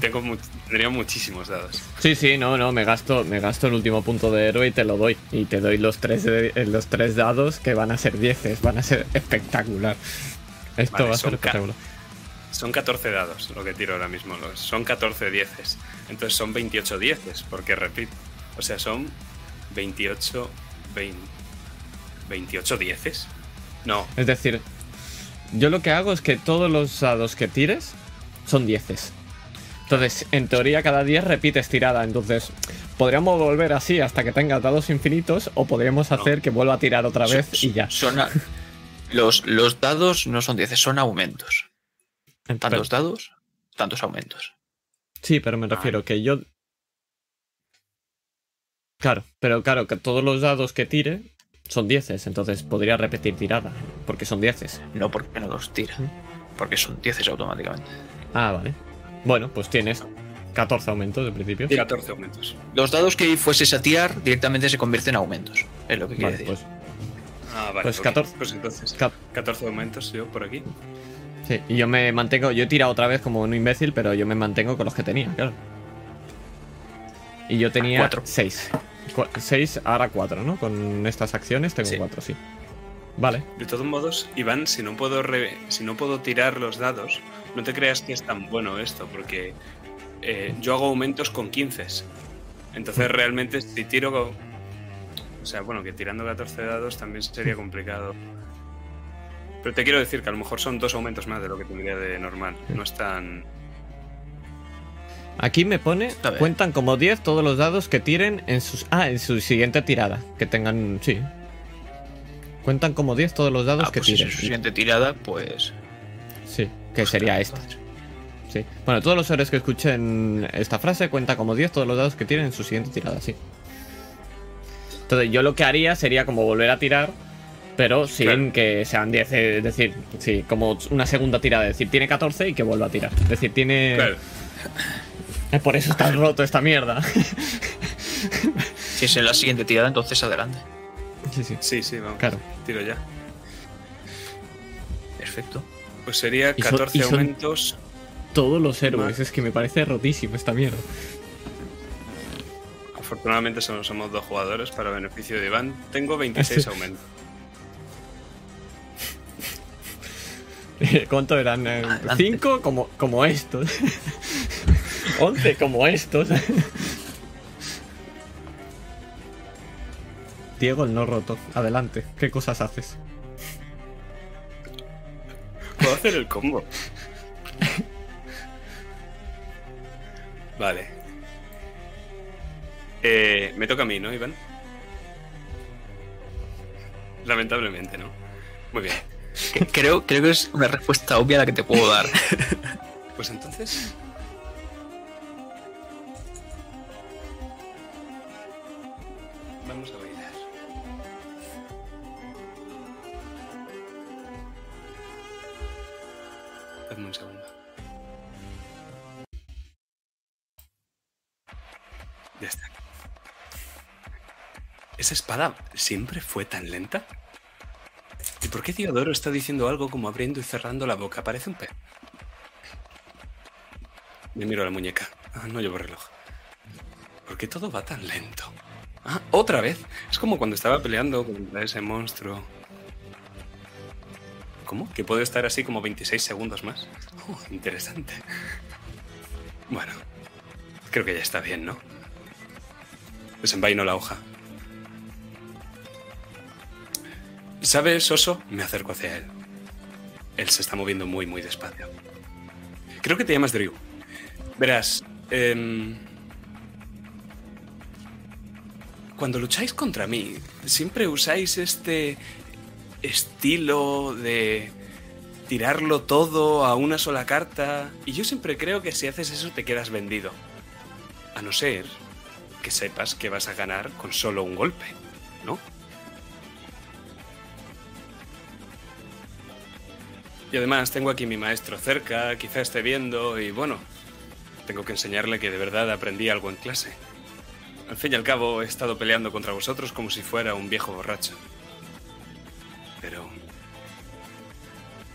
tengo mu- tendría muchísimos dados. Sí, sí, no, no, me gasto, me gasto el último punto de héroe y te lo doy. Y te doy los tres, de- eh, los tres dados que van a ser dieces, van a ser espectacular. Esto Vale, va a ser espectacular. Son 14 dados lo que tiro ahora mismo. los- Son 14 dieces. Entonces son 28 dieces, porque repito. O sea, son 28. 20, 28 dieces. No, Es decir, yo lo que hago es que todos los dados que tires son dieces. Entonces, en teoría, cada 10 repites tirada. Entonces, podríamos volver así hasta que tengas dados infinitos, o podríamos No. hacer que vuelva a tirar otra vez Son- y ya. Son a- los, los dados no son 10, son aumentos. Tantos dados, tantos aumentos. Sí, pero me refiero que yo. Claro, pero claro, que todos los dados que tire son dieces, entonces podría repetir tirada, porque son dieces. No porque no los tira. Porque son 10 automáticamente. Ah, vale. Bueno, pues tienes 14 aumentos de principio. 14 aumentos. Los dados que fueses a tirar directamente se convierten en aumentos. Es lo que quiere Vale, decir. pues Ah, vale. Pues ok. 14. Pues entonces, ca- 14 aumentos yo por aquí. sí, y yo me mantengo, yo he tirado otra vez como un imbécil, pero yo me mantengo con los que tenía, claro. Y yo tenía Cuatro. 6. 6, ahora 4, ¿no? Con estas acciones tengo Sí. 4, sí. Vale. De todos modos, Iván, si no puedo re- si no puedo tirar los dados, no te creas que es tan bueno esto, porque eh, yo hago aumentos con 15. Entonces realmente si tiro... O sea, bueno, que tirando 14 dados también sería complicado. Pero te quiero decir que a lo mejor son dos aumentos más de lo que tendría de normal. No es tan... Aquí me pone, cuentan como 10 todos los dados que tiren en sus ah, en su siguiente tirada, que tengan, sí. Cuentan como 10 todos los dados Ah, que pues si tiren. es su siguiente tirada, pues. Sí, que sería esta. Sí. Bueno, todos los héroes que escuchen esta frase cuentan como 10 todos los dados que tiren en su siguiente tirada, sí. Entonces, yo lo que haría sería como volver a tirar, pero sin Claro. que sean 10, eh, es decir, sí, como una segunda tirada, es decir, tiene 14 y que vuelva a tirar. Es decir, tiene Claro. Eh, Por eso está roto esta mierda. Si es en la siguiente tirada, entonces adelante. sí, sí. Sí, sí, vamos. Claro. Tiro ya. Perfecto. Pues sería Y son- 14 y son- aumentos. Todos los héroes, Más. es que me parece rotísimo esta mierda. Afortunadamente solo somos dos jugadores para beneficio de Iván. Tengo 26 aumentos. ¿Cuánto eran? Adelante. 5 como, como estos. 11 como estos. Diego el no roto. Adelante. ¿Qué cosas haces? Puedo hacer el combo. Vale. Eh, me toca a mí, ¿no, Iván? Lamentablemente, ¿no? Muy bien. Creo, creo que es una respuesta obvia la que te puedo dar. Pues entonces. ¿Esa espada siempre fue tan lenta? ¿Y por qué Diodoro está diciendo algo como abriendo y cerrando la boca? Parece un pez. Me miro a la muñeca. Ah, no llevo reloj. ¿Por qué todo va tan lento? Ah, otra vez. Es como cuando estaba peleando contra ese monstruo. ¿Cómo? ¿Que puedo estar así como 26 segundos más? Oh, interesante. Bueno, creo que ya está bien, ¿no? Desenvaino la hoja. ¿Sabes, Oso? Me acerco hacia él. Él se está moviendo muy, muy despacio. Creo que te llamas Drew. Verás, em, cuando lucháis contra mí, siempre usáis este estilo de tirarlo todo a una sola carta. Y yo siempre creo que si haces eso te quedas vendido. A no ser que sepas que vas a ganar con solo un golpe, ¿no? Y además tengo aquí mi maestro cerca, quizá esté viendo y bueno, tengo que enseñarle que de verdad aprendí algo en clase. Al fin y al cabo he estado peleando contra vosotros como si fuera un viejo borracho. Pero...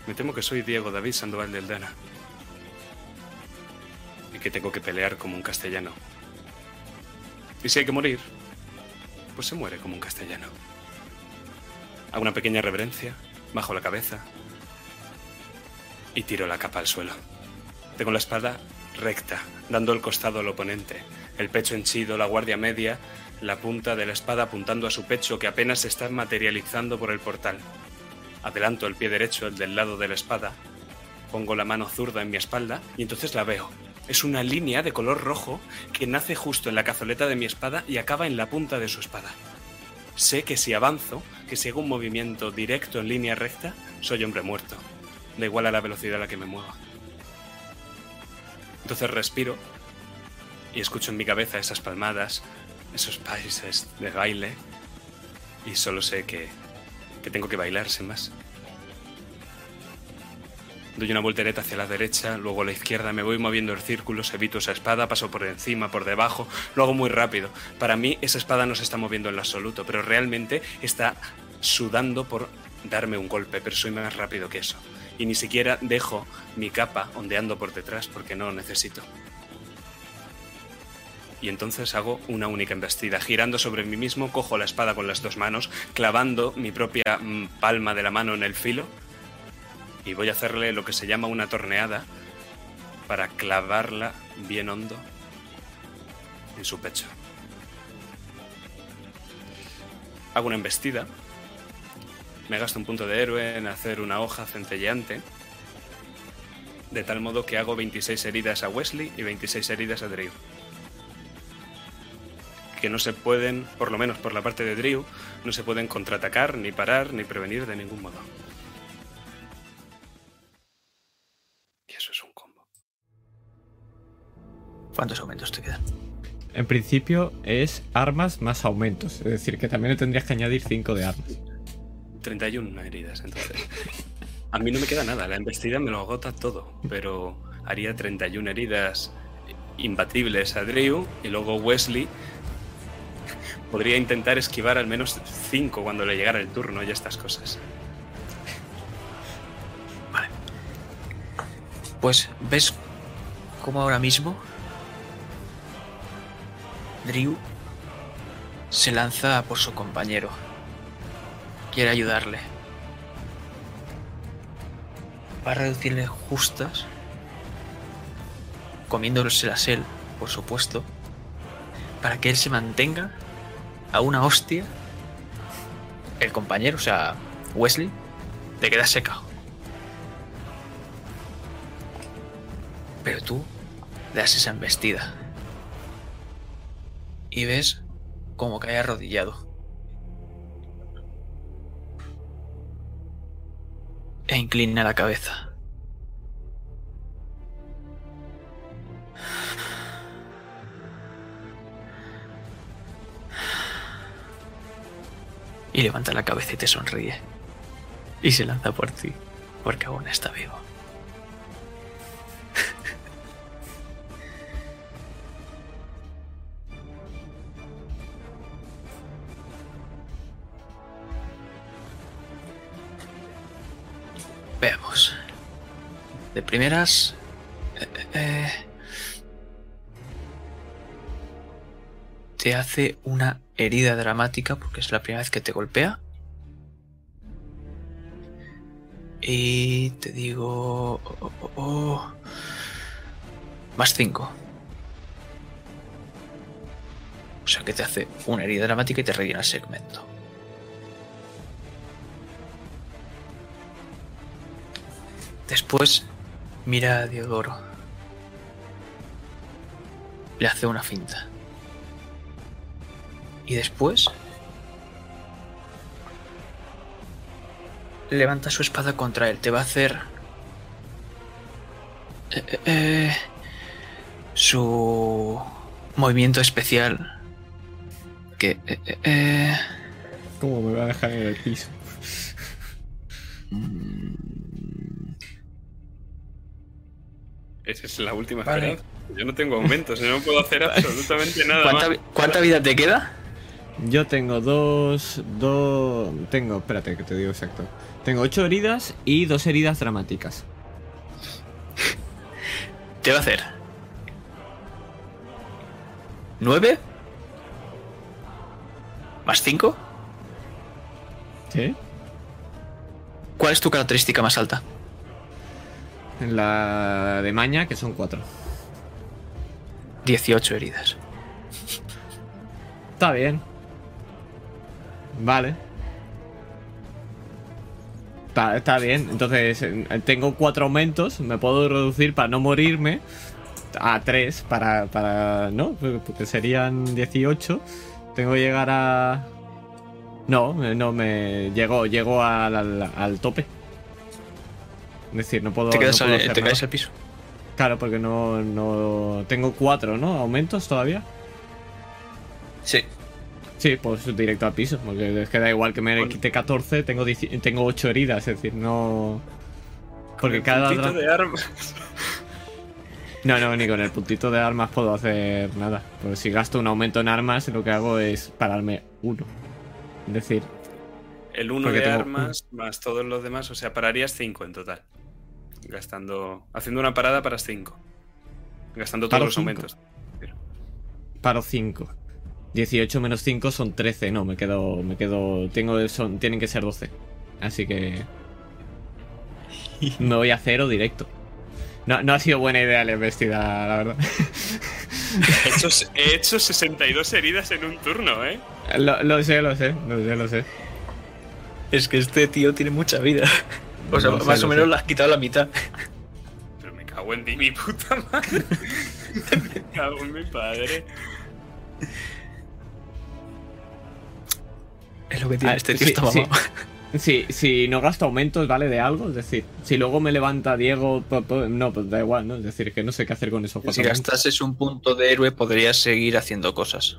Me temo que soy Diego David Sandoval de Aldana. y que tengo que pelear como un castellano. Y si hay que morir, pues se muere como un castellano. Hago una pequeña reverencia, bajo la cabeza y tiro la capa al suelo. Tengo la espada recta, dando el costado al oponente, el pecho henchido, la guardia media, la punta de la espada apuntando a su pecho que apenas se está materializando por el portal. Adelanto el pie derecho, el del lado de la espada, pongo la mano zurda en mi espalda y entonces la veo. Es una línea de color rojo que nace justo en la cazoleta de mi espada y acaba en la punta de su espada. Sé que si avanzo, que si hago un movimiento directo en línea recta, soy hombre muerto. Da igual a la velocidad a la que me mueva. Entonces respiro y escucho en mi cabeza esas palmadas, esos países de baile y solo sé que, que tengo que bailar sin más. Doy una voltereta hacia la derecha, luego a la izquierda, me voy moviendo en círculos, evito esa espada, paso por encima, por debajo, lo hago muy rápido. Para mí esa espada no se está moviendo en absoluto, pero realmente está sudando por darme un golpe, pero soy más rápido que eso. Y ni siquiera dejo mi capa ondeando por detrás porque no lo necesito. Y entonces hago una única embestida. Girando sobre mí mismo, cojo la espada con las dos manos, clavando mi propia mm, palma de la mano en el filo y voy a hacerle lo que se llama una torneada para clavarla bien hondo en su pecho. Hago una embestida. Me gasto un punto de héroe en hacer una hoja centelleante. De tal modo que hago 26 heridas a Wesley y 26 heridas a Drew. Que no se pueden, por lo menos por la parte de Drew, no se pueden contraatacar, ni parar, ni prevenir de ningún modo. Y eso es un combo. ¿Cuántos aumentos te quedan? En principio es armas más aumentos. Es decir, que también le tendrías que añadir 5 de armas. 31 heridas, entonces. A mí no me queda nada, la embestida me lo agota todo, pero haría 31 heridas imbatibles a Drew y luego Wesley podría intentar esquivar al menos 5 cuando le llegara el turno y estas cosas. Pues ves cómo ahora mismo Drew se lanza por su compañero. Quiere ayudarle. Va a reducirle justas, comiéndoselas él, por supuesto, para que él se mantenga a una hostia. El compañero, o sea, Wesley, te queda secado. Pero tú le das esa embestida. Y ves cómo cae arrodillado. E inclina la cabeza. Y levanta la cabeza y te sonríe. Y se lanza por ti, porque aún está vivo. Veamos. De primeras... eh, eh, te hace una herida dramática porque es la primera vez que te golpea. Y te digo... oh, oh, oh, oh. Más 5. O sea que te hace una herida dramática y te rellena el segmento. Después mira a Diodoro. Le hace una finta. Y después levanta su espada contra él. Te va a hacer eh, eh, eh, su movimiento especial. Que eh, eh, eh, ¿Cómo me va a dejar en el piso? Esa es la última Vale. esperanza. Yo no tengo aumentos, yo no puedo hacer absolutamente nada ¿Cuánta, más. cuánta vida te queda? Yo tengo dos. dos. Tengo. Espérate, que te digo exacto. Tengo ocho heridas y dos heridas dramáticas. Te va a hacer ¿Nueve? ¿Más cinco? ¿Sí? ¿Cuál es tu característica más alta? En la de maña, que son cuatro. 18 heridas. Está bien. Vale. Está, está bien. Entonces, eh, tengo cuatro aumentos. Me puedo reducir para no morirme a tres. Para, para. ¿No? Porque serían 18. Tengo que llegar a. No, eh, no me. Llego, llego al, al, al tope. Es decir, no puedo. Te quedas no puedo al, hacer te nada. caes al piso. Claro, porque no, no. Tengo cuatro, ¿no? Aumentos todavía. Sí. Sí, pues directo al piso, porque es que da igual que me Con- quite 14, tengo, 10 tengo 8 heridas, es decir, no... Porque El cada... puntito de armas. No, no, ni con el puntito de armas puedo hacer nada. Porque si gasto un aumento en armas, lo que hago es pararme uno. Es decir, El uno de tengo- armas más todos los demás, o sea, pararías 5 en total. Gastando. Haciendo una parada paras 5. Gastando todos los cinco. aumentos. paro 5. 18 menos 5 son 13, no, me quedo... Me quedo... Tengo... Son, tienen que ser 12. Así que... Me voy a cero directo. No, no ha sido buena idea la embestida, la verdad. He hecho, he hecho 62 heridas en un turno, ¿eh? Lo, lo sé, lo sé, lo sé, lo sé. Es que este tío tiene mucha vida. O sea, más o menos sé. la has quitado la mitad. Pero me cago en ti, mi puta madre. me cago en mi padre. Es lo que tiene Ah, este tío, sí, está sí. mamado. Sí, si no gasto aumentos, ¿vale? De algo, es decir, si luego me levanta Diego, po- po- no, pues da igual, ¿no? Es decir, que no sé qué hacer con esos Si cuatro gastases un punto de héroe, podrías seguir haciendo cosas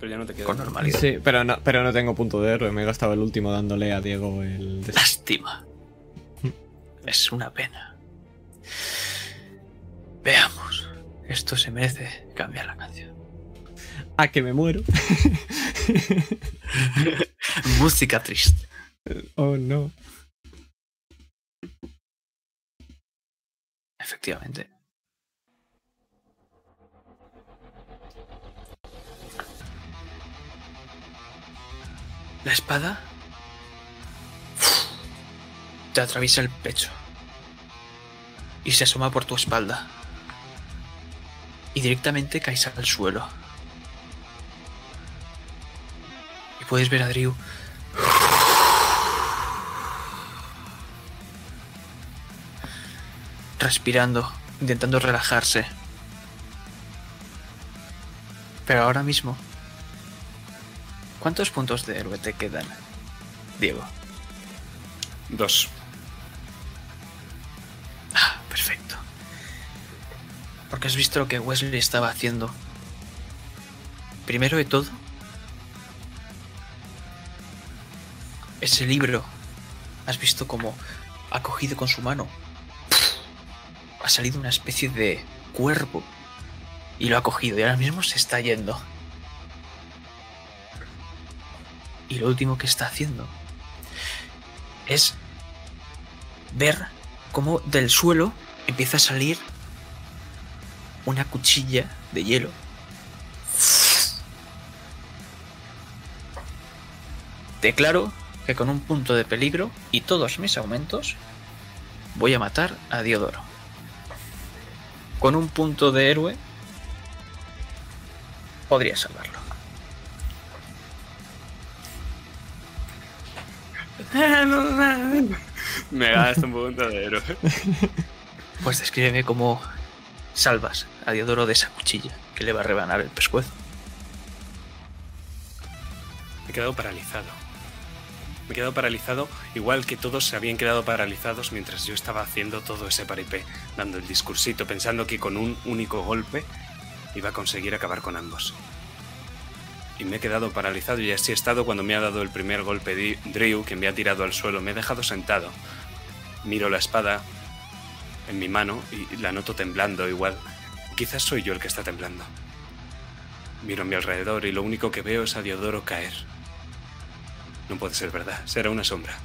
Pero ya no te queda. con normalidad. Sí, pero no, pero no tengo punto de héroe, me he gastado el último dándole a Diego el... Lástima. Es una pena. Veamos. Esto se merece cambiar la canción. Ah, que me muero. Música triste. oh, no. Efectivamente. La espada te atraviesa el pecho y se asoma por tu espalda. Y directamente caes al suelo. Y puedes ver a Drew respirando, intentando relajarse. Pero ahora mismo, ¿cuántos puntos de héroe te quedan, Diego? Dos. Porque has visto lo que Wesley estaba haciendo. Primero de todo, ese libro, has visto cómo ha cogido con su mano. Ha salido una especie de cuervo y lo ha cogido y ahora mismo se está yendo. Y lo último que está haciendo es ver cómo del suelo empieza a salir una cuchilla de hielo. Declaro que con un punto de peligro y todos mis aumentos voy a matar a Diodoro. Con un punto de héroe podría salvarlo. Me gasto un punto de héroe. Pues descríbeme cómo salvas a Diodoro de esa cuchilla que le va a rebanar el pescuezo. Me he quedado paralizado. Me he quedado paralizado, igual que todos se habían quedado paralizados mientras yo estaba haciendo todo ese paripé, dando el discursito, pensando que con un único golpe iba a conseguir acabar con ambos. Y me he quedado paralizado y así he estado cuando me ha dado el primer golpe Di- Drew, que me ha tirado al suelo. Me he dejado sentado. Miro la espada en mi mano y la noto temblando igual. Quizás soy yo el que está temblando. Miro a mi alrededor y lo único que veo es a Diodoro caer. No puede ser verdad, será una sombra.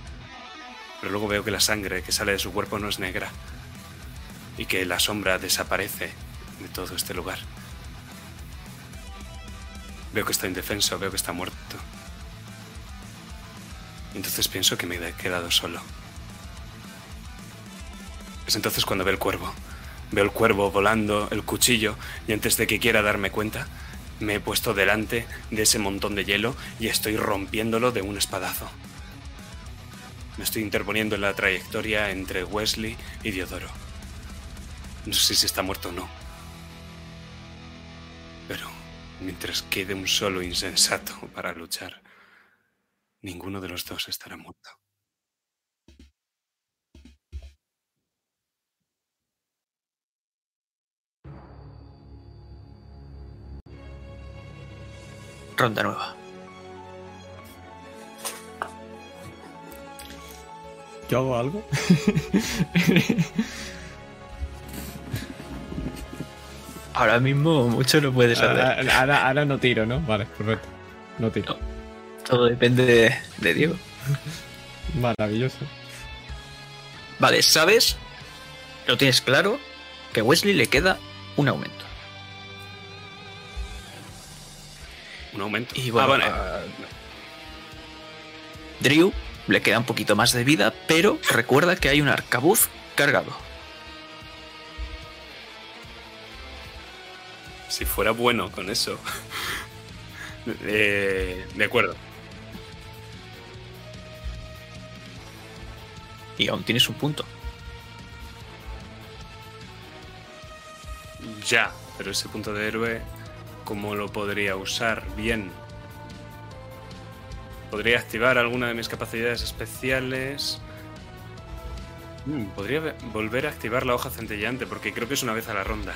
Pero luego veo que la sangre que sale de su cuerpo no es negra y que la sombra desaparece de todo este lugar. Veo que está indefenso, veo que está muerto. Entonces pienso que me he quedado solo. Es entonces cuando veo el cuervo. Veo el cuervo volando, el cuchillo, y antes de que quiera darme cuenta, me he puesto delante de ese montón de hielo y estoy rompiéndolo de un espadazo. Me estoy interponiendo en la trayectoria entre Wesley y Diodoro. No sé si está muerto o no. Pero mientras quede un solo insensato para luchar, ninguno de los dos estará muerto. Ronda nueva. ¿Yo hago algo? Ahora mismo mucho no puedes hacer. ahora, ahora- ahora no tiro, ¿no? Vale, perfecto. No tiro. Todo depende de, de Diego. Maravilloso. Vale, sabes, lo tienes claro, que a Wesley le queda un aumento. Un aumento. Y bueno, Ah, Drew le queda un poquito más de vida, pero recuerda que hay un arcabuz cargado. Si fuera bueno con eso. Eh, de acuerdo. Y aún tienes un punto. Ya, pero ese punto de héroe, ¿cómo lo podría usar bien? ¿Podría activar alguna de mis capacidades especiales? Mm, podría ve- volver a activar la hoja centellante, porque creo que es una vez a la ronda.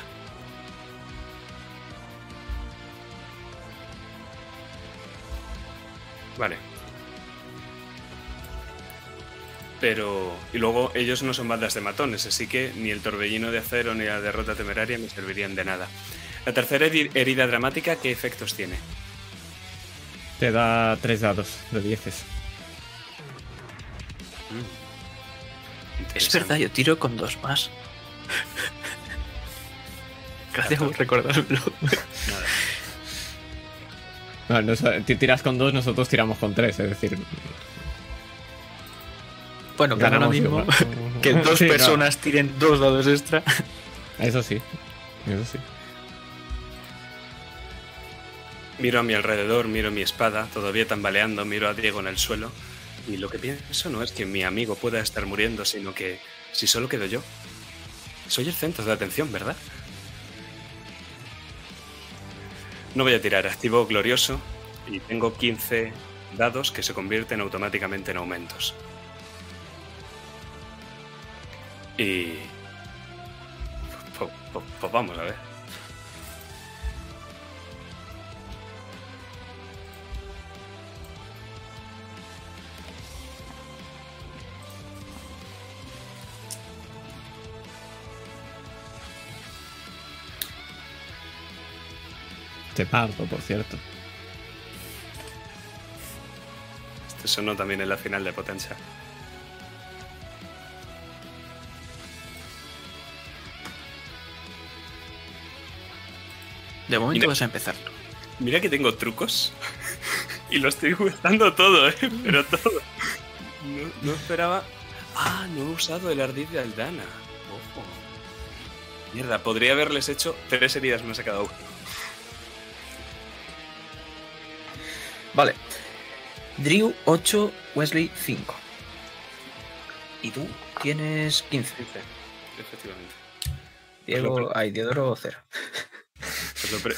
Vale. Pero. Y luego ellos no son bandas de matones, así que ni el torbellino de acero ni la derrota temeraria me servirían de nada. La tercera heri- herida dramática, ¿qué efectos tiene? Te da tres dados de dieces. Es Interesante. verdad, yo tiro con dos más. Gracias por recordármelo. No, no, tiras con dos, nosotros tiramos con tres, es decir, Bueno, que ahora mismo igual. que dos Sí, no, personas tiren dos dados extra. eso sí, eso sí. Miro a mi alrededor, miro mi espada, todavía tambaleando, miro a Diego en el suelo. Y lo que pienso no es que mi amigo pueda estar muriendo, sino que si solo quedo yo. Soy el centro de atención, ¿verdad? No voy a tirar, activo glorioso y tengo 15 dados que se convierten automáticamente en aumentos. Y... Pues, pues- pues vamos a ver. Te parto, por cierto. Este sonó también en la final de Potencia. De momento Mira. vas a empezar. Mira que tengo trucos y lo estoy usando todo, ¿eh? pero todo. No, no esperaba. Ah, no he usado el ardid de Aldana. Ojo. Mierda, podría haberles hecho tres heridas más a cada uno. Vale. Drew 8, Wesley 5. Y tú tienes 15. Efectivamente. Diego, ay, Diodoro 0. Pues lo, pri-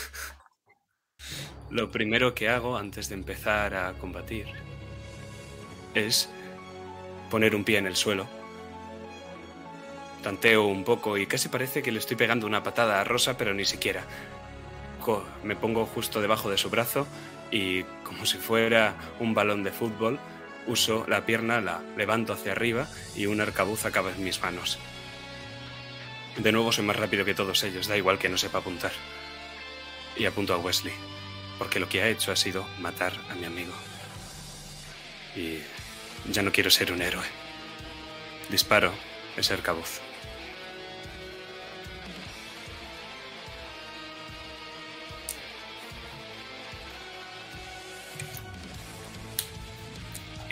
lo primero que hago antes de empezar a combatir es poner un pie en el suelo. Tanteo un poco y casi parece que le estoy pegando una patada a Rosa, pero ni siquiera. Me pongo justo debajo de su brazo y, como si fuera un balón de fútbol, uso la pierna, la levanto hacia arriba y un arcabuz acaba en mis manos. De nuevo soy más rápido que todos ellos, da igual que no sepa apuntar y apunto a Wesley, porque lo que ha hecho ha sido matar a mi amigo. Y ya no quiero ser un héroe. Disparo ese arcabuz.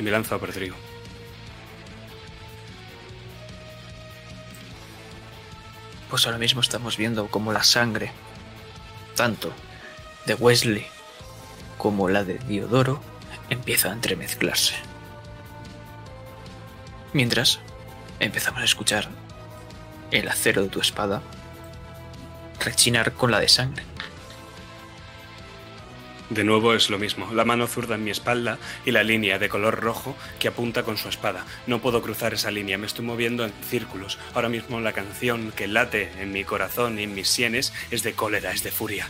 Y me lanzo a por. Pues ahora mismo estamos viendo como la sangre, tanto de Wesley como la de Diodoro, empieza a entremezclarse. Mientras empezamos a escuchar el acero de tu espada rechinar con la de sangre. De nuevo es lo mismo, la mano zurda en mi espalda y la línea de color rojo que apunta con su espada. No puedo cruzar esa línea, me estoy moviendo en círculos. Ahora mismo la canción que late en mi corazón y en mis sienes es de cólera, es de furia.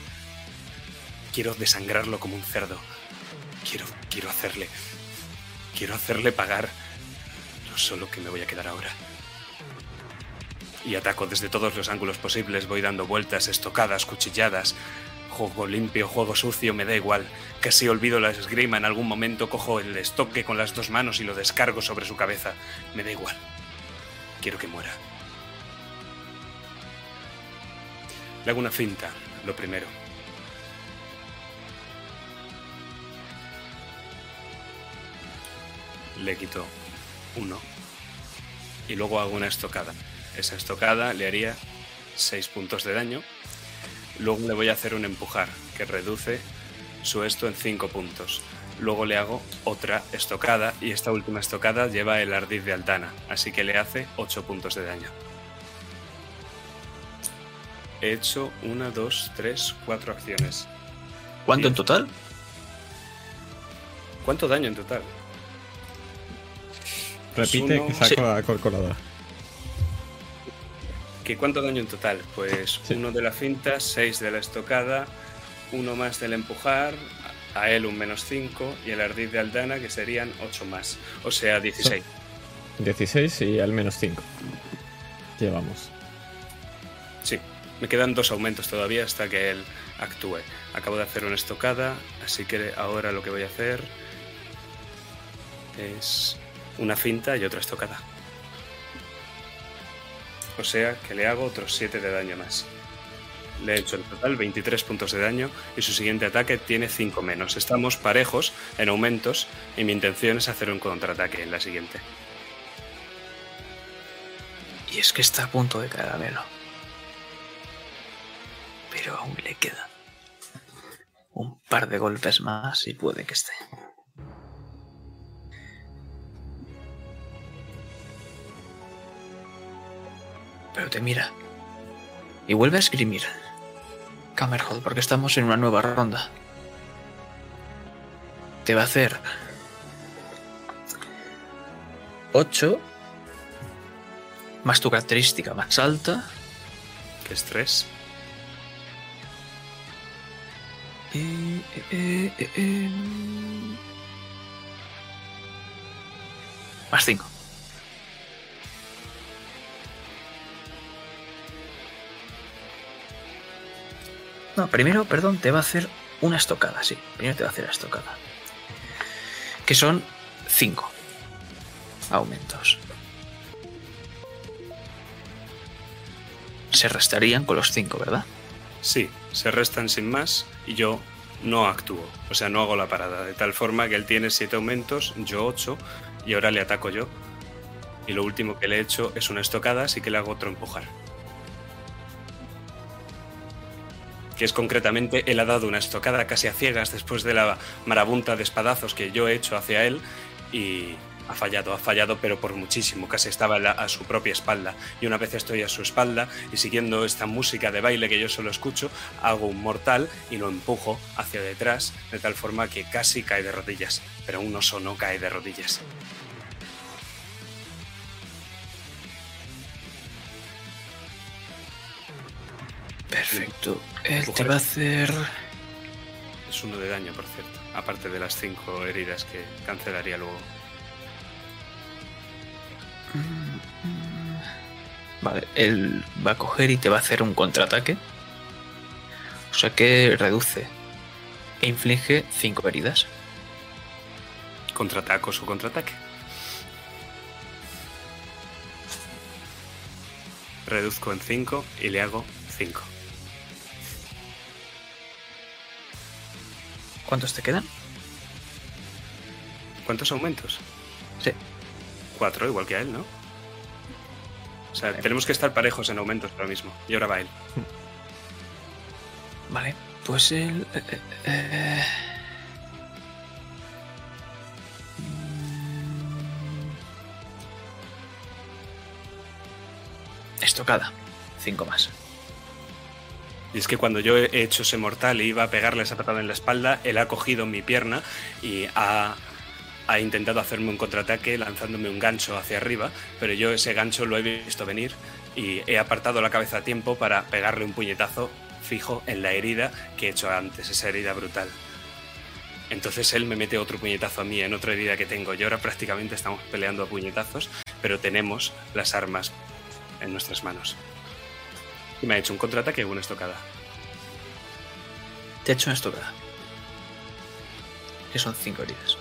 Quiero desangrarlo como un cerdo. Quiero, quiero hacerle... Quiero hacerle pagar lo solo que me voy a quedar ahora. Y ataco desde todos los ángulos posibles, voy dando vueltas, estocadas, cuchilladas, Juego limpio, juego sucio, me da igual. Casi olvido la esgrima en algún momento, cojo el estoque con las dos manos y lo descargo sobre su cabeza. Me da igual. Quiero que muera. Le hago una finta, lo primero. Le quito uno. Y luego hago una estocada. Esa estocada le haría seis puntos de daño Luego le voy a hacer un empujar, que reduce su esto en 5 puntos. Luego le hago otra estocada y esta última estocada lleva el ardiz de Altana, así que le hace 8 puntos de daño. He hecho 1, 2, 3, 4 acciones. ¿Cuánto en total? ¿Cuánto daño en total? Repite que saco la calculadora. ¿Qué cuánto daño en total? Pues uno de la finta, seis de la estocada, uno más del empujar, a él un menos 5 y el ardid de Aldana que serían 8 más, o sea 16. 16 y al menos 5. Llevamos. Sí, me quedan dos aumentos todavía hasta que él actúe. Acabo de hacer una estocada, así que ahora lo que voy a hacer es una finta y otra estocada. O sea que le hago otros 7 de daño más. Le he hecho en total 23 puntos de daño y su siguiente ataque tiene 5 menos. Estamos parejos en aumentos y mi intención es hacer un contraataque en la siguiente. Y es que está a punto de caramelo. Pero aún le queda un par de golpes más y puede que esté. Pero te mira. Y vuelve a esgrimir. Camerhold, porque estamos en una nueva ronda. Te va a hacer 8 más tu característica más alta. Que es 3. Eh, eh, eh, más 5. No, primero, perdón, te va a hacer una estocada, sí. Primero te va a hacer la estocada. Que son 5 aumentos. Se restarían con los 5, ¿verdad? Sí, se restan sin más y yo no actúo, o sea, no hago la parada, de tal forma que él tiene 7 aumentos, yo 8 y ahora le ataco yo. Y lo último que le he hecho es una estocada, así que le hago otro empujar. Que es concretamente él ha dado una estocada casi a ciegas después de la marabunta de espadazos que yo he hecho hacia él y ha fallado, ha fallado, pero por muchísimo, casi estaba a su propia espalda. Y una vez estoy a su espalda y siguiendo esta música de baile que yo solo escucho, hago un mortal y lo empujo hacia detrás de tal forma que casi cae de rodillas, pero oso no cae de rodillas. Perfecto. Él te va a hacer. Es uno de daño, por cierto. Aparte de las cinco heridas que cancelaría luego. Vale, él va a coger y te va a hacer un contraataque. O sea que reduce e inflige cinco heridas. ¿Contraataco su contraataque? Reduzco en 5 y le hago 5. ¿Cuántos te quedan? ¿Cuántos aumentos? 4, igual que a él, ¿no? O sea, tenemos que estar parejos en aumentos ahora mismo. Y ahora va él. Vale, pues él... eh, eh, eh, mm, Estocada. Cinco más. Y es que cuando yo he hecho ese mortal y iba a pegarle esa patada en la espalda, él ha cogido mi pierna y ha, ha intentado hacerme un contraataque lanzándome un gancho hacia arriba, pero yo ese gancho lo he visto venir y he apartado la cabeza a tiempo para pegarle un puñetazo fijo en la herida que he hecho antes, esa herida brutal. Entonces él me mete otro puñetazo a mí en otra herida que tengo. Y ahora prácticamente estamos peleando a puñetazos, pero tenemos las armas en nuestras manos. Y me ha hecho un contraataque y una estocada. Te ha hecho una estocada. Que son cinco heridas.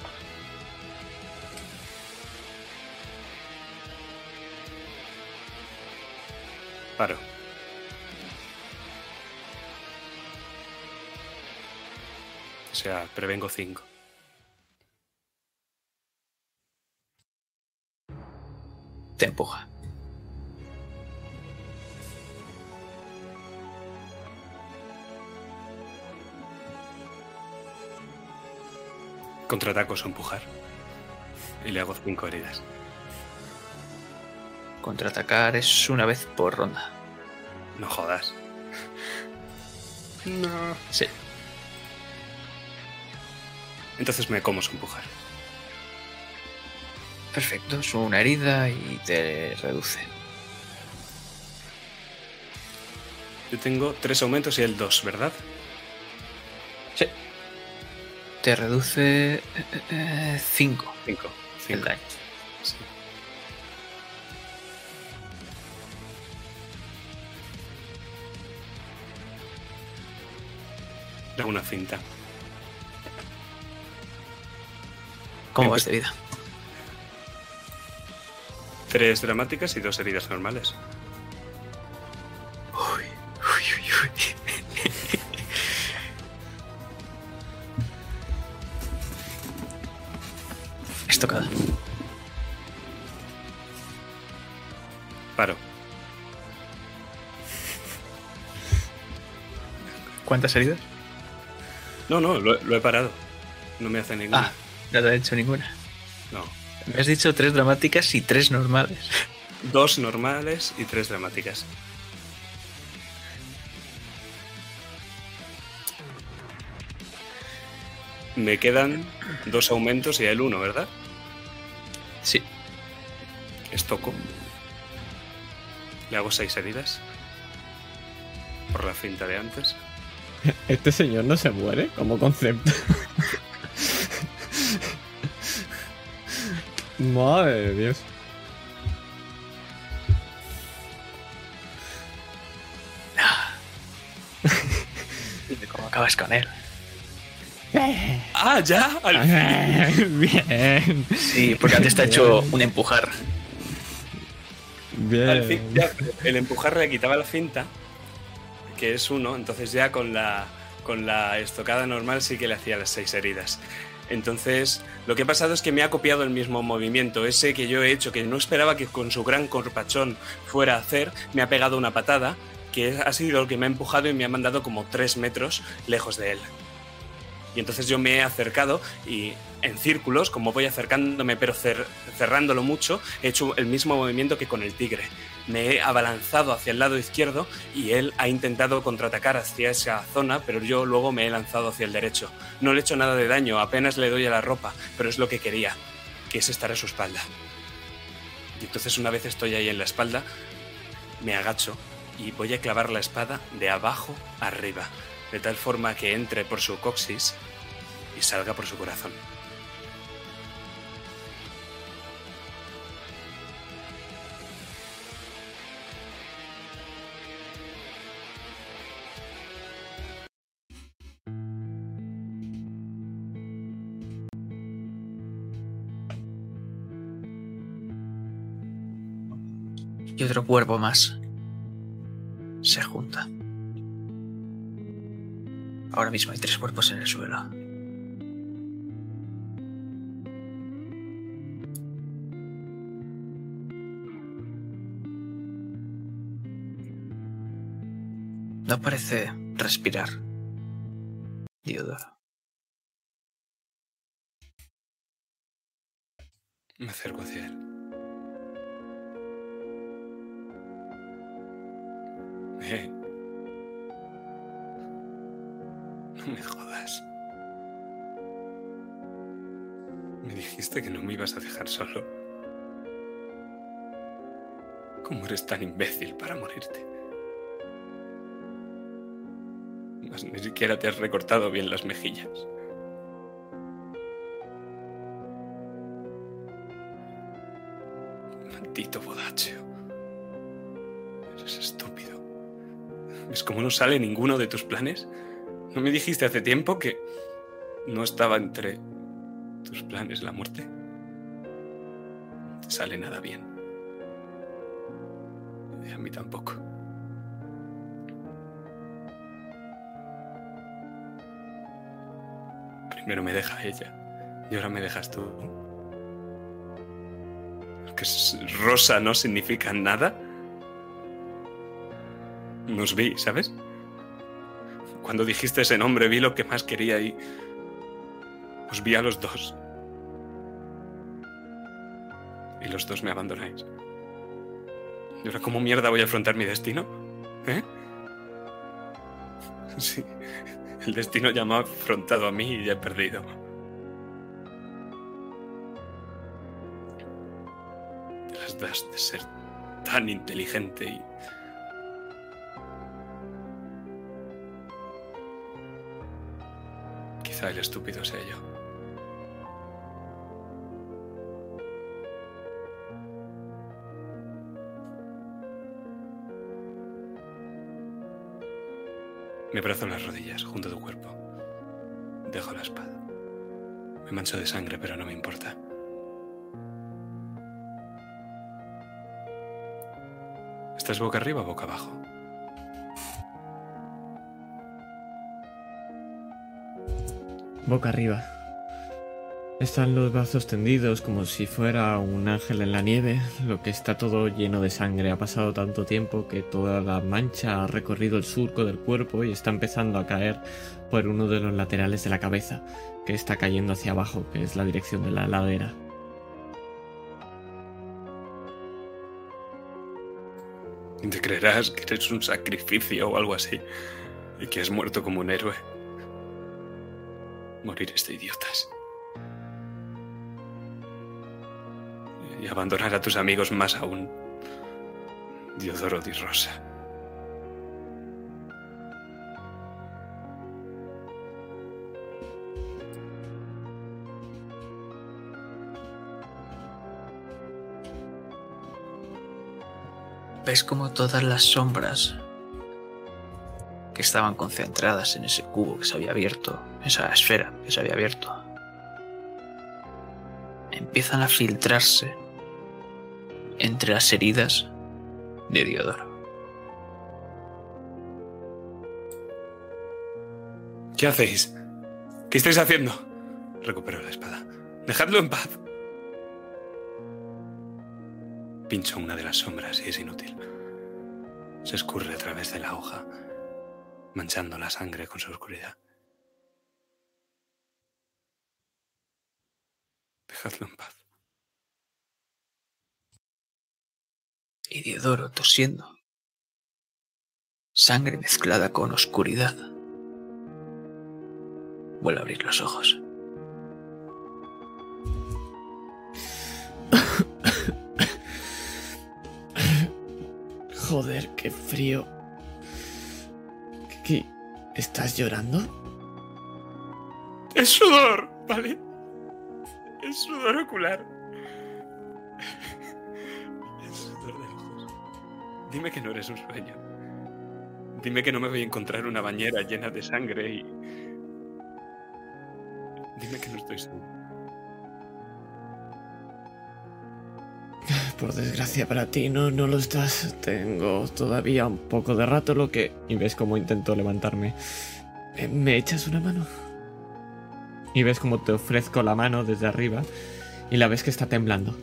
Paro. O sea, prevengo 5. Te empuja. Contraataco su empujar. Y le hago 5 heridas. Contraatacar es una vez por ronda. No jodas. No. Sí. Entonces me como su empujar. Perfecto, es una herida y te reduce. Yo tengo 3 aumentos y él 2, ¿verdad? Te reduce 5 5. el daño. Sí. Una cinta. ¿Cómo vas de vida? Tres dramáticas y dos heridas normales. ¿Cuántas heridas? No, no, lo, lo he parado. No me hace ninguna. Ah, no te he hecho ninguna. No. Me has dicho tres dramáticas y tres normales. Dos normales y tres dramáticas. Me quedan dos aumentos y el uno, ¿verdad? Sí. Estoco. Le hago seis heridas. Por la finta de antes. Este señor no se muere como concepto. Madre de Dios. Dime cómo acabas con él. ¡Ah, ya! Al fin. Bien. Sí, porque antes te ha hecho un empujar. Al fin, Bien. ya, el empujar le quitaba la finta, que es uno, entonces ya con la, con la estocada normal sí que le hacía las seis heridas. Entonces, lo que ha pasado es que me ha copiado el mismo movimiento, ese que yo he hecho, que no esperaba que con su gran corpachón fuera a hacer, me ha pegado una patada, que ha sido lo que me ha empujado y me ha mandado como tres metros lejos de él. Y entonces yo me he acercado y en círculos, como voy acercándome pero cer- cerrándolo mucho, he hecho el mismo movimiento que con el tigre. Me he abalanzado hacia el lado izquierdo y él ha intentado contraatacar hacia esa zona, pero yo luego me he lanzado hacia el derecho. No le he hecho nada de daño, apenas le doy a la ropa, pero es lo que quería, que es estar a su espalda. Y entonces una vez estoy ahí en la espalda, me agacho y voy a clavar la espada de abajo arriba, de tal forma que entre por su coxis y salga por su corazón. y otro cuerpo más se junta. Ahora mismo hay tres cuerpos en el suelo. No parece respirar, Diodoro. Me acerco hacia él. Eh. No me jodas. Me dijiste que no me ibas a dejar solo. ¿Cómo eres tan imbécil para morirte? Ni siquiera te has recortado bien las mejillas. Maldito ¿Ves cómo no sale ninguno de tus planes? ¿No me dijiste hace tiempo que no estaba entre tus planes la muerte? No sale nada bien. Y a mí tampoco. Primero me deja ella y ahora me dejas tú. Que rosa no significa nada. Nos vi, ¿sabes? Cuando dijiste ese nombre vi lo que más quería y os vi a los dos. Y los dos me abandonáis. ¿Y ahora cómo mierda voy a afrontar mi destino? ¿Eh? Sí, el destino ya me ha afrontado a mí y ya he perdido. Las das de ser tan inteligente y... Quizá el estúpido sea yo. Me abrazo las rodillas junto a tu cuerpo. Dejo la espada. Me mancho de sangre, pero no me importa. ¿Estás boca arriba o boca abajo? Boca arriba. Están los brazos tendidos como si fuera un ángel en la nieve, lo que está todo lleno de sangre. Ha pasado tanto tiempo que toda la mancha ha recorrido el surco del cuerpo y está empezando a caer por uno de los laterales de la cabeza, que está cayendo hacia abajo, que es la dirección de la ladera. Te creerás que eres un sacrificio o algo así. Y que has muerto como un héroe. Morir es de idiotas. Y abandonar a tus amigos más aún. Diodoro di Rosa. ves como todas las sombras que estaban concentradas en ese cubo que se había abierto, esa esfera que se había abierto, empiezan a filtrarse entre las heridas de Diodoro. ¿Qué hacéis? ¿Qué estáis haciendo? Recupero la espada. Dejadlo en paz. Pincho una de las sombras y es inútil. Se escurre a través de la hoja, manchando la sangre con su oscuridad. Dejadlo en paz. Y Diodoro tosiendo. Sangre mezclada con oscuridad. Vuelve a abrir los ojos. Joder, qué frío. ¿Qué? ¿Estás llorando? Es sudor, ¿vale? Es sudor ocular. Es sudor de ojos. Dime que no eres un sueño. Dime que no me voy a encontrar una bañera llena de sangre y... Dime que no estoy solo. Por desgracia para ti, no, no lo estás. Tengo todavía un poco de rato lo que... Y ves cómo intento levantarme. Eh, ¿Me echas una mano? Y ves cómo te ofrezco la mano desde arriba y la ves que está temblando.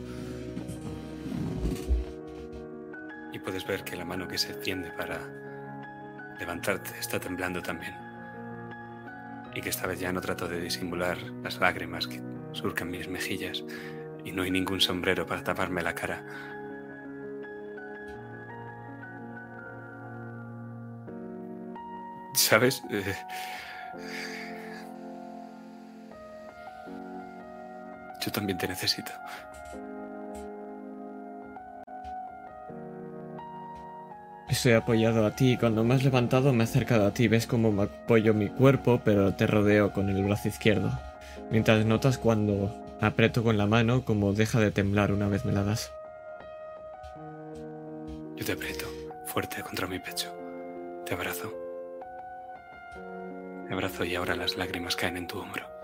Y puedes ver que la mano que se tiende para levantarte está temblando también. Y que esta vez ya no trato de disimular las lágrimas que surcan mis mejillas y no hay ningún sombrero para taparme la cara. ¿Sabes? Eh, yo también te necesito. Estoy apoyado a ti y cuando me has levantado me he acercado a ti. Ves cómo me apoyo mi cuerpo, pero te rodeo con el brazo izquierdo. Mientras notas cuando aprieto con la mano como deja de temblar una vez me la das. Yo te aprieto fuerte contra mi pecho. Te abrazo. Te abrazo y ahora las lágrimas caen en tu hombro.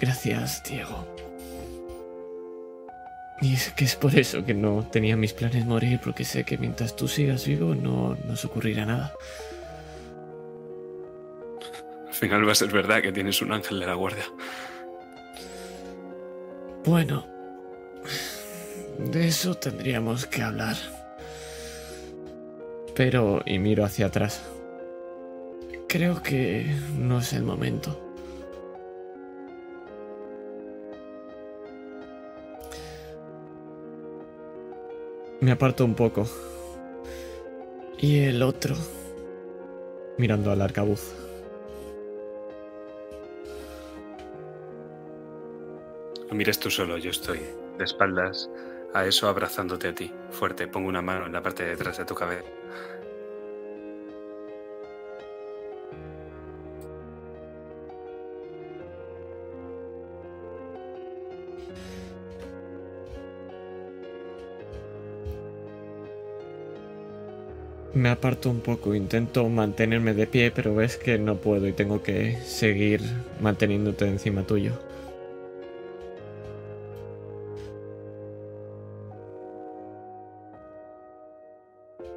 Gracias, Diego. Y es que es por eso que no tenía mis planes morir, porque sé que mientras tú sigas vivo no nos ocurrirá nada. Al final va a ser verdad que tienes un ángel de la guardia. Bueno, de eso tendríamos que hablar. Pero, y miro hacia atrás, creo que no es el momento. Me aparto un poco. Y el otro, mirando al arcabuz. No mires tú solo, yo estoy de espaldas a eso abrazándote a ti. Fuerte, pongo una mano en la parte de detrás de tu cabeza. Me aparto un poco, intento mantenerme de pie, pero ves que no puedo y tengo que seguir manteniéndote encima tuyo.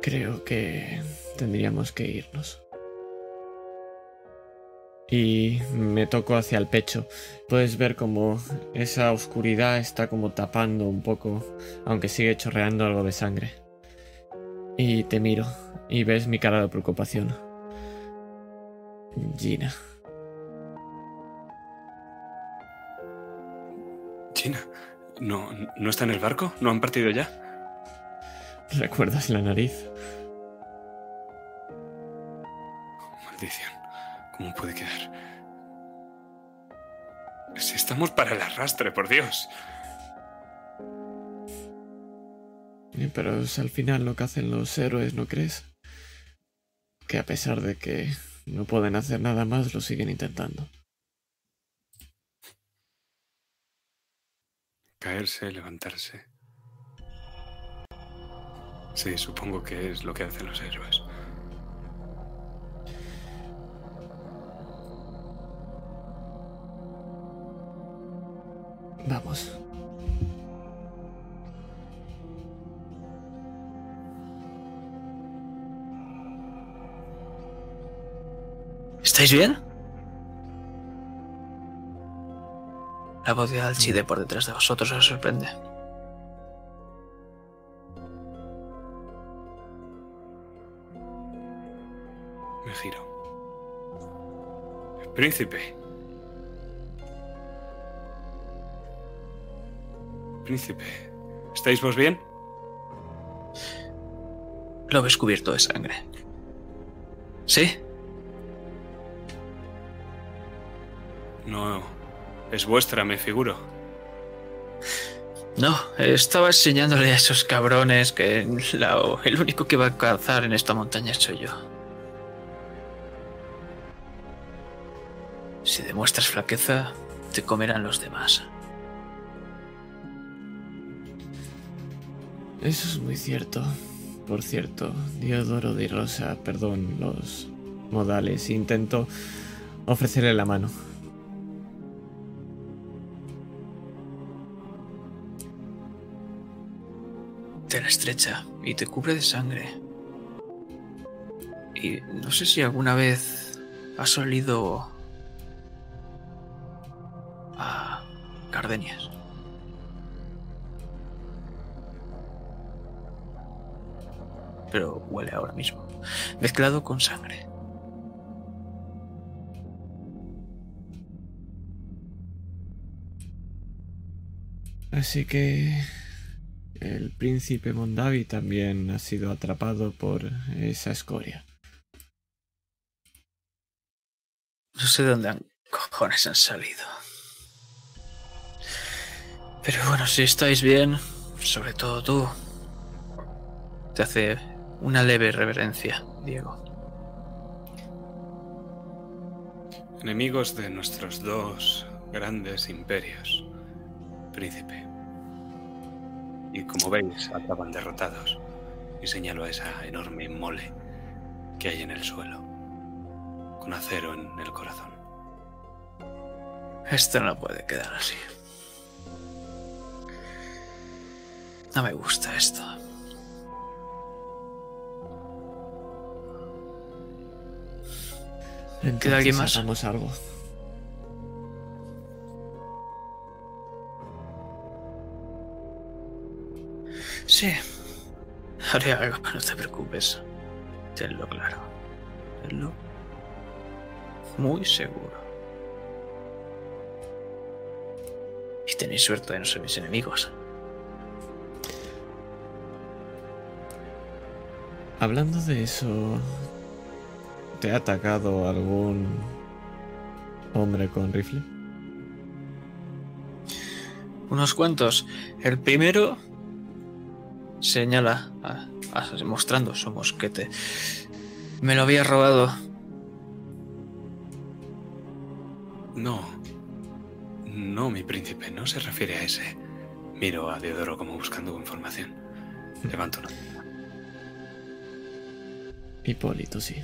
Creo que tendríamos que irnos. Y me toco hacia el pecho. Puedes ver como esa oscuridad está como tapando un poco, aunque sigue chorreando algo de sangre. Y te miro y ves mi cara de preocupación. Gina. Gina, ¿no, ¿no está en el barco? ¿No han partido ya? ¿Recuerdas la nariz? Maldición. ¿Cómo puede quedar? Si estamos para el arrastre, por Dios. Pero es al final lo que hacen los héroes, ¿no crees? Que a pesar de que no pueden hacer nada más, lo siguen intentando. Caerse, levantarse. Sí, supongo que es lo que hacen los héroes. Vamos. ¿Estáis bien? La voz de Alchide por detrás de vosotros os sorprende. Me giro. Príncipe. Príncipe. ¿Estáis vos bien? Lo ves cubierto de sangre. ¿Sí? No. Es vuestra, me figuro. No, estaba enseñándole a esos cabrones que la- el único que va a cazar en esta montaña soy yo. Si demuestras flaqueza, te comerán los demás. Eso es muy cierto. Por cierto, Diodoro de Rosa, perdón los modales, intento ofrecerle la mano. Te la estrecha y te cubre de sangre. Y no sé si alguna vez has olido a gardenias. pero huele ahora mismo, mezclado con sangre. Así que el príncipe Mondavi también ha sido atrapado por esa escoria. No sé de dónde han, cojones han salido. Pero bueno, si estáis bien, sobre todo tú, te hace una leve reverencia, Diego. Enemigos de nuestros dos grandes imperios, príncipe. Y como veis, acaban derrotados. Y señalo a esa enorme mole que hay en el suelo, con acero en el corazón. Esto no puede quedar así. No me gusta esto. Entonces, alguien más? hagamos algo. Sí. Haré algo, no te preocupes. Tenlo claro. Tenlo muy seguro. Y tenéis suerte de no ser mis enemigos. Hablando de eso, ¿te ha atacado algún hombre con rifle? Unos cuantos. El primero señala, a- a- mostrando su mosquete. Me lo había robado. No. No, mi príncipe, no se refiere a ese. Miro a Deodoro como buscando información. Levanto una. Hipólito, sí.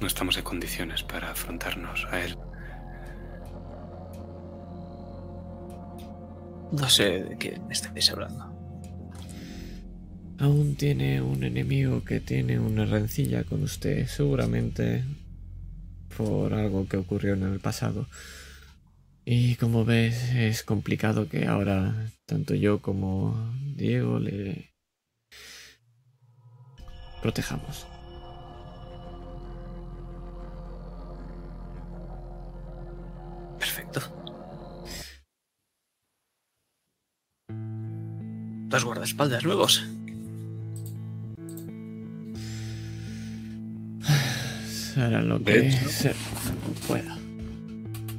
No estamos en condiciones para afrontarnos a él. No sé de qué me estáis hablando. Aún tiene un enemigo que tiene una rencilla con usted, seguramente por algo que ocurrió en el pasado. Y como ves, es complicado que ahora tanto yo como Diego le protejamos. Perfecto. Dos guardaespaldas nuevos. Harán lo De que hecho- se pueda.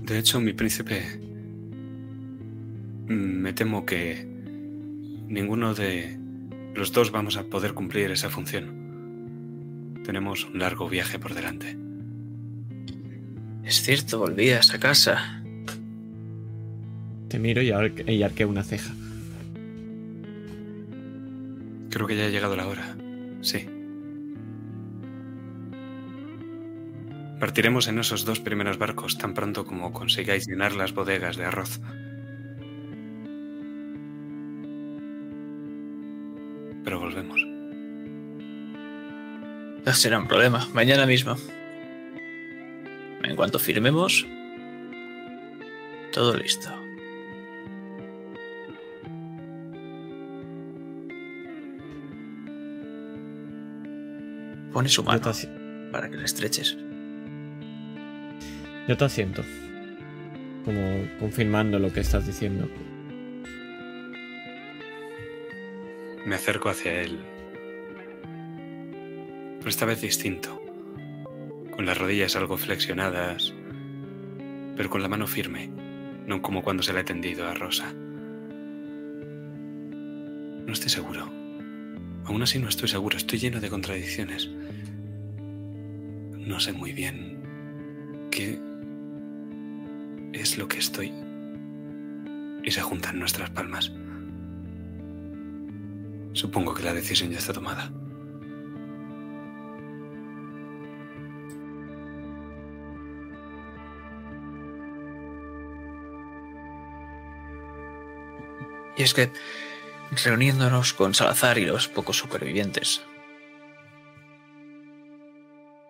De hecho, mi príncipe, mm, me temo que ninguno de los dos vamos a poder cumplir esa función. Tenemos un largo viaje por delante. Es cierto, volví a esa casa. Te miro y, ar- y arqueo una ceja. Creo que ya ha llegado la hora. Sí. Partiremos en esos dos primeros barcos tan pronto como consigáis llenar las bodegas de arroz. Pero volvemos. No será un problema. Mañana mismo. En cuanto firmemos, todo listo. Pone su mano para que le estreches. yo te asiento. Como confirmando lo que estás diciendo. Me acerco hacia él. Pero esta vez distinto. Con las rodillas algo flexionadas, pero con la mano firme, no como cuando se la he tendido a Rosa. No estoy seguro. Aún así no estoy seguro, estoy lleno de contradicciones. No sé muy bien qué es lo que estoy. Y se juntan nuestras palmas. Supongo que la decisión ya está tomada. Y es que, reuniéndonos con Salazar y los pocos supervivientes,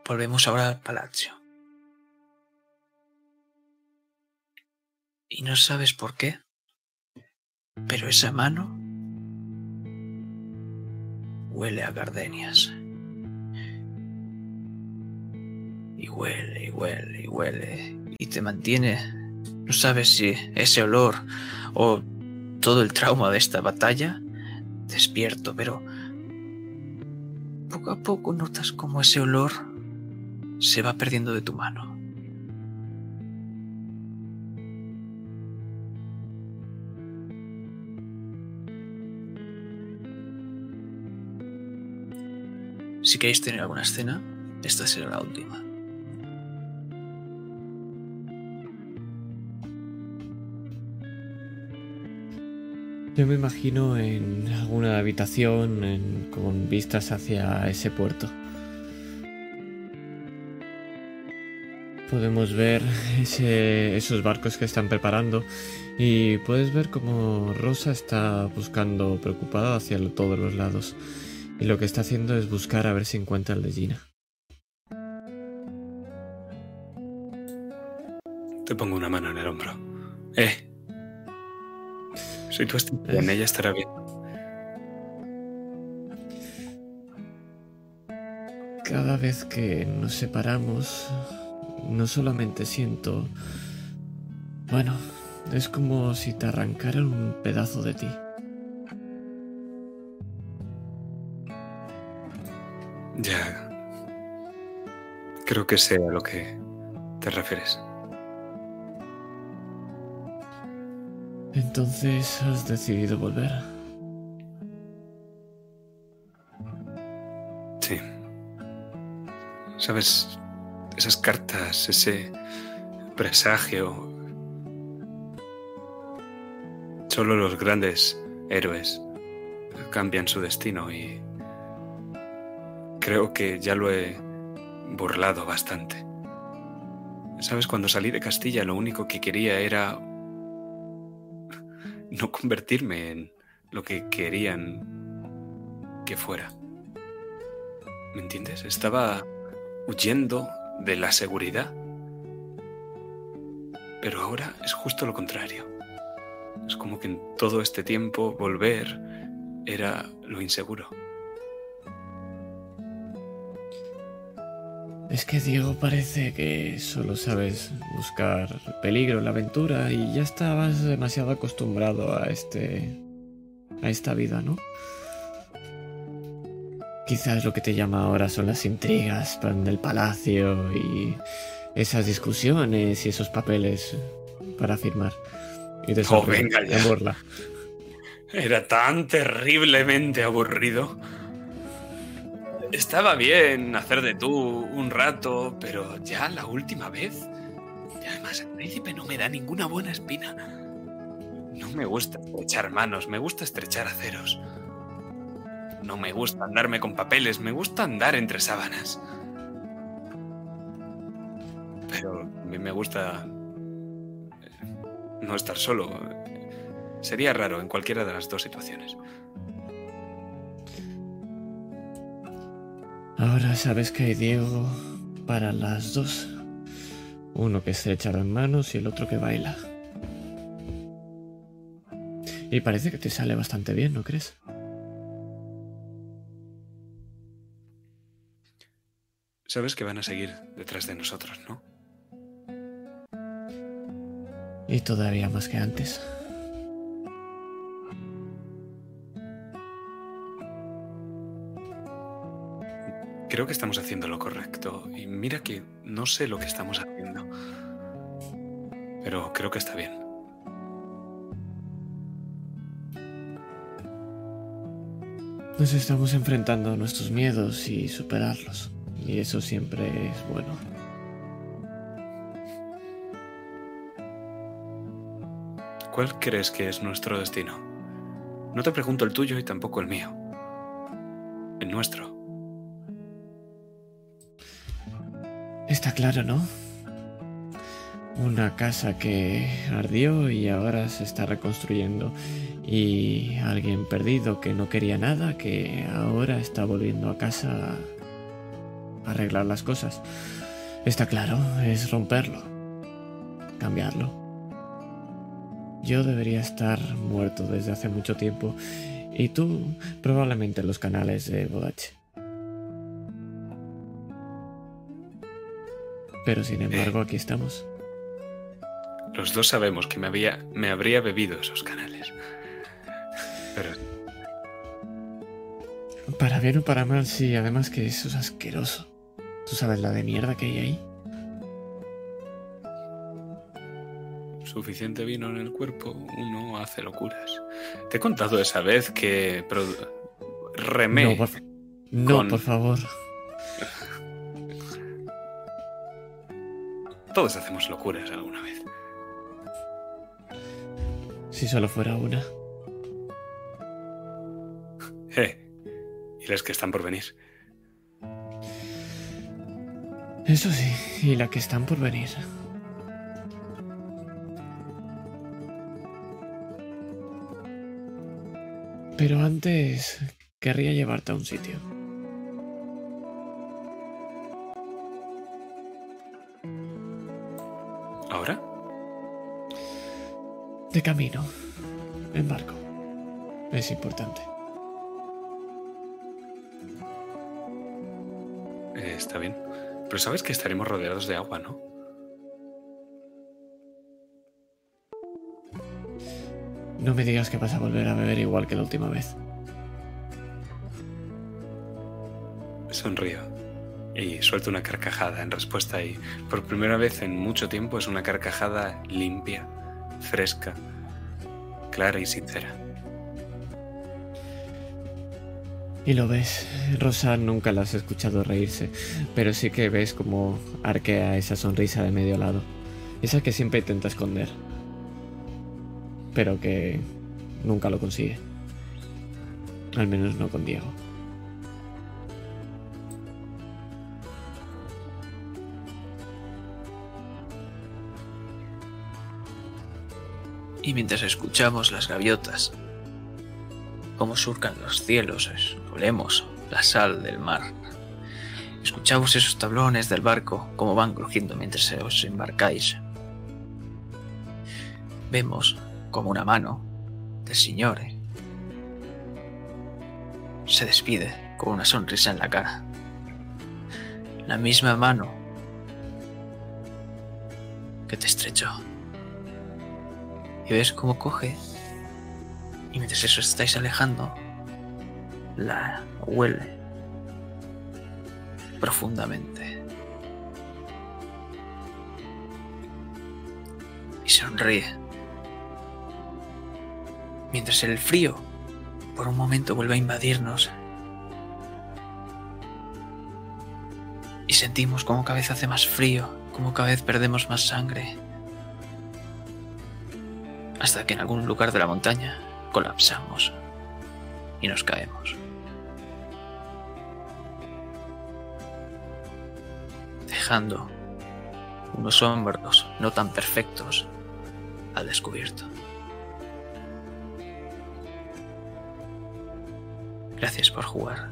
volvemos ahora al palacio. ¿Y no sabes por qué? Pero esa mano huele a gardenias. Y huele, y huele, y huele. Y te mantiene. No sabes si ese olor o todo el trauma de esta batalla despierto, pero poco a poco notas como ese olor se va perdiendo de tu mano. Si queréis tener alguna escena, esta será la última. Yo me imagino en alguna habitación con vistas hacia ese puerto. Podemos ver esos barcos que están preparando y puedes ver como Rosa está buscando preocupada hacia todos los lados. Y lo que está haciendo es buscar a ver si encuentra el de Gina. Te pongo una mano en el hombro. Eh. Si tú estás bien, ella estará bien. Cada vez que nos separamos, no solamente siento... Bueno, es como si te arrancaran un pedazo de ti. Ya. Creo que sé a lo que te refieres. Entonces has decidido volver. Sí. ¿Sabes? Esas cartas, ese presagio. Solo los grandes héroes cambian su destino y creo que ya lo he burlado bastante. ¿Sabes? Cuando salí de Castilla lo único que quería era no convertirme en lo que querían que fuera. ¿Me entiendes? Estaba huyendo de la seguridad. Pero ahora es justo lo contrario. Es como que en todo este tiempo volver era lo inseguro. Es que Diego parece que solo sabes buscar peligro, la aventura y ya estabas demasiado acostumbrado a este a esta vida, ¿no? Quizás lo que te llama ahora son las intrigas del palacio y esas discusiones y esos papeles para firmar. Y te Oh, venga ya. burla. Era tan terriblemente aburrido. Estaba bien hacer de tú un rato, pero ya la última vez. Y además, el príncipe no me da ninguna buena espina. No me gusta estrechar manos, me gusta estrechar aceros. No me gusta andarme con papeles, me gusta andar entre sábanas. Pero a mí me gusta eh, no estar solo. Sería raro en cualquiera de las dos situaciones. Ahora sabes que hay Diego para las dos. Uno que estrecha las manos y el otro que baila. Y parece que te sale bastante bien, ¿no crees? Sabes que van a seguir detrás de nosotros, ¿no? Y todavía más que antes. Creo que estamos haciendo lo correcto. Y mira que no sé lo que estamos haciendo. Pero creo que está bien. Nos estamos enfrentando a nuestros miedos y superarlos. Y eso siempre es bueno. ¿Cuál crees que es nuestro destino? No te pregunto el tuyo y tampoco el mío. El nuestro. Está claro, ¿no? Una casa que ardió y ahora se está reconstruyendo. Y alguien perdido que no quería nada, que ahora está volviendo a casa a arreglar las cosas. Está claro, es romperlo. Cambiarlo. Yo debería estar muerto desde hace mucho tiempo y tú probablemente en los canales de Bodache. Pero sin embargo, aquí estamos. Los dos sabemos que me, había, me habría bebido esos canales. Pero Para bien o para mal, sí, además que eso es asqueroso. ¿Tú sabes la de mierda que hay ahí? suficiente vino en el cuerpo, uno hace locuras. Te he contado esa vez que remé. No, por, no, con- por favor. Todos hacemos locuras alguna vez. Si solo fuera una. Eh, y las que están por venir. Eso sí, y la que están por venir. Pero antes querría llevarte a un sitio. De camino. En barco. Es importante. Eh, está bien. Pero sabes que estaremos rodeados de agua, ¿no? No me digas que vas a volver a beber igual que la última vez. Sonrío. Y suelto una carcajada en respuesta y por primera vez en mucho tiempo es una carcajada limpia, fresca, clara y sincera. Y lo ves, Rosa nunca la has escuchado reírse, pero sí que ves como arquea esa sonrisa de medio lado. Esa que siempre intenta esconder. Pero que nunca lo consigue. Al menos no con Diego. Y mientras escuchamos las gaviotas, cómo surcan los cielos, olemos la sal del mar. Escuchamos esos tablones del barco, cómo van crujiendo mientras os embarcáis. Vemos como una mano del señor eh, se despide con una sonrisa en la cara. La misma mano que te estrechó y ves cómo coge. Y mientras eso estáis alejando la huele profundamente. Y sonríe. Mientras el frío por un momento vuelve a invadirnos y sentimos como cada vez hace más frío como cada vez perdemos más sangre hasta que en algún lugar de la montaña colapsamos y nos caemos. Dejando unos hombros no tan perfectos al descubierto. Gracias por jugar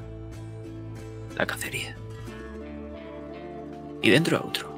la cacería. Y dentro a otro.